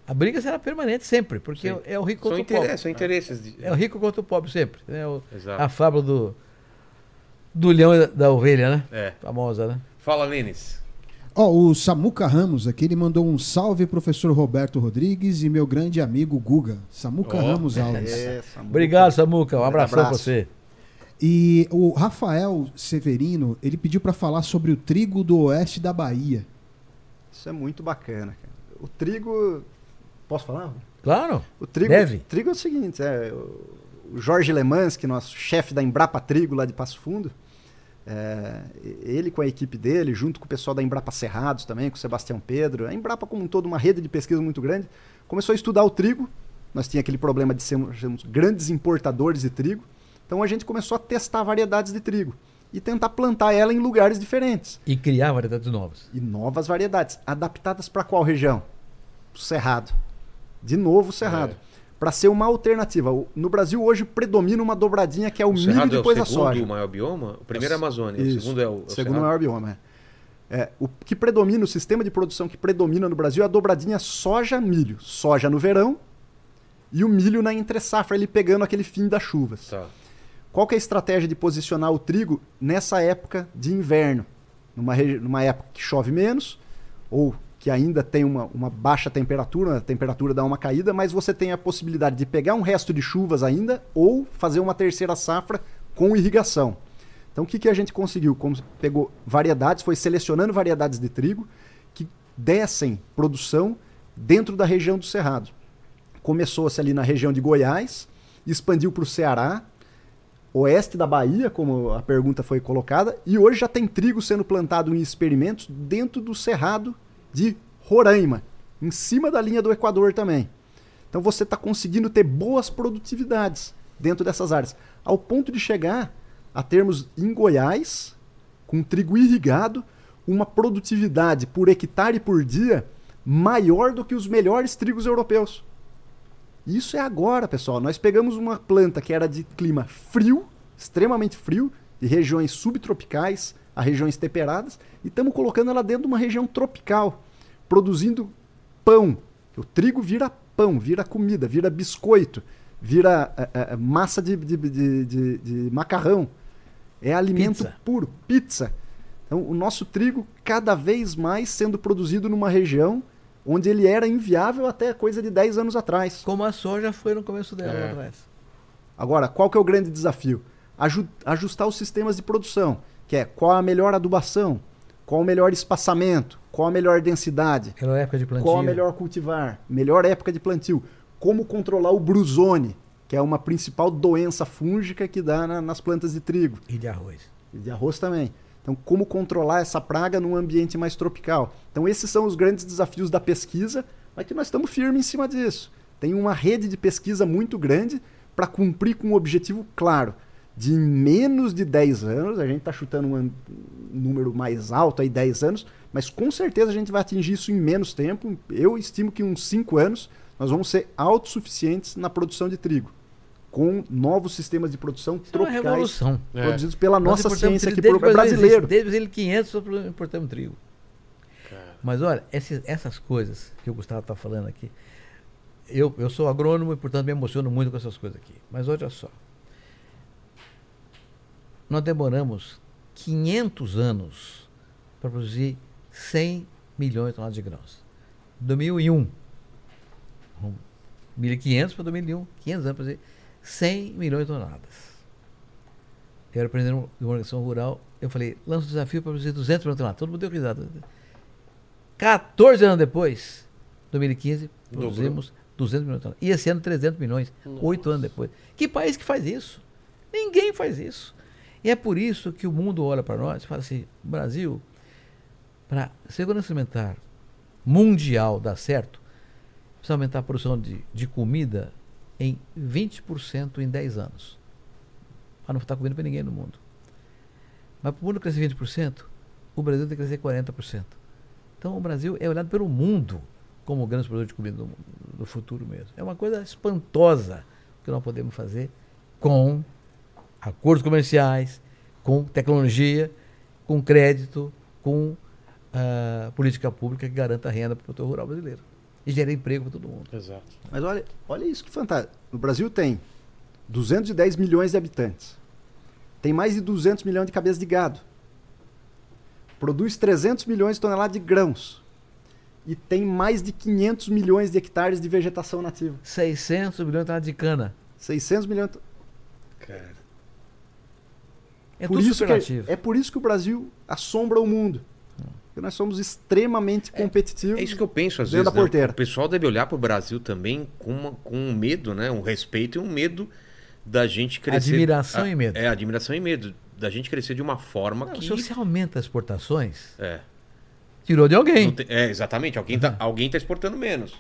A briga será permanente sempre, porque Sim. é o rico São contra o pobre. são interesses. de- É o rico contra o pobre sempre. né? O- a fábula do, do leão e da, ovelha, né? É. Famosa, né? Fala, Lênis. Ó, o Samuca Ramos aqui, ele mandou um salve, professor Roberto Rodrigues e meu grande amigo Guga. Samuca Ó. Ramos Alves. É, Samuca. Obrigado, Samuca. Um Grande abração pra abraço. você. E o Rafael Severino, ele pediu para falar sobre o trigo do oeste da Bahia. Isso é muito bacana, cara. O trigo. Posso falar? Claro. O trigo, Deve. trigo é o seguinte, é, o o Jorge Lemans, que é nosso chefe da Embrapa Trigo lá de Passo Fundo, é, ele com a equipe dele, junto com o pessoal da Embrapa Cerrados também, com o Sebastião Pedro, a Embrapa como um todo, uma rede de pesquisa muito grande, começou a estudar o trigo. Nós tínhamos aquele problema de sermos, sermos grandes importadores de trigo. Então a gente começou a testar variedades de trigo e tentar plantar ela em lugares diferentes. E criar variedades novas. E novas variedades, adaptadas para qual região? Cerrado. De novo, o Cerrado. É. Para ser uma alternativa. O- No Brasil hoje predomina uma dobradinha que é o, O milho Cerrado e é o depois a segundo soja. maior bioma? O primeiro é a Amazônia, o Isso. segundo é o, é o segundo maior bioma. É. É, o que predomina, o sistema de produção que predomina no Brasil é a dobradinha soja-milho. Soja no verão e o milho na entre-safra, ele pegando aquele fim das chuvas. Tá. Qual que é a estratégia de posicionar o trigo nessa época de inverno? Numa, numa época que chove menos, ou que ainda tem uma, uma baixa temperatura, a temperatura dá uma caída, mas você tem a possibilidade de pegar um resto de chuvas ainda, ou fazer uma terceira safra com irrigação. Então o que, que a gente conseguiu? Como pegou variedades, foi selecionando variedades de trigo que dessem produção dentro da região do Cerrado. Começou-se ali na região de Goiás, expandiu para o Ceará, oeste da Bahia, como a pergunta foi colocada, e hoje já tem trigo sendo plantado em experimentos dentro do Cerrado de Roraima, em cima da linha do Equador também. Então você está conseguindo ter boas produtividades dentro dessas áreas, ao ponto de chegar a termos em Goiás, com trigo irrigado, uma produtividade por hectare por dia maior do que os melhores trigos europeus. Isso é agora, pessoal. Nós pegamos uma planta que era de clima frio, extremamente frio, de regiões subtropicais a regiões temperadas, e estamos colocando ela dentro de uma região tropical, produzindo pão. O trigo vira pão, vira comida, vira biscoito, vira é, é, massa de, de, de, de, macarrão. É alimento Pizza. puro, pizza. Então, o nosso trigo cada vez mais sendo produzido numa região onde ele era inviável até coisa de 10 anos atrás. Como a soja foi no começo dela É. atrás. Agora, qual que é o grande desafio? Aju- ajustar os sistemas de produção, que é qual a melhor adubação, qual o melhor espaçamento, qual a melhor densidade, Aquela época de plantio. qual a melhor cultivar, melhor época de plantio, como controlar o brusone, que é uma principal doença fúngica que dá na- nas plantas de trigo E de arroz. e de arroz também. Então, como controlar essa praga num ambiente mais tropical? Então, esses são os grandes desafios da pesquisa, mas que nós estamos firmes em cima disso. Tem uma rede de pesquisa muito grande para cumprir com um objetivo claro. De menos de 10 anos, a gente está chutando um número mais alto aí, 10 anos, mas com certeza a gente vai atingir isso em menos tempo. Eu estimo que em uns 5 anos nós vamos ser autossuficientes na produção de trigo, com novos sistemas de produção Isso é uma tropicais revolução. É. produzidos pela Nós nossa ciência aqui desde pro que o Brasil brasileiro. Desde 1500 só importamos trigo. Mas olha, esses- essas coisas que o Gustavo está falando aqui, eu, eu sou agrônomo e, portanto, me emociono muito com essas coisas aqui. Mas olha só. Nós demoramos 500 anos para produzir 100 milhões de toneladas de grãos. 2001. Hum, 1.500 para 2001. 500 anos para produzir 100 milhões de toneladas. Eu era presidente de uma organização rural. Eu falei, lança o desafio para produzir 200 milhões de toneladas. Todo mundo deu risada. 14 anos depois, 2015, Dobrou. produzimos 200 milhões de toneladas. E esse ano 300 milhões, oito anos depois. Que país que faz isso? Ninguém faz isso. E é por isso que o mundo olha para nós e fala assim, Brasil, para segurança alimentar mundial dar certo, precisa aumentar a produção de, de comida em 20% em 10 anos. Para não estar comendo para ninguém no mundo. Mas para o mundo crescer 20%, o Brasil tem que crescer 40%. Então o Brasil é olhado pelo mundo como o grande produtor de comida do, do futuro mesmo. É uma coisa espantosa que nós podemos fazer com acordos comerciais, com tecnologia, com crédito, com ah, política pública que garanta renda para o produtor rural brasileiro. E gera emprego para todo mundo. Exato. Mas olha, olha isso que fantástico. No Brasil tem 210 milhões de habitantes. Tem mais de 200 milhões de cabeças de gado. Produz 300 milhões de toneladas de grãos. E tem mais de 500 milhões de hectares de vegetação nativa. 600 milhões de toneladas de cana. 600 milhões. de- Cara. É por tudo isso que, superlativo. é por isso que o Brasil assombra o mundo. Porque nós somos extremamente competitivos. É isso que eu penso às vezes. da né? porteira. O pessoal deve olhar pro Brasil também com, uma- com um medo, né? Um respeito e um medo da gente crescer. Admiração Ah, e medo. É, admiração e medo. Da gente crescer de uma forma Não, que. Se você aumenta as exportações, É. tirou de alguém. É, exatamente. Alguém tá, alguém tá exportando menos.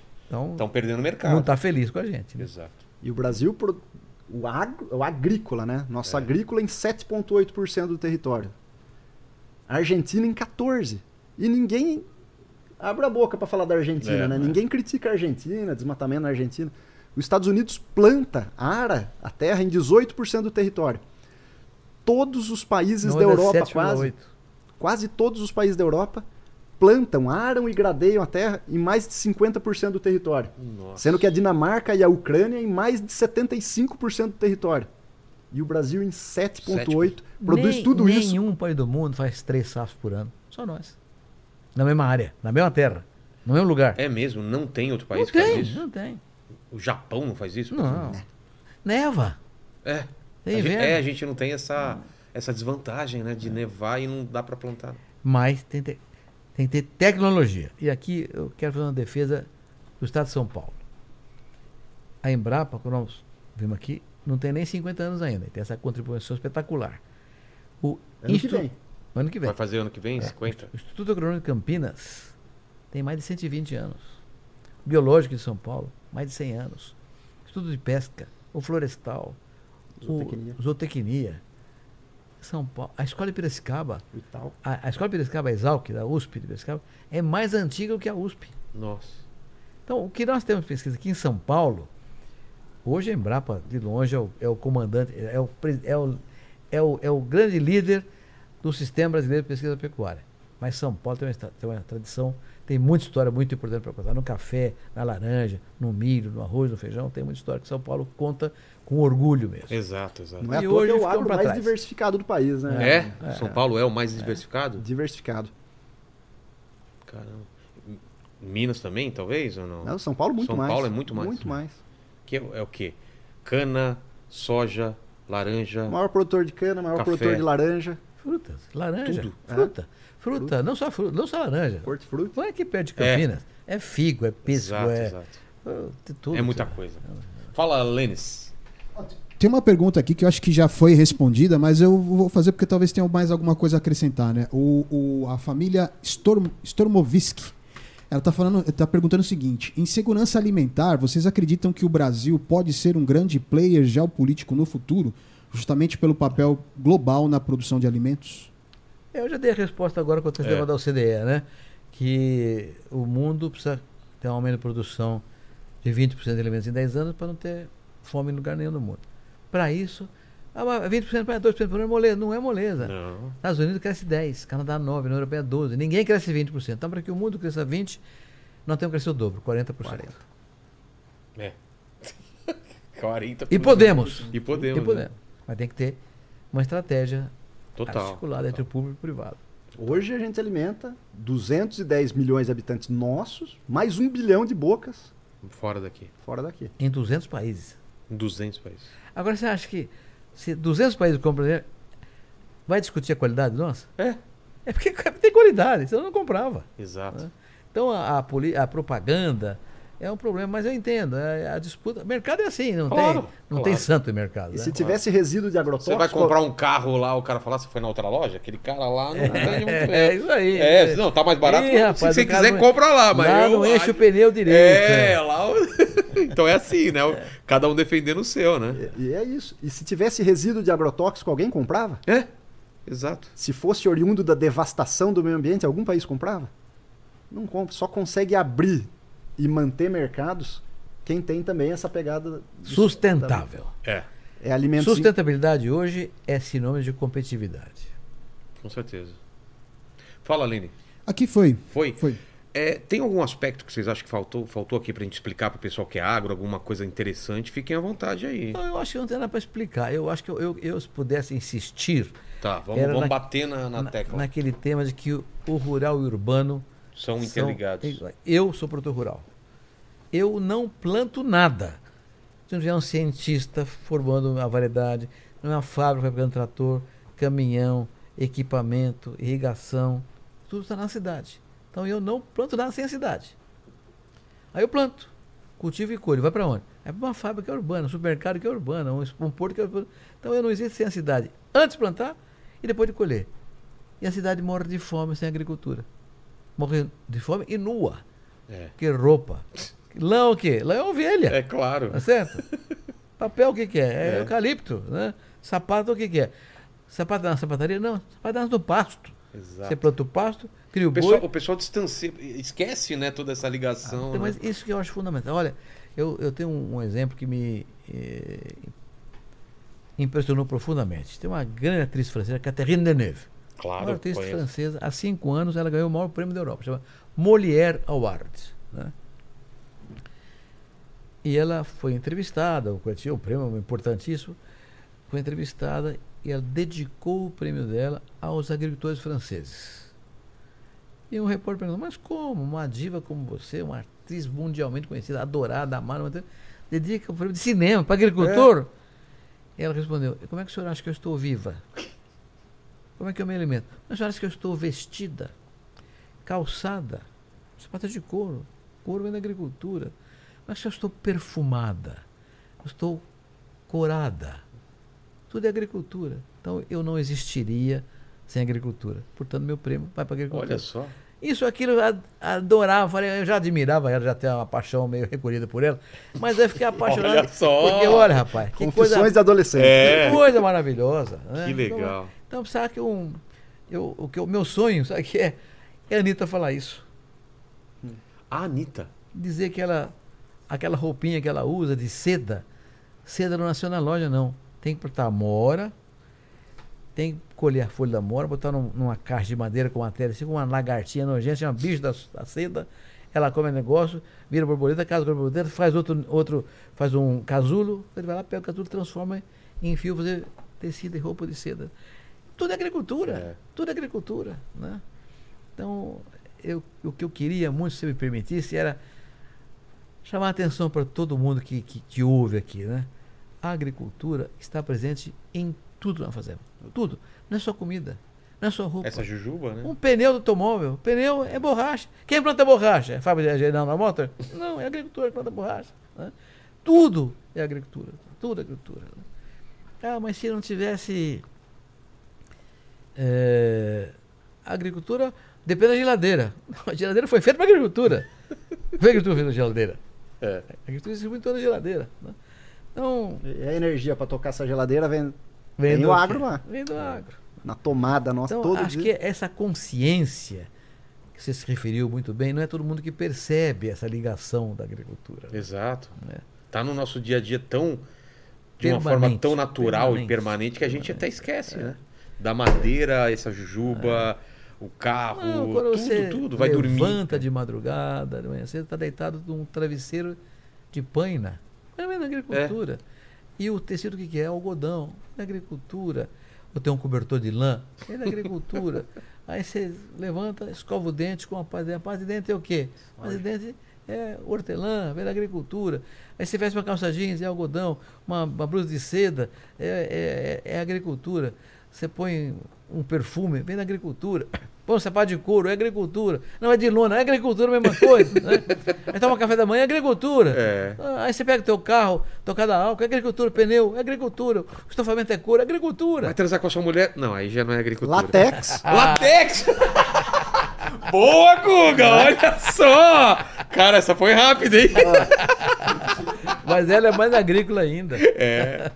Estão perdendo mercado. não está feliz com a gente. né? Exato. E o Brasil, pro- o, agro, o agrícola, né? Nosso agrícola em 7,8% do território. A Argentina em 14%. E ninguém abre a boca para falar da Argentina, É, né? é. Ninguém critica a Argentina, desmatamento na Argentina. Os Estados Unidos planta, ara a terra em 18% do território. Todos os países Não da é Europa, 7,8. quase, quase todos os países da Europa plantam, aram e gradeiam a terra em mais de 50% do território. Nossa. Sendo que a Dinamarca e a Ucrânia em mais de 75% do território. E o Brasil em 7,8%. Produz Nem- tudo isso. Nenhum país do mundo faz três safras por ano. Só nós. Na mesma área, na mesma terra, no mesmo lugar. É mesmo, não tem outro país não que faz tem, isso. não tem. O Japão não faz isso? Não. Neva. É. Tem a gente, é, a gente não tem essa, essa desvantagem, né? De nevar e não dá pra plantar. Mas tem, tem que ter tecnologia. E aqui eu quero fazer uma defesa do Estado de São Paulo. A Embrapa, quando nós vimos aqui, não tem nem 50 anos ainda. e Tem essa contribuição espetacular. O Ano que Instituto- vem. Ano que vem. Vai fazer ano que É. vem? 50? O Instituto Agronômico de Campinas tem mais de 120 anos. O Biológico de São Paulo, mais de 100 anos. O Instituto de Pesca, o Florestal, Zootecnia. o Zootecnia. São Paulo, a Escola de Piracicaba, a, a Escola de Piracicaba, a Exalc, da USP de Piracicaba, é mais antiga do que a USP. Nossa. Então, o que nós temos de pesquisa aqui em São Paulo, hoje a Embrapa, de longe, é o, é o comandante, é o, é o, é o, é o grande líder do sistema brasileiro de pesquisa pecuária. Mas São Paulo tem uma, tem uma tradição, tem muita história muito importante para contar. No café, na laranja, no milho, no arroz, no feijão, tem muita história que São Paulo conta com orgulho mesmo. Exato, exato. Não é à E que hoje é o agro mais trás. diversificado do país, né? É? São Paulo é o mais diversificado? Diversificado. Caramba. Minas também, talvez, ou não? Não, São Paulo muito São mais. Paulo é muito mais. Muito mais. Que é, é o quê? Cana, soja, laranja. O maior produtor de cana, maior Café. produtor de laranja, Frutas, laranja, Tudo. fruta, fruta, não só fruta, não só laranja. hortifruti. Não é aqui perto de Campinas. É, figo, é pêssego, Exato, é, exato. é tudo. É muita coisa. Fala, Lênis. Tem uma pergunta aqui que eu acho que já foi respondida, mas eu vou fazer porque talvez tenha mais alguma coisa a acrescentar, né? O, o- a família Storm, Stormovisk, ela está falando, tá perguntando o seguinte: em segurança alimentar, vocês acreditam que o Brasil pode ser um grande player geopolítico no futuro, justamente pelo papel global na produção de alimentos? Eu já dei a resposta agora quanto ao É. tema da OCDE, né? Que o mundo precisa ter um aumento de produção de 20% de alimentos em 10 anos para não ter fome em lugar nenhum do mundo. Para isso, ah, mas 20% para 2% por ano é moleza. Não é moleza. Não. Estados Unidos cresce 10, Canadá 9, União Europeia 12. Ninguém cresce 20%. Então, para que o mundo cresça 20%, nós temos que crescer o dobro, 40%. É. 40 E podemos. E podemos. E né? podemos. Mas tem que ter uma estratégia Total. articulada entre o público e o privado. Hoje a gente alimenta 210 milhões de habitantes nossos, mais um bilhão de bocas Fora daqui. fora daqui. Em 200 países. Em 200 países. Agora você acha que se 200 países compram, né, vai discutir a qualidade nossa? É. É porque tem qualidade, senão eu não comprava. Exato. Então a, a, a propaganda é um problema, mas eu entendo. é- a disputa. Mercado é assim, não Claro, tem, não claro. tem santo em mercado. E né? se tivesse resíduo de Você agrotóxico, vai comprar um carro lá, o cara falar, você foi na outra loja? Aquele cara lá não entende muito É, bem. isso aí. É, não, tá mais barato. Ih, se rapaz, você o cara quiser, não- compra lá, mas Lá eu não enche acho- o pneu direito. É, lá. o- então é assim, né? Cada um defendendo o seu, né? E é isso. E se tivesse resíduo de agrotóxico, alguém comprava? É, exato. Se fosse oriundo da devastação do meio ambiente, algum país comprava? Não compra. Só consegue abrir e manter mercados quem tem também essa pegada Sustentável. É, É alimento Sustentabilidade hoje é sinônimo de competitividade. com certeza. Fala, Aline. Aqui foi. Foi? Foi. É, tem algum aspecto que vocês acham que faltou, faltou aqui pra gente explicar pro pessoal que é agro, alguma coisa interessante? Fiquem à vontade aí. Não, eu acho que não tem nada para explicar. Eu acho que eu, eu, eu, se pudesse insistir Tá, vamos, vamos na- bater na, na na- tecla. naquele tema de que o, o rural e o urbano São são interligados. iguais. Eu sou produtor rural. Eu não planto nada. Se não tiver um cientista formando a variedade, não é uma fábrica fabricando trator, caminhão, equipamento, irrigação, tudo está na cidade. Então eu não planto nada sem a cidade. Aí eu planto, cultivo e colho. Vai para onde? É para uma fábrica urbana, um supermercado que é urbano, um, um porto que é urbano. Então eu não existo sem a cidade. Antes de plantar e depois de colher. E a cidade morre de fome sem agricultura. Morre de fome e nua. É. Que roupa. Lã é o quê? Lã é ovelha. É claro. Tá certo? Papel o que, que é? É, É. eucalipto, né? Sapato o que, que é? Sapato na sapataria? Não, sapato no pasto. Exato. Você planta o pasto, cria o O pessoal, boi. o pessoal distancia, esquece, né, toda essa ligação. Então, né? Mas isso que eu acho fundamental. Olha, eu, eu tenho um, um exemplo que me eh, impressionou profundamente. Tem uma grande atriz francesa, Catherine Deneuve. Claro, uma atriz conheço. francesa, há cinco anos ela ganhou o maior prêmio da Europa, chama Molière Award. Né? E ela foi entrevistada, o tinha um prêmio importantíssimo, foi entrevistada e ela dedicou o prêmio dela aos agricultores franceses. E um repórter perguntou, mas como uma diva como você, uma atriz mundialmente conhecida, adorada, amada, dedica o prêmio de cinema para agricultor? E ela respondeu, como é que o senhor acha que eu estou viva? Como é que eu me alimento? Mas senhora acha que eu estou vestida, calçada, sapato de couro, couro vem da agricultura. Mas se eu estou perfumada, eu estou corada, tudo é agricultura. Então eu não existiria sem agricultura. Portanto, meu prêmio vai para a agricultura. Olha só. Isso, aquilo, eu ad- adorava, eu já admirava ela, já tenho uma paixão meio recolhida por ela, mas eu fiquei apaixonado. Olha só. Porque, olha, rapaz, que coisa, Confissões de adolescente. É. que coisa maravilhosa. né? Que Então, legal. então, sabe que um, eu, o que o meu sonho, sabe que é? É a Anitta falar isso. A Anitta. Dizer que ela, aquela roupinha que ela usa de seda, seda não nasceu na loja, não. Tem que botar mora, tem que colher a folha da mora, botar num- numa caixa de madeira com matéria, assim, com uma lagartinha nojenta, chama bicho da, da seda. Ela come o negócio, vira borboleta, casa com borboleta, faz outro, outro, faz um casulo, ele vai lá, pega o casulo, transforma em fio, fazer tecido e roupa de seda. Tudo é agricultura. É. Tudo é agricultura. Né? Então, eu, o que eu queria muito, se você me permitisse, era chamar a atenção para todo mundo que, que, que ouve aqui. Né? A agricultura está presente em tudo que nós fazemos. Tudo. Não é só comida, não é só roupa. Essa jujuba, né? Um pneu do automóvel. Pneu é borracha. Quem planta borracha? É fábrica de General Motor? Não, é agricultura que planta borracha. né? Tudo é agricultura. Tudo é agricultura. né? Ah, mas se não tivesse é, agricultura, depende da geladeira. A geladeira foi feita para agricultura. Foi a agricultura feita na geladeira. É. A agricultura se em toda a geladeira. né? Então, E a energia para tocar essa geladeira vem vem do agro lá. Vem do agro. na tomada nossa Então, todo acho dia. que essa consciência que você se referiu muito bem, não é todo mundo que percebe essa ligação da agricultura. Exato. né? Tá no nosso dia a dia tão. De uma Permanente, forma tão natural e permanente. permanente que a gente até esquece, né? Da madeira, essa jujuba, o carro, Não, tudo, você tudo. Vai dormir. levanta de madrugada, de manhã cedo, está deitado num travesseiro de paina. É na agricultura. E o tecido que que é? Algodão. É agricultura. Ou tem um cobertor de lã. É da agricultura. Aí você levanta, escova o dente com uma pasta de dente. A pasta de dente é o quê? A pasta de dente é hortelã, vem da agricultura. Aí você veste uma calça jeans, é algodão. Uma, uma blusa de seda, é, é, é agricultura. Você põe um perfume, vem da agricultura. Põe um sapato de couro, é agricultura. Não é de lona, é agricultura, a mesma coisa. né? Aí toma café da manhã, é agricultura. É. Ah, Aí você pega teu carro, tocada álcool, é agricultura, pneu, é agricultura. O estofamento é couro, é agricultura. Vai transar com a sua mulher? Não, aí já não é agricultura. Latex. Latex! Boa, Guga! Olha só! Cara, essa foi rápida, hein? Mas ela é mais agrícola ainda. É.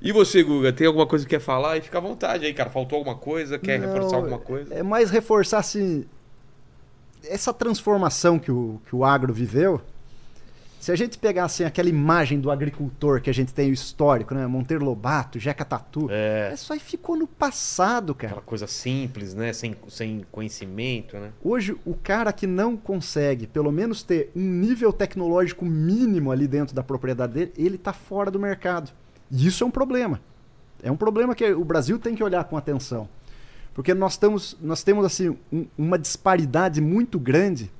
E você, Guga, tem alguma coisa que quer falar? E fica à vontade aí, cara. Faltou alguma coisa? Quer Não, reforçar alguma coisa? É mais reforçar assim essa transformação que o, que o agro viveu. Se a gente pegar assim, aquela imagem do agricultor que a gente tem o histórico, né? Monteiro Lobato, Jeca Tatu. É. Isso aí ficou no passado, cara. Aquela coisa simples, né? Sem, sem conhecimento, né? Hoje, o cara que não consegue, pelo menos, ter um nível tecnológico mínimo ali dentro da propriedade dele, ele está fora do mercado. E isso é um problema. É um problema que o Brasil tem que olhar com atenção. Porque nós, estamos, nós temos assim, um- uma disparidade muito grande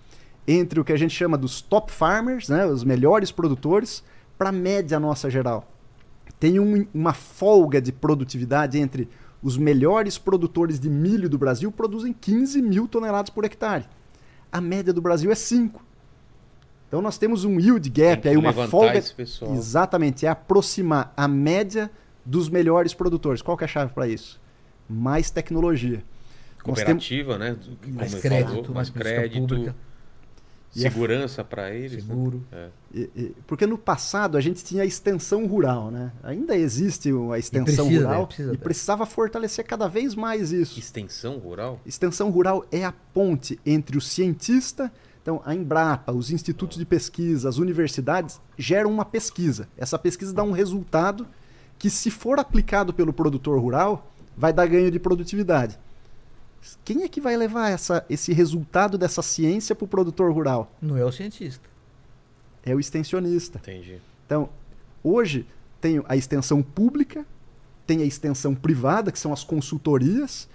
entre o que a gente chama dos top farmers, né, os melhores produtores, para a média nossa geral. Tem um- uma folga de produtividade entre os melhores produtores de milho do Brasil produzem 15 mil toneladas por hectare. A média do Brasil é 5. Então nós temos um yield gap, aí uma folga. esse pessoal. Exatamente, é aproximar a média dos melhores produtores. Qual que é a chave para isso? Mais tecnologia. Nós temos- Cooperativa, né? Como Mais crédito, falou, mais crédito, pública. E é segurança para eles. né? Seguro. E- e- Porque no passado a gente tinha a extensão rural, né? Ainda existe a extensão precisa, rural né? Precisa e dela. precisava fortalecer cada vez mais isso. Extensão rural? Extensão rural é a ponte entre o cientista, então a Embrapa, os institutos de pesquisa, as universidades geram uma pesquisa. Essa pesquisa dá um resultado que, se for aplicado pelo produtor rural, vai dar ganho de produtividade. Quem é que vai levar essa- esse resultado dessa ciência para o produtor rural? Não é o cientista. É o extensionista. Entendi. Então, hoje tem a extensão pública, tem a extensão privada, que são as consultorias,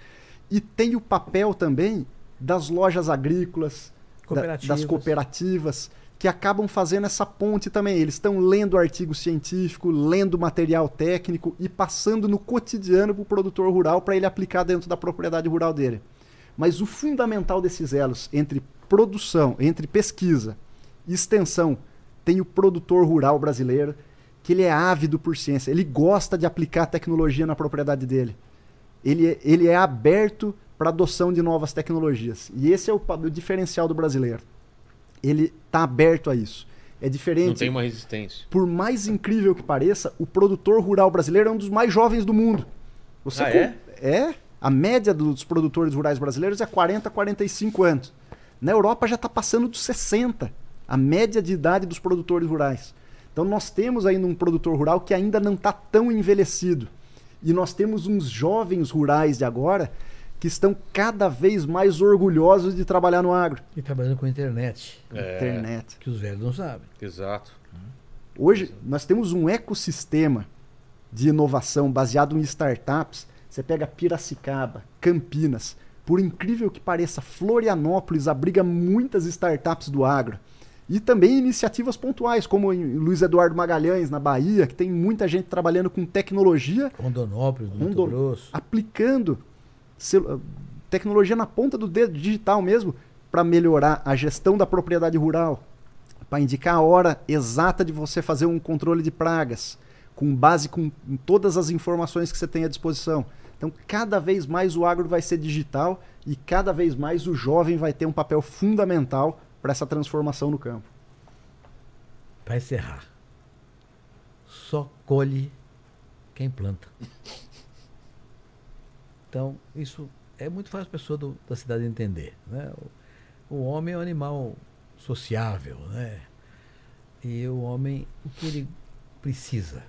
e tem o papel também das lojas agrícolas, da- Cooperativas. das cooperativas, que acabam fazendo essa ponte também. Eles estão lendo artigo científico, lendo material técnico e passando no cotidiano para o produtor rural para ele aplicar dentro da propriedade rural dele. Mas o fundamental desses elos entre produção, entre pesquisa e extensão, tem o produtor rural brasileiro, que ele é ávido por ciência, ele gosta de aplicar tecnologia na propriedade dele. Ele é, ele é aberto para adoção de novas tecnologias. E esse é o, o diferencial do brasileiro. Ele está aberto a isso. É diferente. Não tem uma resistência. Por mais incrível que pareça, o produtor rural brasileiro é um dos mais jovens do mundo. Você Ah, é? é? A média dos produtores rurais brasileiros é 40, 45 anos. Na Europa já está passando dos 60, a média de idade dos produtores rurais. Então nós temos ainda um produtor rural que ainda não está tão envelhecido. E nós temos uns jovens rurais de agora que estão cada vez mais orgulhosos de trabalhar no agro. E trabalhando com internet, É, Internet. que os velhos não sabem. Exato. Hoje nós temos um ecossistema de inovação baseado em startups. Você pega Piracicaba, Campinas, por incrível que pareça, Florianópolis abriga muitas startups do agro. E também iniciativas pontuais, como em Luiz Eduardo Magalhães, na Bahia, que tem muita gente trabalhando com tecnologia, Rondonópolis, do Mato Rondon- Grosso. aplicando tecnologia na ponta do dedo, digital mesmo, para melhorar a gestão da propriedade rural, para indicar a hora exata de você fazer um controle de pragas, com base com, todas as informações que você tem à disposição. Então, cada vez mais o agro vai ser digital e cada vez mais o jovem vai ter um papel fundamental para essa transformação no campo. Para encerrar, só colhe quem planta. Então, isso é muito fácil a pessoa do- da cidade entender. Né? O, o homem é um animal sociável, né? E o homem, o que ele precisa?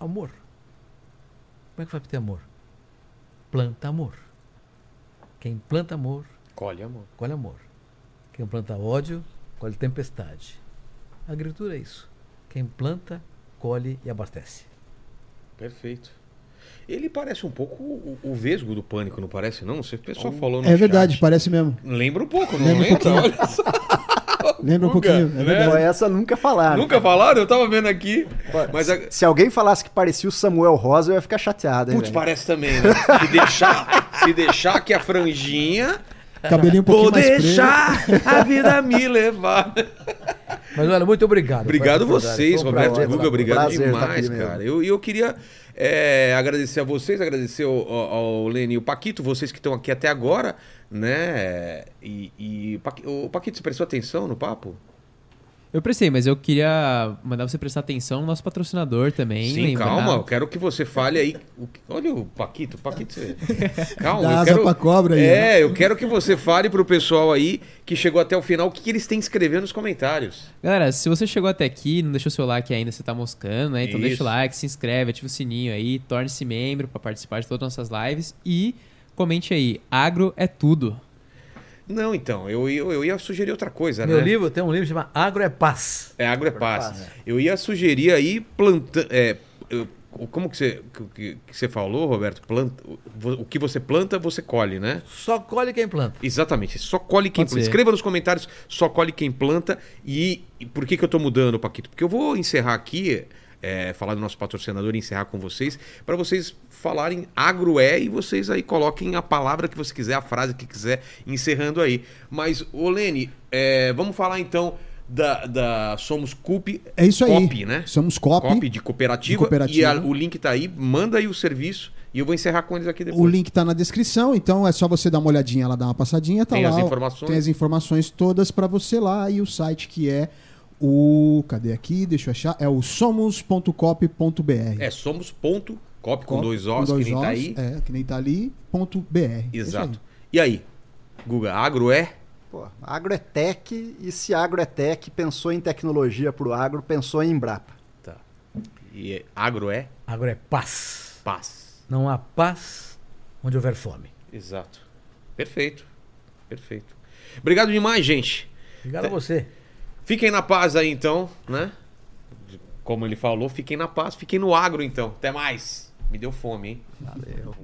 Amor. Como é que faz para ter amor? Planta amor. Quem planta amor, Colhe, amor. colhe amor. Quem planta ódio, colhe tempestade. A agricultura é isso. Quem planta, colhe e abastece. Perfeito. Ele parece um pouco o, o vesgo do pânico, não parece, não? Você o pessoal falou no É verdade, chat. parece mesmo. Lembra um pouco, não Lembra um lembra? pouquinho. Olha só. Lembra um pouquinho, é né? verdade. Essa nunca falaram. Nunca falaram? Eu tava vendo aqui. Mas a... Se alguém falasse que parecia o Samuel Rosa, eu ia ficar chateado. hein, Putz, velho? parece também, né? Se deixar, se deixar que a franjinha. Cabelinho um pouquinho Vou mais preto. deixar a vida me levar. Mas olha, muito obrigado. Obrigado vocês, Roberto e Guga. Obrigado Prazer demais, mesmo. cara. E eu, eu queria é, agradecer a vocês, agradecer ao, ao, Lene e o Paquito, vocês que estão aqui até agora, né? E, e o Paquito, você prestou atenção no papo? Eu prestei, mas eu queria mandar você prestar atenção no nosso patrocinador também. Sim, lembrar- calma, eu quero que você fale aí. o que- Olha o Paquito, Paquito. Calma, Dá eu asa quero. pra cobra aí, É, eu quero que você fale pro pessoal aí que chegou até o final o que, que eles têm que escrever nos comentários. Galera, se você chegou até aqui, não deixou seu like ainda, você tá moscando, né? Então deixa Isso. o like, se inscreve, ativa o sininho aí, torne-se membro pra participar de todas as nossas lives e comente aí, agro é tudo. Não, então, eu, eu, eu ia sugerir outra coisa, Meu né? livro tem um livro chamado Agro é Paz. É Agro é Paz. Paz. Eu ia sugerir aí plantando. É, como que você, que, que você falou, Roberto? Planta, o, que você planta, você colhe, né? Só colhe quem planta. Exatamente. Só colhe quem Pode planta. ser. Escreva nos comentários, só colhe quem planta. E, e por que, que eu tô mudando, Paquito? Porque eu vou encerrar aqui, é, falar do nosso patrocinador e encerrar com vocês, para vocês falarem agro é e vocês aí coloquem a palavra que você quiser, a frase que quiser, encerrando aí. Mas, ô Lene, é, vamos falar então da, da Somos Coop. É isso aí. Cop, né? Somos Cop. Cop de cooperativa. De cooperativa. E a- o link tá aí, manda aí o serviço e eu vou encerrar com eles aqui depois. O link tá na descrição, então é só você dar uma olhadinha lá, dar uma passadinha, tá Tem lá. as informações. Tem as informações todas pra você lá e o site que é o cadê aqui? Deixa eu achar. É o somos.cop.br. É somos.cop com Cop, dois Os, que nem tá aí. É, que nem tá ali, ponto .br. Exato. E aí? Guga, agro é? Pô, agro é tech, e se agro é tech, pensou em tecnologia pro agro, pensou em Embrapa. Tá. E é- agro é Agro é paz. paz. Não há paz onde houver fome. Exato. Perfeito. Perfeito. Obrigado demais, gente. Obrigado a você. Fiquem na paz aí então, né? Como ele falou, fiquem na paz, fiquem no agro então. Até mais. Me deu fome, hein? Valeu.